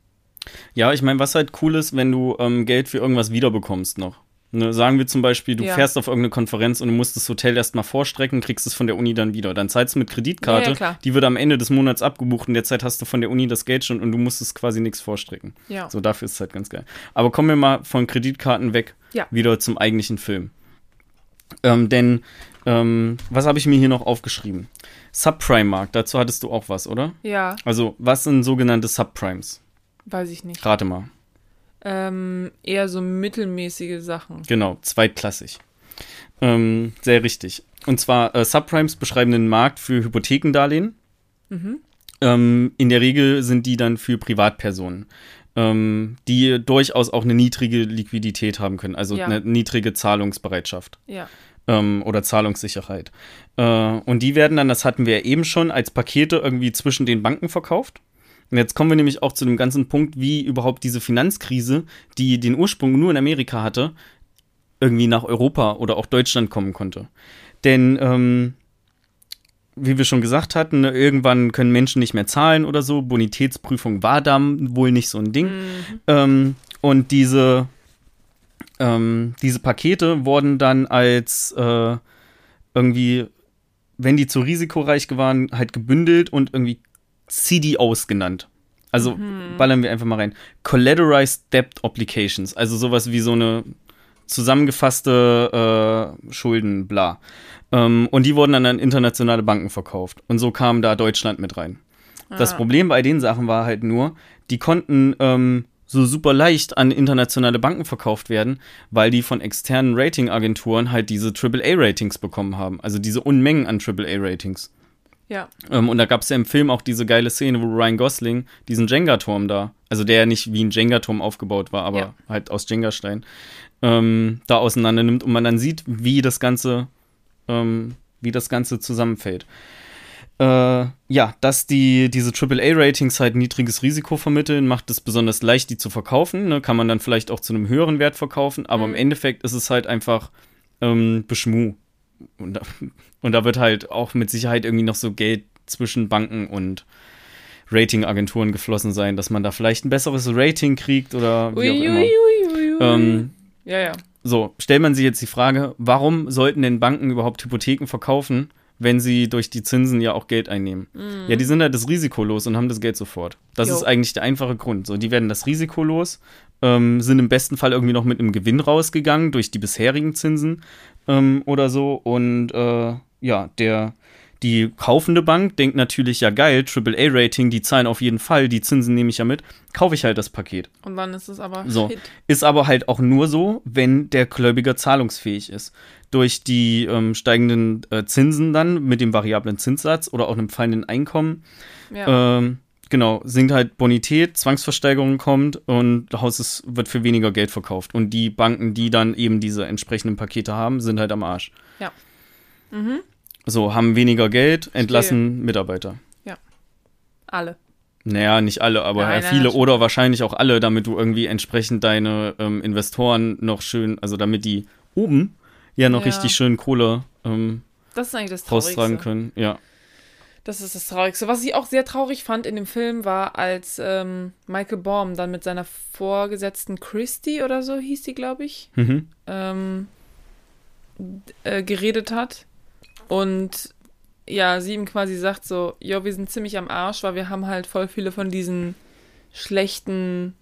Speaker 2: Ja, ich meine, was halt cool ist, wenn du ähm, Geld für irgendwas wiederbekommst noch. Ne, sagen wir zum Beispiel, du
Speaker 1: Ja.
Speaker 2: fährst auf irgendeine Konferenz und du musst das Hotel erstmal vorstrecken, kriegst es von der Uni dann wieder. Dann zahlst du mit Kreditkarte,
Speaker 1: Ja, ja,
Speaker 2: die wird am Ende des Monats abgebucht und derzeit hast du von der Uni das Geld schon und du musstest quasi nichts vorstrecken.
Speaker 1: Ja.
Speaker 2: So, dafür ist es halt ganz geil. Aber kommen wir mal von Kreditkarten weg, wieder zum eigentlichen Film. Ähm, denn, ähm, was habe ich mir hier noch aufgeschrieben? Subprime-Markt, dazu hattest du auch was, oder?
Speaker 1: Ja,
Speaker 2: Also, was sind sogenannte Subprimes?
Speaker 1: weiß ich nicht.
Speaker 2: Rate mal.
Speaker 1: Ähm, eher so mittelmäßige Sachen.
Speaker 2: Genau, zweitklassig. Ähm, sehr richtig. Und zwar äh, Subprimes beschreiben den Markt für Hypothekendarlehen. Ähm, in der Regel sind die dann für Privatpersonen, ähm, die durchaus auch eine niedrige Liquidität haben können, also
Speaker 1: Ja.
Speaker 2: eine niedrige Zahlungsbereitschaft
Speaker 1: Ja.
Speaker 2: Ähm, oder Zahlungssicherheit. Äh, und die werden dann, das hatten wir ja eben schon, als Pakete irgendwie zwischen den Banken verkauft. Und jetzt kommen wir nämlich auch zu dem ganzen Punkt, wie überhaupt diese Finanzkrise, die den Ursprung nur in Amerika hatte, irgendwie nach Europa oder auch Deutschland kommen konnte. Denn, ähm, wie wir schon gesagt hatten, ne, irgendwann können Menschen nicht mehr zahlen oder so. Bonitätsprüfung war da wohl nicht so ein Ding. Ähm, und diese, ähm, diese Pakete wurden dann als äh, irgendwie, wenn die zu risikoreich waren, halt gebündelt und irgendwie CDOs genannt. Also ballern wir einfach mal rein. Collateralized Debt Obligations, also sowas wie so eine zusammengefasste äh, Schulden, bla. Ähm, und die wurden dann an internationale Banken verkauft. Und so kam da Deutschland mit rein. Das
Speaker 1: Ah.
Speaker 2: Problem bei den Sachen war halt nur, die konnten ähm, so super leicht an internationale Banken verkauft werden, weil die von externen Ratingagenturen halt diese AAA-Ratings bekommen haben. Also diese Unmengen an AAA-Ratings.
Speaker 1: Ja.
Speaker 2: Ähm, und da gab es ja im Film auch diese geile Szene, wo Ryan Gosling diesen Jenga-Turm da, also der ja nicht wie ein Jenga-Turm aufgebaut war, aber
Speaker 1: Ja.
Speaker 2: halt aus Jenga-Stein, ähm, da auseinander nimmt und man dann sieht, wie das Ganze, ähm, wie das Ganze zusammenfällt. Äh, ja, dass die, diese AAA-Ratings halt niedriges Risiko vermitteln, macht es besonders leicht, die zu verkaufen. Ne? Kann man dann vielleicht auch zu einem höheren Wert verkaufen, aber im Endeffekt ist es halt einfach ähm, Beschmu. Und da, und da wird halt auch mit Sicherheit irgendwie noch so Geld zwischen Banken und Ratingagenturen geflossen sein, dass man da vielleicht ein besseres Rating kriegt oder wie auch immer.
Speaker 1: Uiuiuiui.
Speaker 2: Ähm,
Speaker 1: ja, ja.
Speaker 2: So, stellt man sich jetzt die Frage, warum sollten denn Banken überhaupt Hypotheken verkaufen, wenn sie durch die Zinsen ja auch Geld einnehmen?
Speaker 1: Mhm.
Speaker 2: Ja, die sind halt das Risiko los und haben das Geld sofort. Das
Speaker 1: Jo.
Speaker 2: ist eigentlich der einfache Grund. So, die werden das Risiko los, ähm, sind im besten Fall irgendwie noch mit einem Gewinn rausgegangen durch die bisherigen Zinsen ähm, oder so. Und äh, ja, der die kaufende Bank denkt natürlich, ja geil, AAA-Rating, die zahlen auf jeden Fall, die Zinsen nehme ich ja mit, kaufe ich halt das Paket.
Speaker 1: Und dann ist es aber
Speaker 2: So.
Speaker 1: Shit.
Speaker 2: Ist aber halt auch nur so, wenn der Gläubiger zahlungsfähig ist. Durch die ähm, steigenden äh, Zinsen dann mit dem variablen Zinssatz oder auch einem fallenden Einkommen,
Speaker 1: Ja.
Speaker 2: ähm, genau, sinkt halt Bonität, Zwangsversteigerung kommt und das Haus ist, wird für weniger Geld verkauft. Und die Banken, die dann eben diese entsprechenden Pakete haben, sind halt am Arsch.
Speaker 1: Ja. Mhm.
Speaker 2: So, haben weniger Geld, entlassen Mitarbeiter.
Speaker 1: Alle.
Speaker 2: Naja, nicht alle, aber
Speaker 1: Nein,
Speaker 2: ja,
Speaker 1: nein,
Speaker 2: viele
Speaker 1: natürlich.
Speaker 2: oder wahrscheinlich auch alle, damit du irgendwie entsprechend deine ähm, Investoren noch schön, also damit die oben ja noch
Speaker 1: Ja.
Speaker 2: richtig schön Kohle ähm,
Speaker 1: Das ist eigentlich das
Speaker 2: raustragen
Speaker 1: Traurigste.
Speaker 2: können. Ja.
Speaker 1: Das ist das Traurigste. Was ich auch sehr traurig fand in dem Film war, als ähm, Michael Baum dann mit seiner Vorgesetzten Christy oder so hieß die, glaube ich,
Speaker 2: Mhm.
Speaker 1: ähm, äh, geredet hat. Und ja, sie ihm quasi sagt so, jo, wir sind ziemlich am Arsch, weil wir haben halt voll viele von diesen schlechten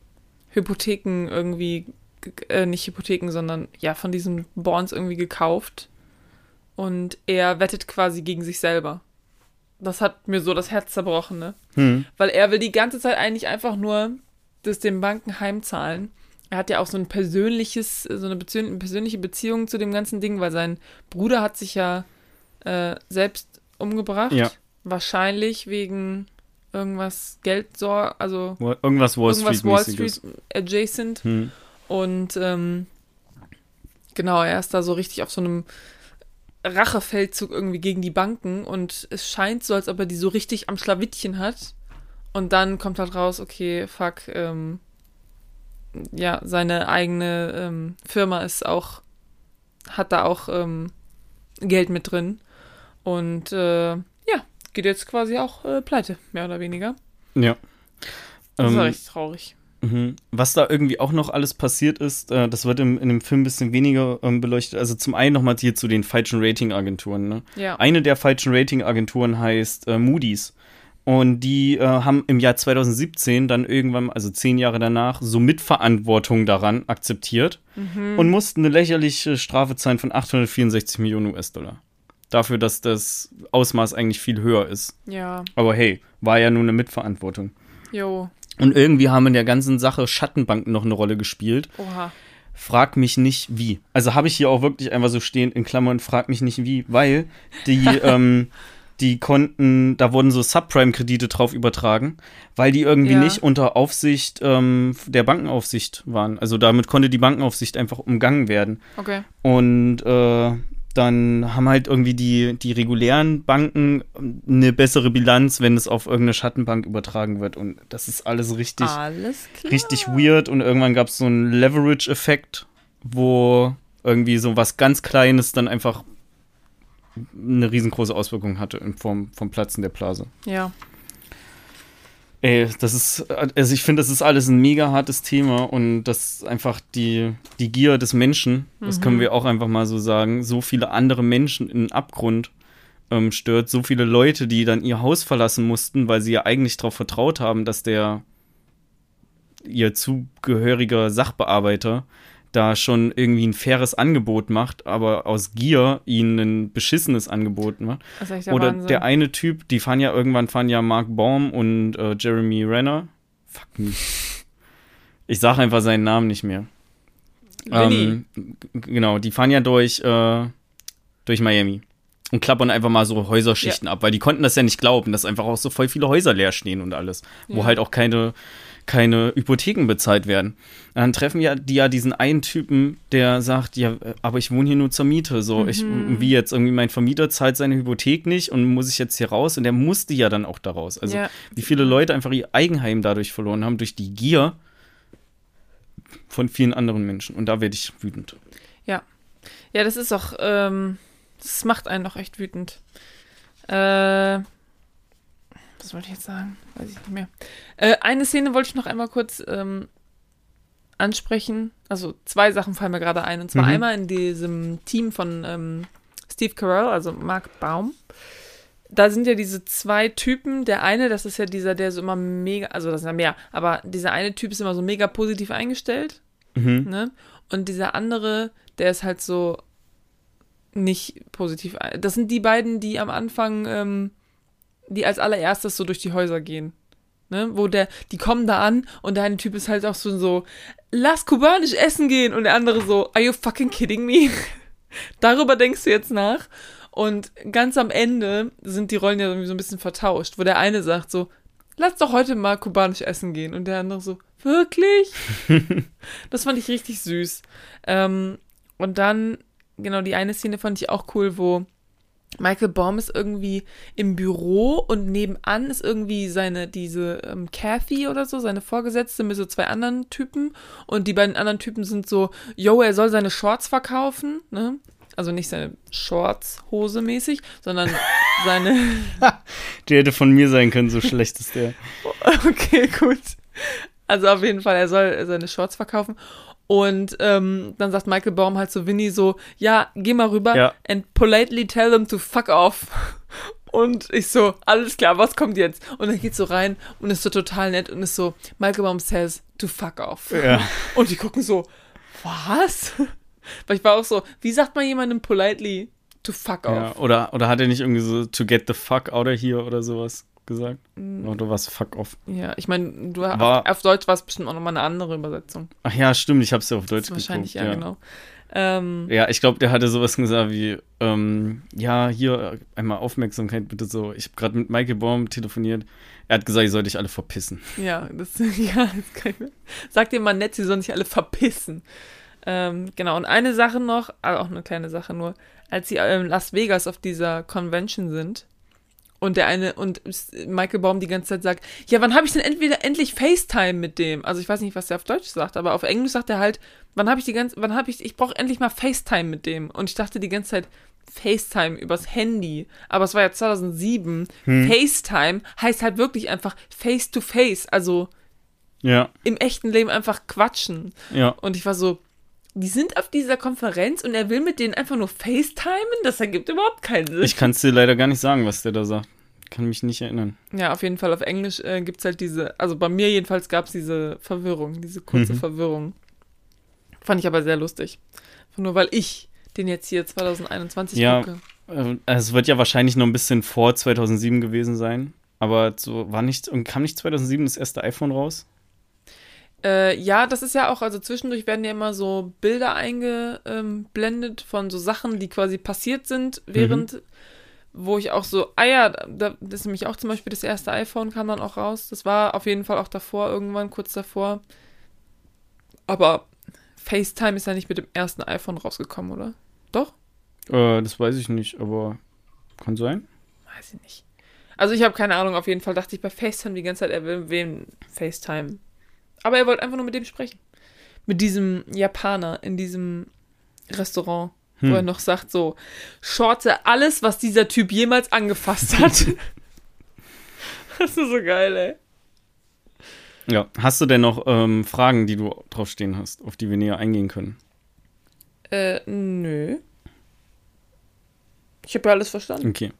Speaker 1: Hypotheken irgendwie, ge- äh, nicht Hypotheken, sondern ja, von diesen Bonds irgendwie gekauft. Und er wettet quasi gegen sich selber. Das hat mir so das Herz zerbrochen, ne?
Speaker 2: Hm.
Speaker 1: Weil er will die ganze Zeit eigentlich einfach nur das den Banken heimzahlen. Er hat ja auch so ein persönliches, so eine persönliche Beziehung zu dem ganzen Ding, weil sein Bruder hat sich ja äh, selbst umgebracht.
Speaker 2: Ja.
Speaker 1: Wahrscheinlich wegen irgendwas Geldsor, also
Speaker 2: Irgendwas Wall
Speaker 1: irgendwas Wall. Street adjacent.
Speaker 2: Hm.
Speaker 1: Und ähm, genau, er ist da so richtig auf so einem Rachefeldzug irgendwie gegen die Banken und es scheint so, als ob er die so richtig am Schlawittchen hat. Und dann kommt halt raus, okay, fuck, ähm, ja, seine eigene ähm, Firma ist auch, hat da auch ähm, Geld mit drin. Und äh, ja, geht jetzt quasi auch äh, pleite, mehr oder weniger.
Speaker 2: Ja.
Speaker 1: Das war
Speaker 2: Ähm,
Speaker 1: richtig traurig.
Speaker 2: Mhm. Was da irgendwie auch noch alles passiert ist, äh, das wird im, in dem Film ein bisschen weniger ähm, beleuchtet. Also zum einen nochmal hier zu den falschen Ratingagenturen. Ne?
Speaker 1: Ja.
Speaker 2: Eine der falschen Ratingagenturen heißt äh, Moody's. Und die äh, haben im Jahr 2017 dann irgendwann, also zehn Jahre danach, so Mitverantwortung daran akzeptiert
Speaker 1: Mhm.
Speaker 2: und mussten eine lächerliche Strafe zahlen von 864 Millionen US-Dollar. Dafür, dass das Ausmaß eigentlich viel höher ist.
Speaker 1: Ja,
Speaker 2: Aber hey, war ja nur eine Mitverantwortung.
Speaker 1: jo,
Speaker 2: Und irgendwie haben in der ganzen Sache Schattenbanken noch eine Rolle gespielt.
Speaker 1: oha.
Speaker 2: Frag mich nicht wie. Also habe ich hier auch wirklich einfach so stehen in Klammern, frag mich nicht wie, weil die, ähm, die konnten, da wurden so Subprime-Kredite drauf übertragen, weil die irgendwie
Speaker 1: Ja.
Speaker 2: nicht unter Aufsicht ähm, der Bankenaufsicht waren. Also damit konnte die Bankenaufsicht einfach umgangen werden.
Speaker 1: Okay.
Speaker 2: Und äh, dann haben halt irgendwie die, die regulären Banken eine bessere Bilanz, wenn es auf irgendeine Schattenbank übertragen wird. Und das ist alles richtig,
Speaker 1: Alles
Speaker 2: richtig weird. Und irgendwann gab es so einen Leverage-Effekt, wo irgendwie so was ganz Kleines dann einfach eine riesengroße Auswirkung hatte in Form vom Platzen der Blase.
Speaker 1: Ja.
Speaker 2: Ey, das ist, also ich finde, das ist alles ein mega hartes Thema und das einfach die, die Gier des Menschen, das
Speaker 1: Mhm.
Speaker 2: können wir auch einfach mal so sagen, so viele andere Menschen in den Abgrund ähm, stört, so viele Leute, die dann ihr Haus verlassen mussten, weil sie ja eigentlich darauf vertraut haben, dass der ihr zugehöriger Sachbearbeiter da schon irgendwie ein faires Angebot macht, aber aus Gier ihnen ein beschissenes Angebot macht.
Speaker 1: Der
Speaker 2: Oder
Speaker 1: Wahnsinn.
Speaker 2: der eine Typ, die fahren ja irgendwann fahren ja Mark Baum und äh, Jeremy Renner. Fuck me. Ich sage einfach seinen Namen nicht mehr. Ähm, genau, die fahren ja durch, äh, durch Miami und klappern einfach mal so Häuserschichten ab, weil die konnten das ja nicht glauben, dass einfach auch so voll viele Häuser leer stehen und alles, wo
Speaker 1: Ja.
Speaker 2: halt auch keine, keine Hypotheken bezahlt werden. Dann treffen ja die ja diesen einen Typen, der sagt, ja, aber ich wohne hier nur zur Miete, so, ich,
Speaker 1: Mhm.
Speaker 2: wie jetzt irgendwie mein Vermieter zahlt seine Hypothek nicht und muss ich jetzt hier raus und der musste ja dann auch da raus. Also
Speaker 1: ja.
Speaker 2: wie viele Leute einfach ihr Eigenheim dadurch verloren haben, durch die Gier von vielen anderen Menschen. Und da werde ich wütend.
Speaker 1: ja, das ist doch, ähm, das macht einen doch echt wütend. Äh, was wollte ich jetzt sagen? Weiß ich nicht mehr. Äh, eine Szene wollte ich noch einmal kurz ähm, ansprechen. Also zwei Sachen fallen mir gerade ein. Und zwar
Speaker 2: Mhm.
Speaker 1: einmal in diesem Team von ähm, Steve Carell, also Mark Baum. Da sind ja diese zwei Typen. Der eine, das ist ja dieser, der so immer mega, also das sind ja mehr, aber dieser eine Typ ist immer so mega positiv eingestellt.
Speaker 2: Mhm.
Speaker 1: Ne? Und dieser andere, der ist halt so nicht positiv. Das sind die beiden, die am Anfang, ähm, die als allererstes so durch die Häuser gehen. Ne? Wo der, die kommen da an und der eine Typ ist halt auch so, so, lass kubanisch essen gehen. Und der andere so, are you fucking kidding me? Darüber denkst du jetzt nach. Und ganz am Ende sind die Rollen ja irgendwie so ein bisschen vertauscht, wo der eine sagt so, lass doch heute mal kubanisch essen gehen. Und der andere so, wirklich? das fand ich richtig süß. Ähm, und dann, genau, die eine Szene fand ich auch cool, wo Michael Baum ist irgendwie im Büro und nebenan ist irgendwie seine, diese ähm, Kathy oder so, seine Vorgesetzte mit so zwei anderen Typen. Und die beiden anderen Typen sind so, yo, er soll seine Shorts verkaufen, ne? Also nicht seine Shorts, Hose mäßig, sondern seine.
Speaker 2: Der hätte von mir sein können, so schlecht ist der.
Speaker 1: Okay, gut. Also auf jeden Fall, er soll seine Shorts verkaufen. Und ähm, dann sagt Michael Baum halt zu Winnie so, ja, geh mal rüber
Speaker 2: Ja.
Speaker 1: and politely tell them to fuck off. Und ich so, alles klar, was kommt jetzt? Und dann geht so rein und ist so total nett und ist so, Michael Baum says to fuck off.
Speaker 2: Ja.
Speaker 1: Und die gucken so, was? Weil ich war auch so, wie sagt man jemandem politely to fuck off?
Speaker 2: ja. Oder, oder hat er nicht irgendwie so to get the fuck out of here oder sowas gesagt?
Speaker 1: Mm.
Speaker 2: Oder was fuck off?
Speaker 1: Ja, ich meine, du
Speaker 2: War-
Speaker 1: auf, auf Deutsch war es bestimmt auch nochmal eine andere Übersetzung.
Speaker 2: Ach ja, stimmt, ich hab's ja auf Deutsch
Speaker 1: ist wahrscheinlich,
Speaker 2: geguckt.
Speaker 1: ja, genau. Ähm,
Speaker 2: Ja, ich glaube, der hatte sowas gesagt wie, ähm, ja, hier einmal Aufmerksamkeit bitte so. Ich habe gerade mit Michael Baum telefoniert. Er hat gesagt, ich soll dich alle verpissen.
Speaker 1: Ja, das, ja, das kann ich mir. Sag dir mal nett, sie sollen sich alle verpissen. Ähm, genau, und eine Sache noch, also auch eine kleine Sache nur, als sie in Las Vegas auf dieser Convention sind und der eine und Michael Baum die ganze Zeit sagt, ja, wann habe ich denn entweder endlich FaceTime mit dem? Also ich weiß nicht, was der auf Deutsch sagt, aber auf Englisch sagt er halt, wann habe ich die ganze, wann habe ich, ich brauche endlich mal FaceTime mit dem. Und ich dachte die ganze Zeit, FaceTime übers Handy. Aber es war ja 2007. FaceTime heißt halt wirklich einfach Face to Face. Also
Speaker 2: Ja,
Speaker 1: im echten Leben einfach quatschen.
Speaker 2: ja.
Speaker 1: Und ich war so, die sind auf dieser Konferenz und er will mit denen einfach nur FaceTimen? Das ergibt überhaupt keinen Sinn.
Speaker 2: Ich kann es dir leider gar nicht sagen, was der da sagt. Kann mich nicht erinnern.
Speaker 1: ja, auf jeden Fall auf Englisch äh, gibt es halt diese, also bei mir jedenfalls gab es diese Verwirrung, diese kurze
Speaker 2: Mhm.
Speaker 1: Verwirrung. Fand ich aber sehr lustig. Nur weil ich den jetzt hier 2021
Speaker 2: Ja.
Speaker 1: gucke.
Speaker 2: Äh, Es wird ja wahrscheinlich noch ein bisschen vor 2007 gewesen sein. Aber so war nicht, und kam nicht 2007 das erste iPhone raus?
Speaker 1: Äh, ja, das ist ja auch, also zwischendurch werden ja immer so Bilder eingeblendet von so Sachen, die quasi passiert sind, während, wo ich auch so, ah ja, da, das ist nämlich auch zum Beispiel das erste iPhone kam dann auch raus. Das war auf jeden Fall auch davor, irgendwann kurz davor. Aber FaceTime ist ja nicht mit dem ersten iPhone rausgekommen, oder? Doch?
Speaker 2: Äh, das weiß ich nicht, aber kann sein.
Speaker 1: Weiß ich nicht. Also ich habe keine Ahnung, auf jeden Fall dachte ich bei FaceTime die ganze Zeit, er will wen FaceTime. Aber er wollte einfach nur mit dem sprechen. Mit diesem Japaner in diesem Restaurant, wo
Speaker 2: Hm.
Speaker 1: er noch sagt so, Schorze alles, was dieser Typ jemals angefasst hat. das ist so geil, ey.
Speaker 2: Ja. Hast du denn noch ähm, Fragen, die du draufstehen hast, auf die wir näher eingehen können?
Speaker 1: Äh, nö. Ich habe ja alles verstanden.
Speaker 2: Okay.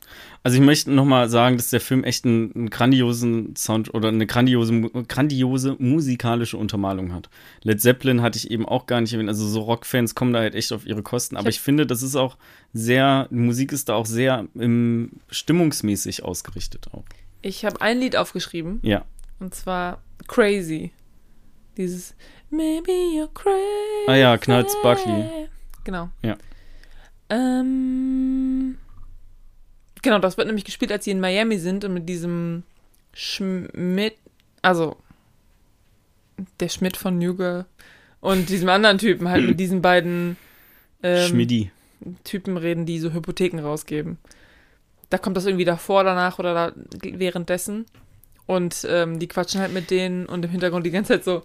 Speaker 2: Also ich möchte nochmal sagen, dass der Film echt einen, einen grandiosen Sound oder eine grandiose, grandiose musikalische Untermalung hat. Led Zeppelin hatte ich eben auch gar nicht erwähnt. Also so Rockfans kommen da halt echt auf ihre Kosten. Aber
Speaker 1: Ich
Speaker 2: ich finde, das ist auch sehr, die Musik ist da auch sehr im, stimmungsmäßig ausgerichtet auch.
Speaker 1: Ich habe ein Lied aufgeschrieben.
Speaker 2: Ja.
Speaker 1: Und zwar Crazy. Dieses Maybe you're crazy.
Speaker 2: Ah ja, Knalls Buckley.
Speaker 1: Genau.
Speaker 2: Ja.
Speaker 1: Ähm, genau, das wird nämlich gespielt, als sie in Miami sind und mit diesem Schmidt, also der Schmidt von New Girl und diesem anderen Typen halt mit diesen beiden ähm,
Speaker 2: Schmidi.
Speaker 1: Typen reden, die so Hypotheken rausgeben. Da kommt das irgendwie davor, danach oder da, währenddessen. Und ähm, die quatschen halt mit denen und im Hintergrund die ganze Zeit so,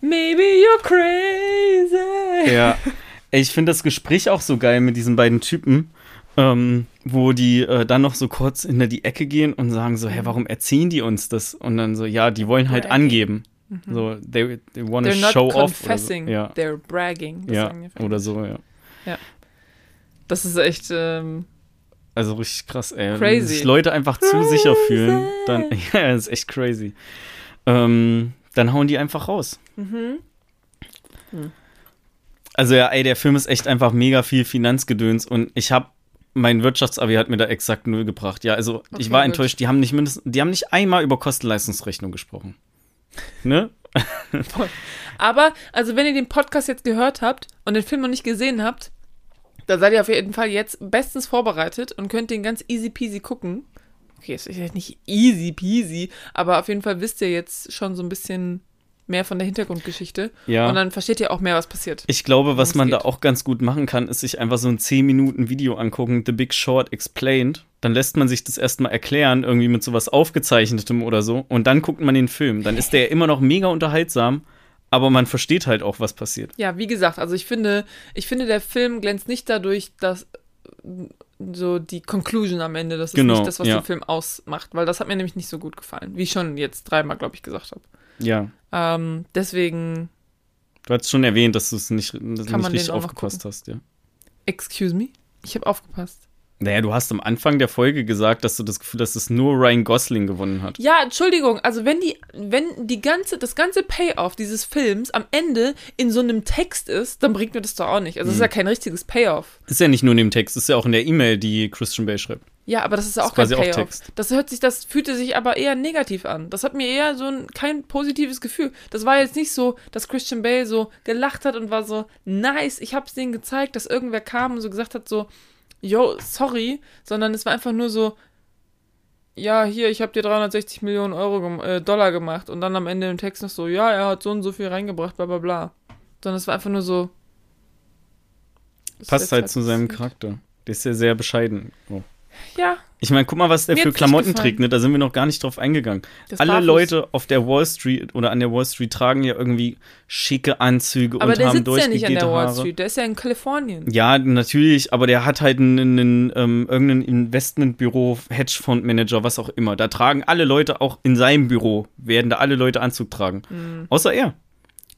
Speaker 1: Maybe you're crazy.
Speaker 2: Ja. Ich finde das Gespräch auch so geil mit diesen beiden Typen, ähm, wo die äh, dann noch so kurz hinter die Ecke gehen und sagen so, hä, warum erzählen die uns das? Und dann so, ja, die wollen halt angeben. So, they, they want
Speaker 1: They're
Speaker 2: to show off. So.
Speaker 1: confessing,
Speaker 2: Ja,
Speaker 1: they're bragging. Das
Speaker 2: ja oder so, ja.
Speaker 1: Das ist echt, ähm,
Speaker 2: Also richtig krass, ey. Wenn
Speaker 1: Crazy.
Speaker 2: sich Leute einfach zu sicher fühlen, dann, ja, das ist echt crazy. Ähm, dann hauen die einfach raus.
Speaker 1: mhm.
Speaker 2: Also ja, ey, der Film ist echt einfach mega viel Finanzgedöns und ich habe mein Wirtschaftsabi hat mir da exakt null gebracht. Ja, also ich
Speaker 1: Okay,
Speaker 2: war
Speaker 1: gut.
Speaker 2: enttäuscht. Die haben nicht mindestens, die haben nicht einmal über Kosten-Leistungsrechnung gesprochen. Ne?
Speaker 1: Aber, also wenn ihr den Podcast jetzt gehört habt und den Film noch nicht gesehen habt, dann seid ihr auf jeden Fall jetzt bestens vorbereitet und könnt den ganz easy peasy gucken. Okay, es ist jetzt nicht easy peasy, aber auf jeden Fall wisst ihr jetzt schon so ein bisschen mehr von der Hintergrundgeschichte.
Speaker 2: Ja.
Speaker 1: Und dann versteht ihr auch mehr, was passiert.
Speaker 2: Ich glaube, was man da
Speaker 1: geht.
Speaker 2: auch ganz gut machen kann, ist sich einfach so ein 10 Minuten Video angucken, The Big Short Explained. Dann lässt man sich das erstmal erklären, irgendwie mit sowas aufgezeichnetem oder so. Und dann guckt man den Film. Dann ist der immer noch mega unterhaltsam, aber man versteht halt auch, was passiert.
Speaker 1: Ja, wie gesagt, also ich finde, ich finde, der Film glänzt nicht dadurch, dass so die Conclusion am Ende, das ist
Speaker 2: Genau,
Speaker 1: nicht das, was
Speaker 2: ja.
Speaker 1: den Film ausmacht, weil das hat mir nämlich nicht so gut gefallen, wie ich schon jetzt dreimal, glaube ich, gesagt habe.
Speaker 2: Ja.
Speaker 1: Ähm, deswegen,
Speaker 2: Du hast schon erwähnt, dass du es nicht, dass du
Speaker 1: Kann
Speaker 2: nicht richtig aufgepasst hast, ja.
Speaker 1: excuse me, ich habe aufgepasst.
Speaker 2: Naja, du hast am Anfang der Folge gesagt, dass du das Gefühl hast, dass nur Ryan Gosling gewonnen hat.
Speaker 1: Ja, Entschuldigung, also wenn die, wenn die ganze, das ganze Payoff dieses Films am Ende in so einem Text ist, dann bringt mir das doch auch nicht. Also es ist
Speaker 2: Mhm.
Speaker 1: ja kein richtiges Payoff.
Speaker 2: Ist ja nicht nur in dem Text, ist ja auch in der E-Mail, die Christian Bale schreibt.
Speaker 1: Ja, aber das ist
Speaker 2: Das
Speaker 1: auch
Speaker 2: ist
Speaker 1: kein
Speaker 2: auch
Speaker 1: Payoff.
Speaker 2: Text.
Speaker 1: Das hört sich, das fühlte sich aber eher negativ an. Das hat mir eher so ein kein positives Gefühl. Das war jetzt nicht so, dass Christian Bale so gelacht hat und war so nice. Ich hab's denen gezeigt, dass irgendwer kam und so gesagt hat so, yo, sorry, sondern es war einfach nur so, ja, hier, ich habe dir 360 Millionen Euro äh, Dollar gemacht und dann am Ende im Text noch so, ja, er hat so und so viel reingebracht, bla bla bla. Sondern es war einfach nur so. das
Speaker 2: Passt halt zu seinem. Charakter. Der ist ja sehr bescheiden. Oh.
Speaker 1: Ja,
Speaker 2: Ich meine, guck mal, was der
Speaker 1: Mir
Speaker 2: für Klamotten trägt, ne? Da sind wir noch gar nicht drauf eingegangen.
Speaker 1: das
Speaker 2: Alle
Speaker 1: Barfuß.
Speaker 2: Leute auf der Wall Street oder an der Wall Street tragen ja irgendwie schicke Anzüge
Speaker 1: Aber
Speaker 2: und
Speaker 1: der
Speaker 2: haben
Speaker 1: sitzt ja nicht an der Wall
Speaker 2: Haare.
Speaker 1: Street, der ist ja in Kalifornien.
Speaker 2: Ja, natürlich, aber der hat halt einen, einen ähm, irgendein Investmentbüro, Hedgefondsmanager, was auch immer. Da tragen alle Leute auch in seinem Büro, werden da alle Leute Anzug tragen.
Speaker 1: Mhm.
Speaker 2: Außer er.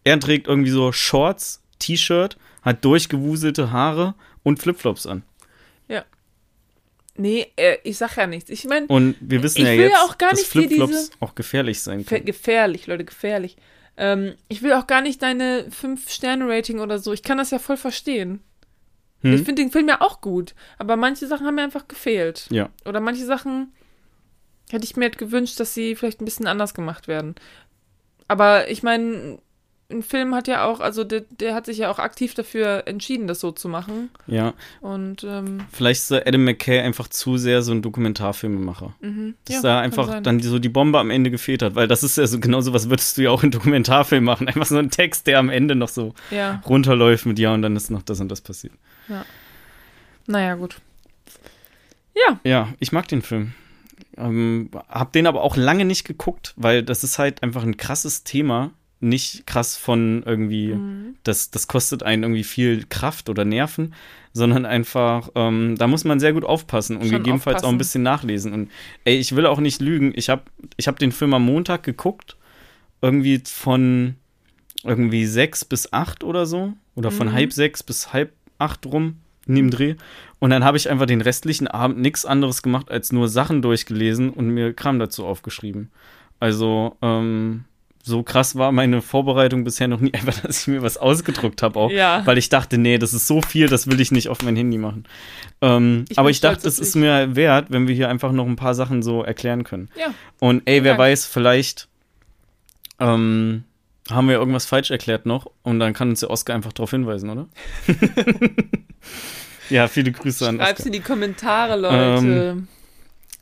Speaker 2: Er trägt irgendwie so Shorts, T-Shirt, hat durchgewuselte Haare und Flipflops an.
Speaker 1: Nee, äh, ich sag ja nichts. Ich meine,
Speaker 2: Und wir wissen
Speaker 1: Ich
Speaker 2: ja
Speaker 1: will
Speaker 2: jetzt,
Speaker 1: ja auch gar
Speaker 2: dass Flipflops auch gefährlich sein können.
Speaker 1: gefährlich, Leute, gefährlich. Ähm, ich will auch gar nicht deine 5-Sterne-Rating oder so. Ich kann das ja voll verstehen.
Speaker 2: Hm?
Speaker 1: Ich finde den Film ja auch gut. Aber manche Sachen haben mir einfach gefehlt.
Speaker 2: Ja.
Speaker 1: Oder manche Sachen hätte ich mir halt gewünscht, dass sie vielleicht ein bisschen anders gemacht werden. Aber ich meine, ein Film hat ja auch, also der, der hat sich ja auch aktiv dafür entschieden, das so zu machen.
Speaker 2: Ja,
Speaker 1: Und ähm,
Speaker 2: vielleicht ist Adam McKay einfach zu sehr so ein Dokumentarfilmemacher.
Speaker 1: mhm,
Speaker 2: Dass
Speaker 1: ja,
Speaker 2: da einfach
Speaker 1: sein.
Speaker 2: dann so die Bombe am Ende gefehlt hat, weil das ist ja so genau so was würdest du ja auch in Dokumentarfilm machen. Einfach so ein Text, der am Ende noch so
Speaker 1: Ja,
Speaker 2: runterläuft mit ja und dann ist noch das und das passiert.
Speaker 1: naja, gut. Ja,
Speaker 2: Ja, ich mag den Film. Ähm, hab den aber auch lange nicht geguckt, weil das ist halt einfach ein krasses Thema. Nicht krass von irgendwie,
Speaker 1: Mhm.
Speaker 2: das, das kostet einen irgendwie viel Kraft oder Nerven, sondern einfach, ähm, da muss man sehr gut aufpassen und
Speaker 1: Schon
Speaker 2: gegebenenfalls auch
Speaker 1: aufpassen.
Speaker 2: ein bisschen nachlesen. Und ey, ich will auch nicht lügen. Ich habe ich hab den Film am Montag geguckt, irgendwie von irgendwie sechs bis acht oder so. Oder von
Speaker 1: Mhm.
Speaker 2: halb sechs bis halb acht rum dem Dreh. Und dann habe ich einfach den restlichen Abend nichts anderes gemacht, als nur Sachen durchgelesen und mir Kram dazu aufgeschrieben. Also, ähm, so krass war meine Vorbereitung bisher noch nie, einfach, dass ich mir was ausgedruckt habe auch.
Speaker 1: Ja.
Speaker 2: Weil ich dachte, nee, das ist so viel, das will ich nicht auf mein Handy machen. Ähm,
Speaker 1: Ich
Speaker 2: aber ich dachte, es ist mir wert, wenn wir hier einfach noch ein paar Sachen so erklären können.
Speaker 1: ja.
Speaker 2: Und ey, wer
Speaker 1: Dank.
Speaker 2: weiß, vielleicht ähm, haben wir irgendwas falsch erklärt noch und dann kann uns der Oscar einfach darauf hinweisen, oder? ja, viele Grüße an
Speaker 1: Schreib's
Speaker 2: Oscar.
Speaker 1: in die Kommentare, Leute.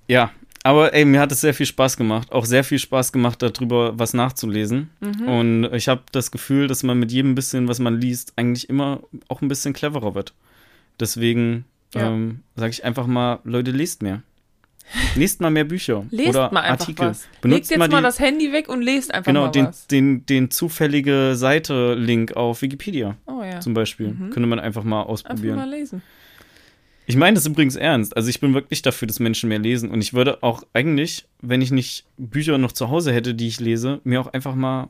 Speaker 2: Ja, aber ey, mir hat es sehr viel Spaß gemacht. Auch sehr viel Spaß gemacht, darüber was nachzulesen.
Speaker 1: Mhm.
Speaker 2: Und ich habe das Gefühl, dass man mit jedem bisschen, was man liest, eigentlich immer auch ein bisschen cleverer wird. Deswegen
Speaker 1: Ja.
Speaker 2: ähm, sage ich einfach mal, Leute, lest mehr. Lest mal mehr Bücher
Speaker 1: Lest
Speaker 2: oder
Speaker 1: mal einfach
Speaker 2: Artikel.
Speaker 1: was. Legt
Speaker 2: Benutzt
Speaker 1: jetzt
Speaker 2: mal
Speaker 1: mal,
Speaker 2: die,
Speaker 1: das Handy weg und lest einfach
Speaker 2: genau,
Speaker 1: mal
Speaker 2: den,
Speaker 1: was.
Speaker 2: den, den zufällige Seite-Link auf Wikipedia
Speaker 1: Oh ja.
Speaker 2: zum Beispiel.
Speaker 1: Mhm.
Speaker 2: Könnte man einfach mal
Speaker 1: Einfach
Speaker 2: ausprobieren.
Speaker 1: mal lesen.
Speaker 2: Ich meine das übrigens ernst. Also ich bin wirklich dafür, dass Menschen mehr lesen. Und ich würde auch eigentlich, wenn ich nicht Bücher noch zu Hause hätte, die ich lese, mir auch einfach mal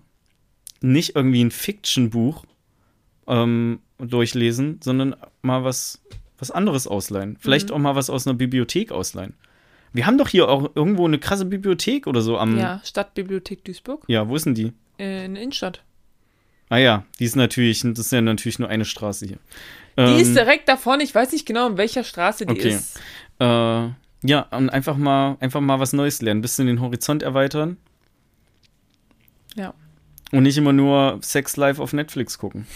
Speaker 2: nicht irgendwie ein Fiction-Buch ähm, durchlesen, sondern mal was, was anderes ausleihen. Vielleicht
Speaker 1: Mhm.
Speaker 2: auch mal was aus einer Bibliothek ausleihen. Wir haben doch hier auch irgendwo eine krasse Bibliothek oder so am.
Speaker 1: Ja, Stadtbibliothek Duisburg.
Speaker 2: Ja, wo ist denn die?
Speaker 1: Äh, in der Innenstadt.
Speaker 2: Ah ja, die ist natürlich, das ist ja natürlich nur eine Straße hier.
Speaker 1: Die
Speaker 2: Ähm,
Speaker 1: ist direkt davon. Ich weiß nicht genau, in welcher Straße die
Speaker 2: Okay.
Speaker 1: ist.
Speaker 2: Äh, ja, und einfach mal, einfach mal was Neues lernen, bisschen den Horizont erweitern
Speaker 1: Ja.
Speaker 2: und nicht immer nur Sex Live auf Netflix gucken.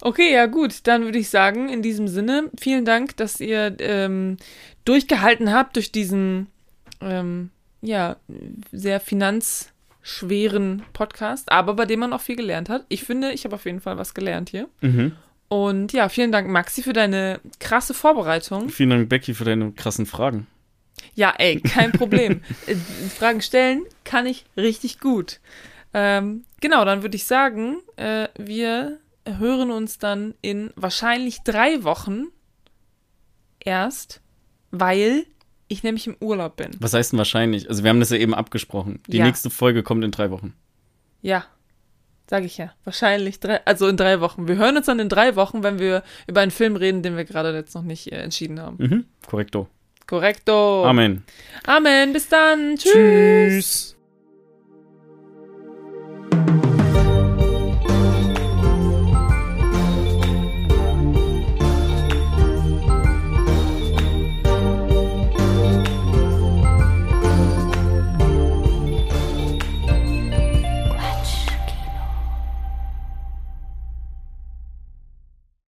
Speaker 1: Okay, ja gut, dann würde ich sagen, in diesem Sinne, vielen Dank, dass ihr ähm, durchgehalten habt durch diesen ähm, ja, sehr finanzschweren Podcast, aber bei dem man auch viel gelernt hat. Ich finde, ich habe auf jeden Fall was gelernt hier.
Speaker 2: Mhm.
Speaker 1: Und ja, vielen Dank, Maxi, für deine krasse Vorbereitung.
Speaker 2: Vielen Dank, Becky, für deine krassen Fragen.
Speaker 1: Ja, ey, kein Problem. Äh, Fragen stellen kann ich richtig gut. Ähm, genau, dann würde ich sagen, äh, wir hören uns dann in wahrscheinlich drei Wochen erst, weil ich nämlich im Urlaub bin.
Speaker 2: Was heißt denn wahrscheinlich? Also wir haben das ja eben abgesprochen. Die
Speaker 1: Ja.
Speaker 2: nächste Folge kommt in drei Wochen.
Speaker 1: Ja, sage ich ja. Wahrscheinlich drei, also in drei Wochen. Wir hören uns dann in drei Wochen, wenn wir über einen Film reden, den wir gerade jetzt noch nicht äh, entschieden haben.
Speaker 2: Mhm. Korrekto.
Speaker 1: Korrekto.
Speaker 2: Amen.
Speaker 1: Amen. Bis dann. Tschüss.
Speaker 2: Tschüss.